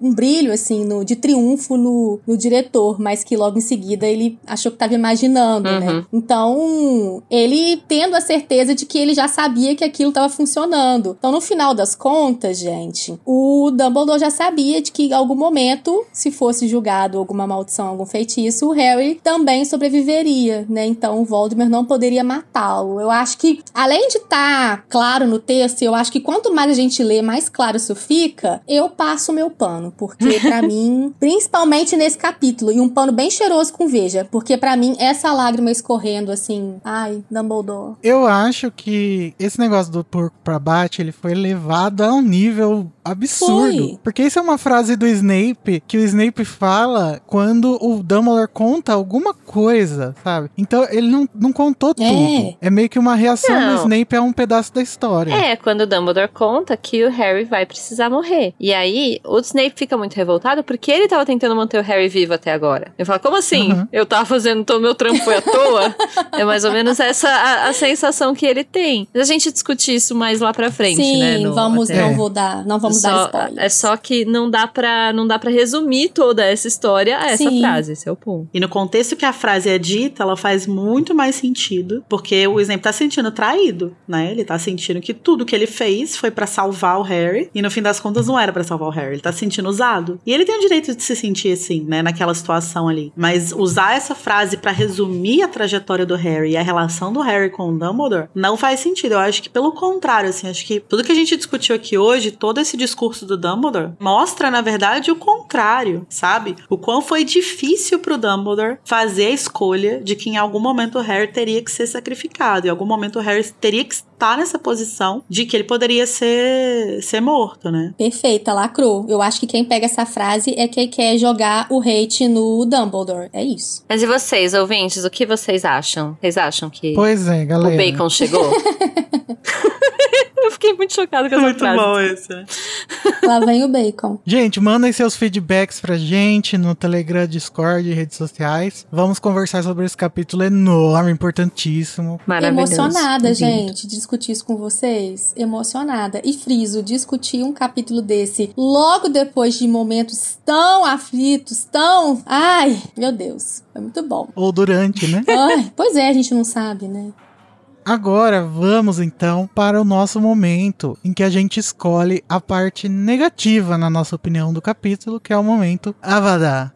um brilho assim no, de triunfo no, no diretor, mas que logo em seguida ele achou que tava imaginando, Uhum. né? Então, ele tendo a certeza de que ele já sabia que aquilo tava funcionando. Então, no final das contas, gente, o Dumbledore já sabia de que em algum momento, se fosse julgado alguma maldição, algum feitiço, o Harry também sobreviveria, né? Então, o Voldemort não poderia matá-lo. Eu acho que, além de estar claro no texto, eu acho que quanto mais a gente lê, mais claro isso fica, eu passo o meu pano, porque pra mim, principalmente nesse capítulo, e um pano bem cheiroso com veja, porque pra mim essa lágrima escorrendo assim, ai, Dumbledore. Eu acho que esse negócio do porco pra bate, ele foi levado a um nível absurdo. Foi. Porque isso é uma frase do Snape que o Snape fala quando o Dumbledore conta alguma coisa, sabe? Então ele não, não contou É. tudo. É meio que uma reação Não. do Snape a um pedaço da história. É, quando o Dumbledore conta que o Harry vai precisar morrer. E aí, o Snape fica muito revoltado porque ele tava tentando manter o Harry vivo até agora. Ele fala, como assim? Uhum. Eu tava fazendo, então meu trampo foi à toa? é mais ou menos essa a, a sensação que ele tem. Mas a gente discute isso mais lá pra frente, Sim, né? no- vamos, até- não vou dar, não vamos dar Só- spoiler. É só que não dá pra não dá para resumir toda essa história a essa Sim. frase, esse é o ponto. E no contexto que a frase é dita, ela faz muito mais sentido, porque o Snape tá se sentindo traído, né? Ele tá sentindo que tudo que ele fez foi pra salvar o Harry, e no fim das contas não era pra salvar o Harry, ele tá se sentindo usado. E ele tem o direito de se sentir assim, né, naquela situação ali. Mas usar essa frase pra resumir a trajetória do Harry e a relação do Harry com o Dumbledore não faz sentido. Eu acho que pelo contrário, assim, acho que tudo que a gente discutiu aqui hoje, todo esse discurso do Dumbledore, mostra, na verdade, o contrário, sabe? O quão foi difícil pro Dumbledore fazer a escolha de que em algum momento o Harry teria que ser sacrificado. Em algum momento o Harry teria que estar nessa posição de que ele poderia ser, ser morto, né? Perfeita, lacrou. Eu acho que quem pega essa frase é quem quer jogar o hate no Dumbledore. É isso. Mas e vocês, ouvintes, o que vocês acham? Vocês acham que Pois é, o galera. bacon chegou? Eu fiquei muito chocada com essa Muito frase. bom esse, né? Lá vem o bacon. Gente, mandem seus feedbacks pra gente no Telegram, Discord e redes sociais. Vamos conversar sobre esse capítulo enorme, importantíssimo. Maravilhoso. Emocionada, Lindo. gente, de discutir isso com vocês. Emocionada. E friso, discutir um capítulo desse logo depois de momentos tão aflitos, tão. Ai, meu Deus. É muito bom. Ou durante, né? Ai, pois é, a gente não sabe, né? Agora vamos então para o nosso momento em que a gente escolhe a parte negativa, na nossa opinião, do capítulo, que é o momento Avada.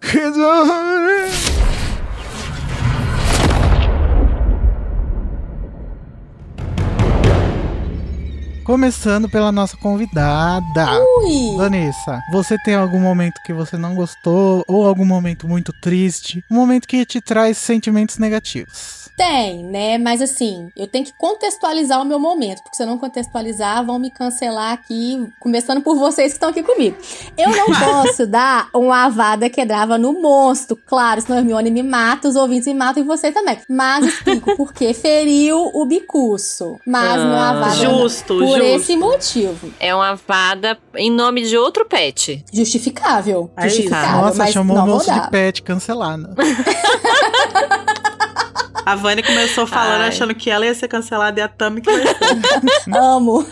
Começando pela nossa convidada. Ui! Vanessa, você tem algum momento que você não gostou ou algum momento muito triste? Um momento que te traz sentimentos negativos. Tem, né? Mas assim, eu tenho que contextualizar o meu momento, porque se eu não contextualizar, vão me cancelar aqui, começando por vocês que estão aqui comigo. Eu não posso dar uma avada quebrava no monstro, claro, senão a Hermione me mata, os ouvintes me matam e você também. Mas explico por que feriu o bicuço. Mas Ah, meu avada Justo, por justo. esse motivo. É uma vada em nome de outro pet. Justificável. É isso. justificável. Nossa, mas chamou o não dar. de pet, cancelado. A Vani começou falando Ai. achando que ela ia ser cancelada e a Tami que. Amo.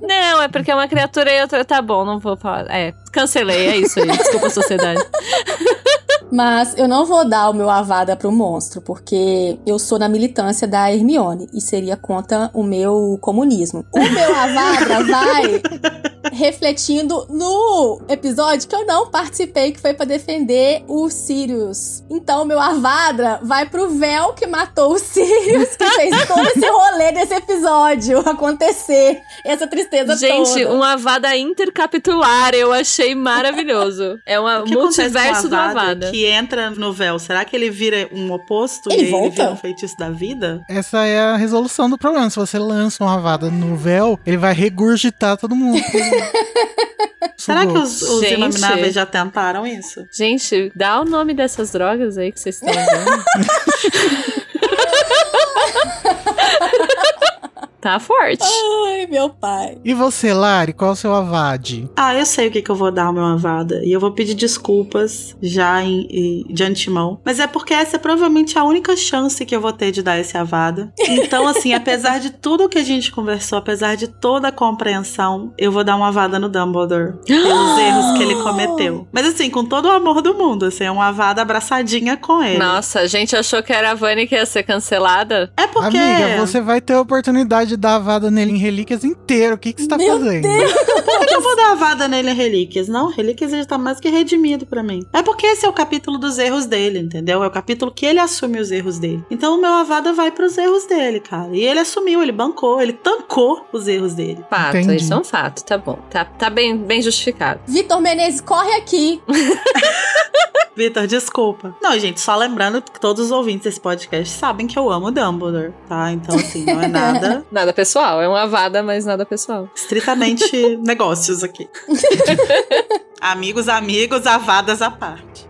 Não, é porque é uma criatura e outra. Tá bom, não vou falar. É, cancelei, é isso aí. Desculpa, sociedade. Mas eu não vou dar o meu avada pro monstro, porque eu sou na militância da Hermione e seria contra o meu comunismo. O meu avada vai refletindo no episódio que eu não participei, que foi pra defender o Sirius. Então, o meu avada vai pro véu que matou o Sirius, que fez todo esse rolê desse episódio acontecer. Essa tristeza Gente, toda. uma Avada intercapitular, eu achei maravilhoso. É com multiverso do Avada Avada. que entra no véu? Será que ele vira um oposto Ele e aí ele volta? vira um feitiço da vida? Essa é a resolução do problema. Se você lança uma vada no véu, ele vai regurgitar todo mundo. Será que os, os Gente. inomináveis já tentaram isso? Gente, dá o nome dessas drogas aí que vocês estão usando. tá forte. Ai, meu pai. E você, Lari, qual é o seu avade? Ah, eu sei o que, que eu vou dar ao meu Avada. E eu vou pedir desculpas já em- em- de antemão. Mas é porque essa é provavelmente a única chance que eu vou ter de dar esse Avada. Então, assim, apesar de tudo que a gente conversou, apesar de toda a compreensão, eu vou dar uma Avada no Dumbledore. Pelos erros que ele cometeu. Mas assim, com todo o amor do mundo. Assim, é uma Avada abraçadinha com ele. Nossa, a gente achou que era a Vani que ia ser cancelada. É porque. Amiga, você vai ter a oportunidade de dar a vada nele em relíquias inteiro. O que, que você tá Meu fazendo? Por que eu vou dar a vada nele em Relíquias? Não, Relíquias ele tá mais que redimido pra mim. É porque esse é o capítulo dos erros dele, entendeu? É o capítulo que ele assume os erros dele. Então o meu avada vai pros erros dele, cara. E ele assumiu, ele bancou, ele tancou os erros dele. Fato, Entendi. isso é um fato, tá bom. Tá, tá bem, bem justificado. Vitor Menezes, corre aqui. Vitor, desculpa. Não, gente, só lembrando que todos os ouvintes desse podcast sabem que eu amo Dumbledore, tá? Então, assim, não é nada Nada pessoal, é uma vada, mas nada pessoal. estritamente negócios aqui. amigos, amigos, avadas à parte.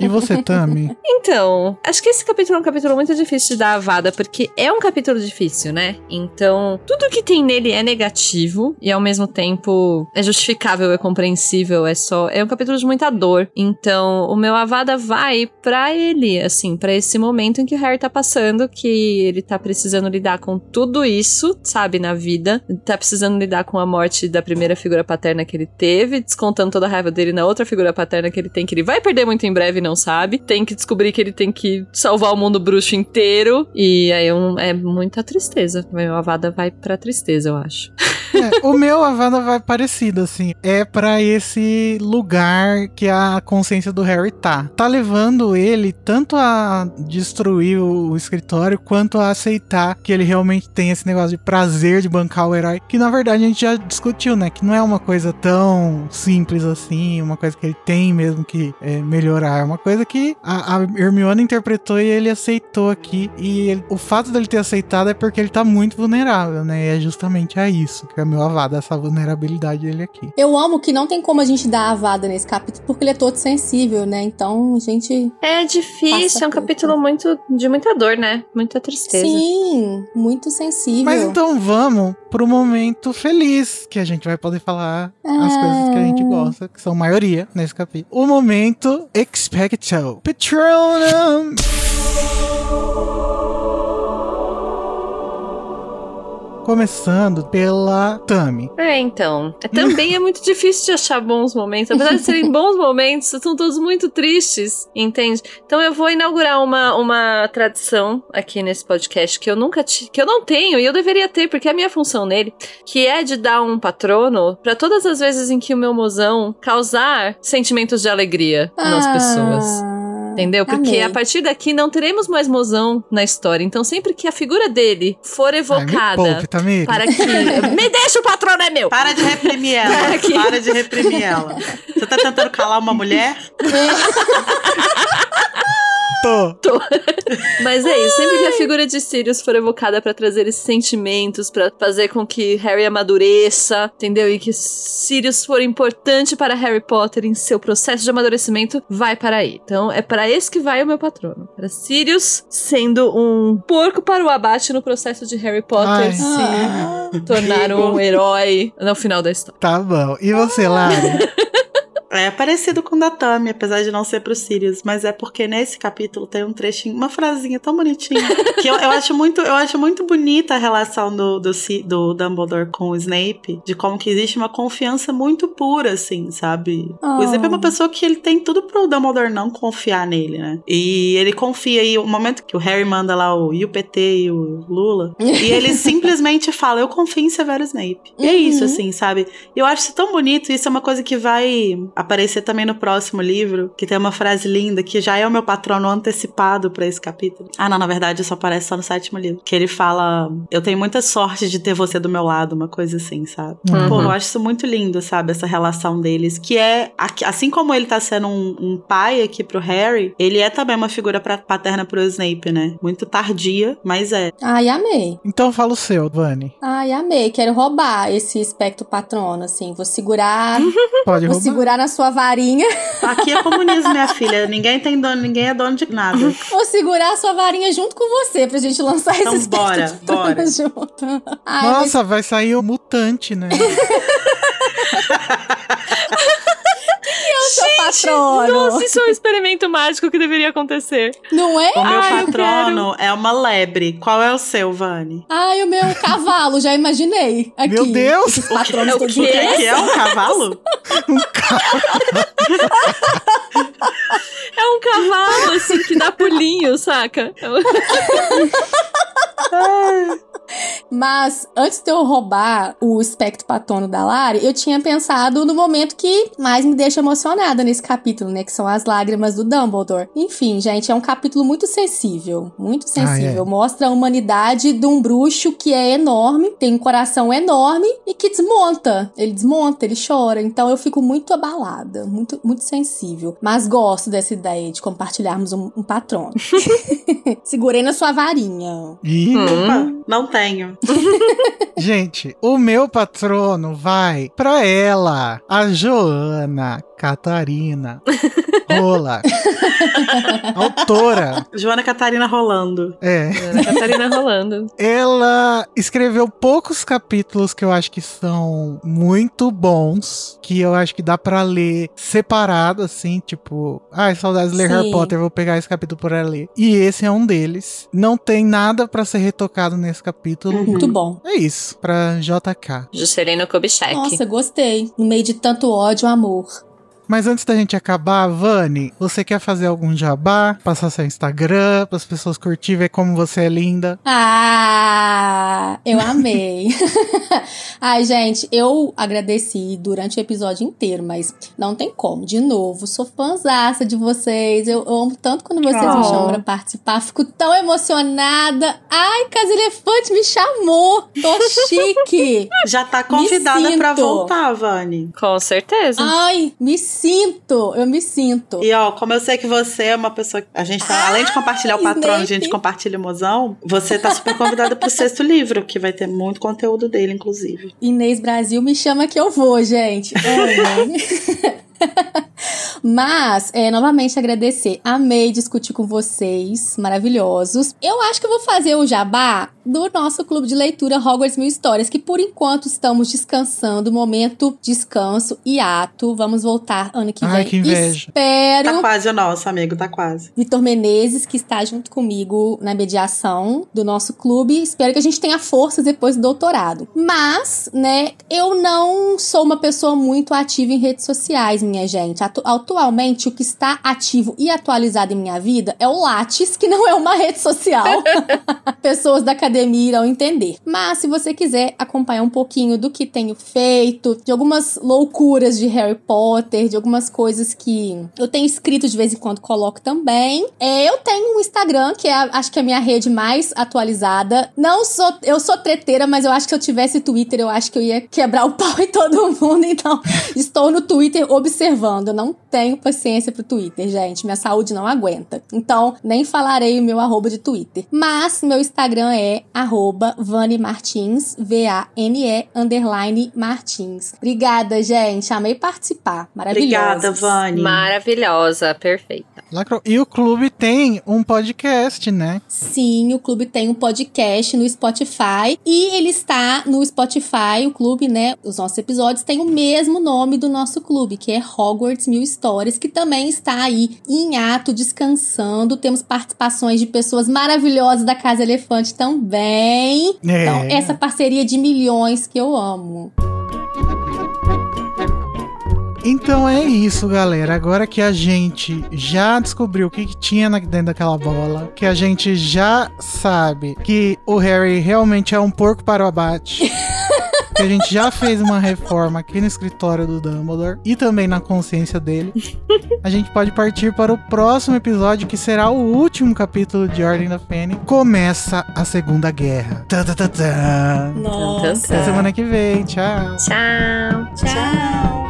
E você, Tami? Então, acho que esse capítulo é um capítulo muito difícil de dar avada, porque é um capítulo difícil, né? Então, tudo que tem nele é negativo e ao mesmo tempo é justificável, é compreensível, é só. É um capítulo de muita dor. Então, o meu avada vai pra ele, assim, pra esse momento em que o Harry tá passando, que ele tá precisando lidar com tudo isso, sabe, na vida. Tá precisando lidar com a morte da primeira figura paterna que ele teve, descontando toda a raiva dele na outra figura paterna que ele tem, que ele vai perder muito em breve e não sabe. Tem que descobrir que ele tem que salvar o mundo bruxo inteiro. E aí um- é muita tristeza. Meu avada vai pra tristeza, eu acho. O meu Avada vai parecido, assim. É pra esse lugar que a consciência do Harry tá. Tá levando ele tanto a destruir o, escritório, quanto a aceitar que ele realmente tem esse negócio de prazer de bancar o herói. Que na verdade a gente já discutiu, né? Que não é uma coisa tão simples assim, uma coisa que ele tem mesmo que é, melhorar. É uma coisa que a, a Hermione interpretou e ele aceitou aqui. E ele- o fato dele ter aceitado é porque ele tá muito vulnerável, né? E é justamente a isso que é meu avado, essa vulnerabilidade dele aqui. Eu amo que não tem como a gente dar avada nesse capítulo, porque ele é todo sensível, né? Então, a gente. É difícil, é um tudo. capítulo muito de muita dor, né? Muita tristeza. Sim, muito sensível. Mas então vamos pro momento feliz, que a gente vai poder falar as Ah. coisas que a gente gosta, que são maioria nesse capítulo. O momento Expecto Patronum. Começando pela Tami. É, então. É, também é muito difícil de achar bons momentos. Apesar de serem bons momentos, são todos muito tristes, entende? Então eu vou inaugurar uma, uma tradição aqui nesse podcast que eu nunca tive, que eu não tenho e eu deveria ter, porque é a minha função nele, que é de dar um patrono pra todas as vezes em que o meu mozão causar sentimentos de alegria nas Ah, pessoas. Entendeu? Porque amei. a partir daqui não teremos mais mozão na história. Então, sempre que a figura dele for Ai, me evocada poupe, Tamiri. para que. Me deixa o patrono é meu! Para de reprimir ela. Aqui. Para de reprimir ela. Você tá tentando calar uma mulher? Tô. Mas é isso, sempre que a figura de Sirius for evocada pra trazer esses sentimentos, pra fazer com que Harry amadureça, entendeu? E que Sirius for importante para Harry Potter em seu processo de amadurecimento, vai para aí. Então é para esse que vai o meu patrono. Para Sirius sendo um porco para o abate no processo de Harry Potter Ai. se Ah. tornar um herói no final da história. Tá bom. E você, Lari? É parecido com o da Tami, apesar de não ser pro Sirius, mas é porque nesse capítulo tem um trechinho, uma frasinha tão bonitinha, que eu, eu acho muito, eu acho muito bonita a relação do, do, do Dumbledore com o Snape, de como que existe uma confiança muito pura, assim, sabe? O Oh. Snape é uma pessoa que ele tem tudo pro Dumbledore não confiar nele, né? E ele confia, e o momento que o Harry manda lá o e o PT e o Lula, e ele simplesmente fala, eu confio em Severo Snape. E é isso, Uhum. assim, sabe? Eu acho isso tão bonito, isso é uma coisa que vai aparecer também no próximo livro, que tem uma frase linda, que já é o meu patrono antecipado pra esse capítulo. Ah, não, na verdade isso aparece só no sétimo livro. Que ele fala, eu tenho muita sorte de ter você do meu lado, uma coisa assim, sabe? Uhum. Pô, eu acho isso muito lindo, sabe? Essa relação deles, que é, assim como ele tá sendo um, um pai aqui pro Harry, ele é também uma figura pra- paterna pro Snape, né? Muito tardia, mas é. Ai, amei. Então fala o seu, Vani. Ai, amei. Quero roubar esse espectro patrono, assim. Vou segurar, Pode vou roubar. segurar na sua varinha. Aqui é comunismo, minha filha. Ninguém tem dono, ninguém é dono de nada. Vou segurar a sua varinha junto com você pra gente lançar Então esse espectro bora, bora. junto. Ai, mas Nossa, vai sair o mutante, né? patrono. Nossa, isso é um experimento mágico que deveria acontecer. Não é? O meu Ai, patrono é uma lebre. Qual é o seu, Vani? Ai, o meu cavalo, já imaginei. Aqui. Meu Deus! Esses patronos É o quê? O que, que é um cavalo? É um cavalo, assim, que dá pulinho, saca? Mas antes de eu roubar o espectro patrono da Lari, eu tinha pensado no momento que mais me deixa emocionada nesse capítulo, né? Que são as lágrimas do Dumbledore. Enfim, gente, é um capítulo muito sensível. Muito sensível. Ah, é. Mostra a humanidade de um bruxo que é enorme, tem um coração enorme e que desmonta. Ele desmonta, ele chora. Então eu fico muito abalada, muito, muito sensível. Mas gosto dessa ideia de compartilharmos um, um patrono. Segurei na sua varinha. Hum. Não tenho. Gente, o meu patrono vai pra ela, a Joana Catarina Rola. Autora. Joana Catarina rolando. É. Ana Catarina rolando. Ela escreveu poucos capítulos que eu acho que são muito bons, que eu acho que dá pra ler separado, assim, tipo, ai, saudades de ler Sim. Harry Potter, vou pegar esse capítulo pra ler. E esse é um deles. Não tem nada pra ser retocado nesse capítulo. Muito bom. É isso, pra JK. Juscelino Kubitschek. Nossa, gostei. No meio de tanto ódio, amor. Mas antes da gente acabar, Vani, você quer fazer algum jabá? Passar seu Instagram, para as pessoas curtir, ver como você é linda? Ah, eu amei. Ai, gente, eu agradeci durante o episódio inteiro, mas não tem como. De novo, sou fãzaça de vocês. Eu amo tanto quando vocês me Oh. chamam pra participar. Fico tão emocionada. Ai, Casa Elefante me chamou. Tô chique. Já tá convidada pra sinto. voltar, Vani. Com certeza. Ai, me sinto. Eu me sinto. E ó, como eu sei que você é uma pessoa. que A gente tá, além de compartilhar o patrono, a gente compartilha o mozão. Você tá super convidada pro sexto livro, que vai ter muito conteúdo dele, inclusive. Inês Brasil me chama que eu vou, gente. Mas, é, novamente agradecer. Amei discutir com vocês, maravilhosos. Eu acho que eu vou fazer o jabá do nosso clube de leitura Hogwarts Mil Histórias, que por enquanto estamos descansando, momento descanso e ato. Vamos voltar ano que Ai, vem. que inveja. Espero. Tá quase o nosso, amigo, tá quase. Vitor Menezes, que está junto comigo na mediação do nosso clube. Espero que a gente tenha forças depois do doutorado. Mas, né, eu não sou uma pessoa muito ativa em redes sociais, minha gente. Atu- atualmente, o que está ativo e atualizado em minha vida é o Lattes, que não é uma rede social. Pessoas da academia irão entender. Mas, se você quiser acompanhar um pouquinho do que tenho feito, de algumas loucuras de Harry Potter, de algumas coisas que eu tenho escrito de vez em quando, coloco também. É, eu tenho um Instagram, que é, acho que é a minha rede mais atualizada. Não sou, eu sou treteira, mas eu acho que se eu tivesse Twitter, eu acho que eu ia quebrar o pau em todo mundo. Então, estou no Twitter observando. Eu não tenho paciência pro Twitter, gente. Minha saúde não aguenta. Então, nem falarei o meu arroba de Twitter. Mas, meu Instagram é arroba Vani Martins, V-A-N-E, underline Martins. Obrigada, gente. Amei participar. Maravilhosa. Obrigada, Vani. Maravilhosa, perfeita. E o clube tem um podcast, né? Sim, o clube tem um podcast no Spotify e ele está no Spotify, o clube, né? Os nossos episódios têm o mesmo nome do nosso clube, que é Hogwarts Mil Histórias, que também está aí em ato, descansando. Temos participações de pessoas maravilhosas da Casa Elefante também. É. Então, essa parceria de milhões que eu amo. Então é isso, galera. Agora que a gente já descobriu o que, que tinha na- dentro daquela bola, que a gente já sabe que o Harry realmente é um porco para o abate. Que a gente já fez uma reforma aqui no escritório do Dumbledore e também na consciência dele. A gente pode partir para o próximo episódio, que será o último capítulo de Ordem da Fênix. Começa a Segunda Guerra. Tã, tã, tã. Nossa. Até semana que vem. Tchau. Tchau. Tchau.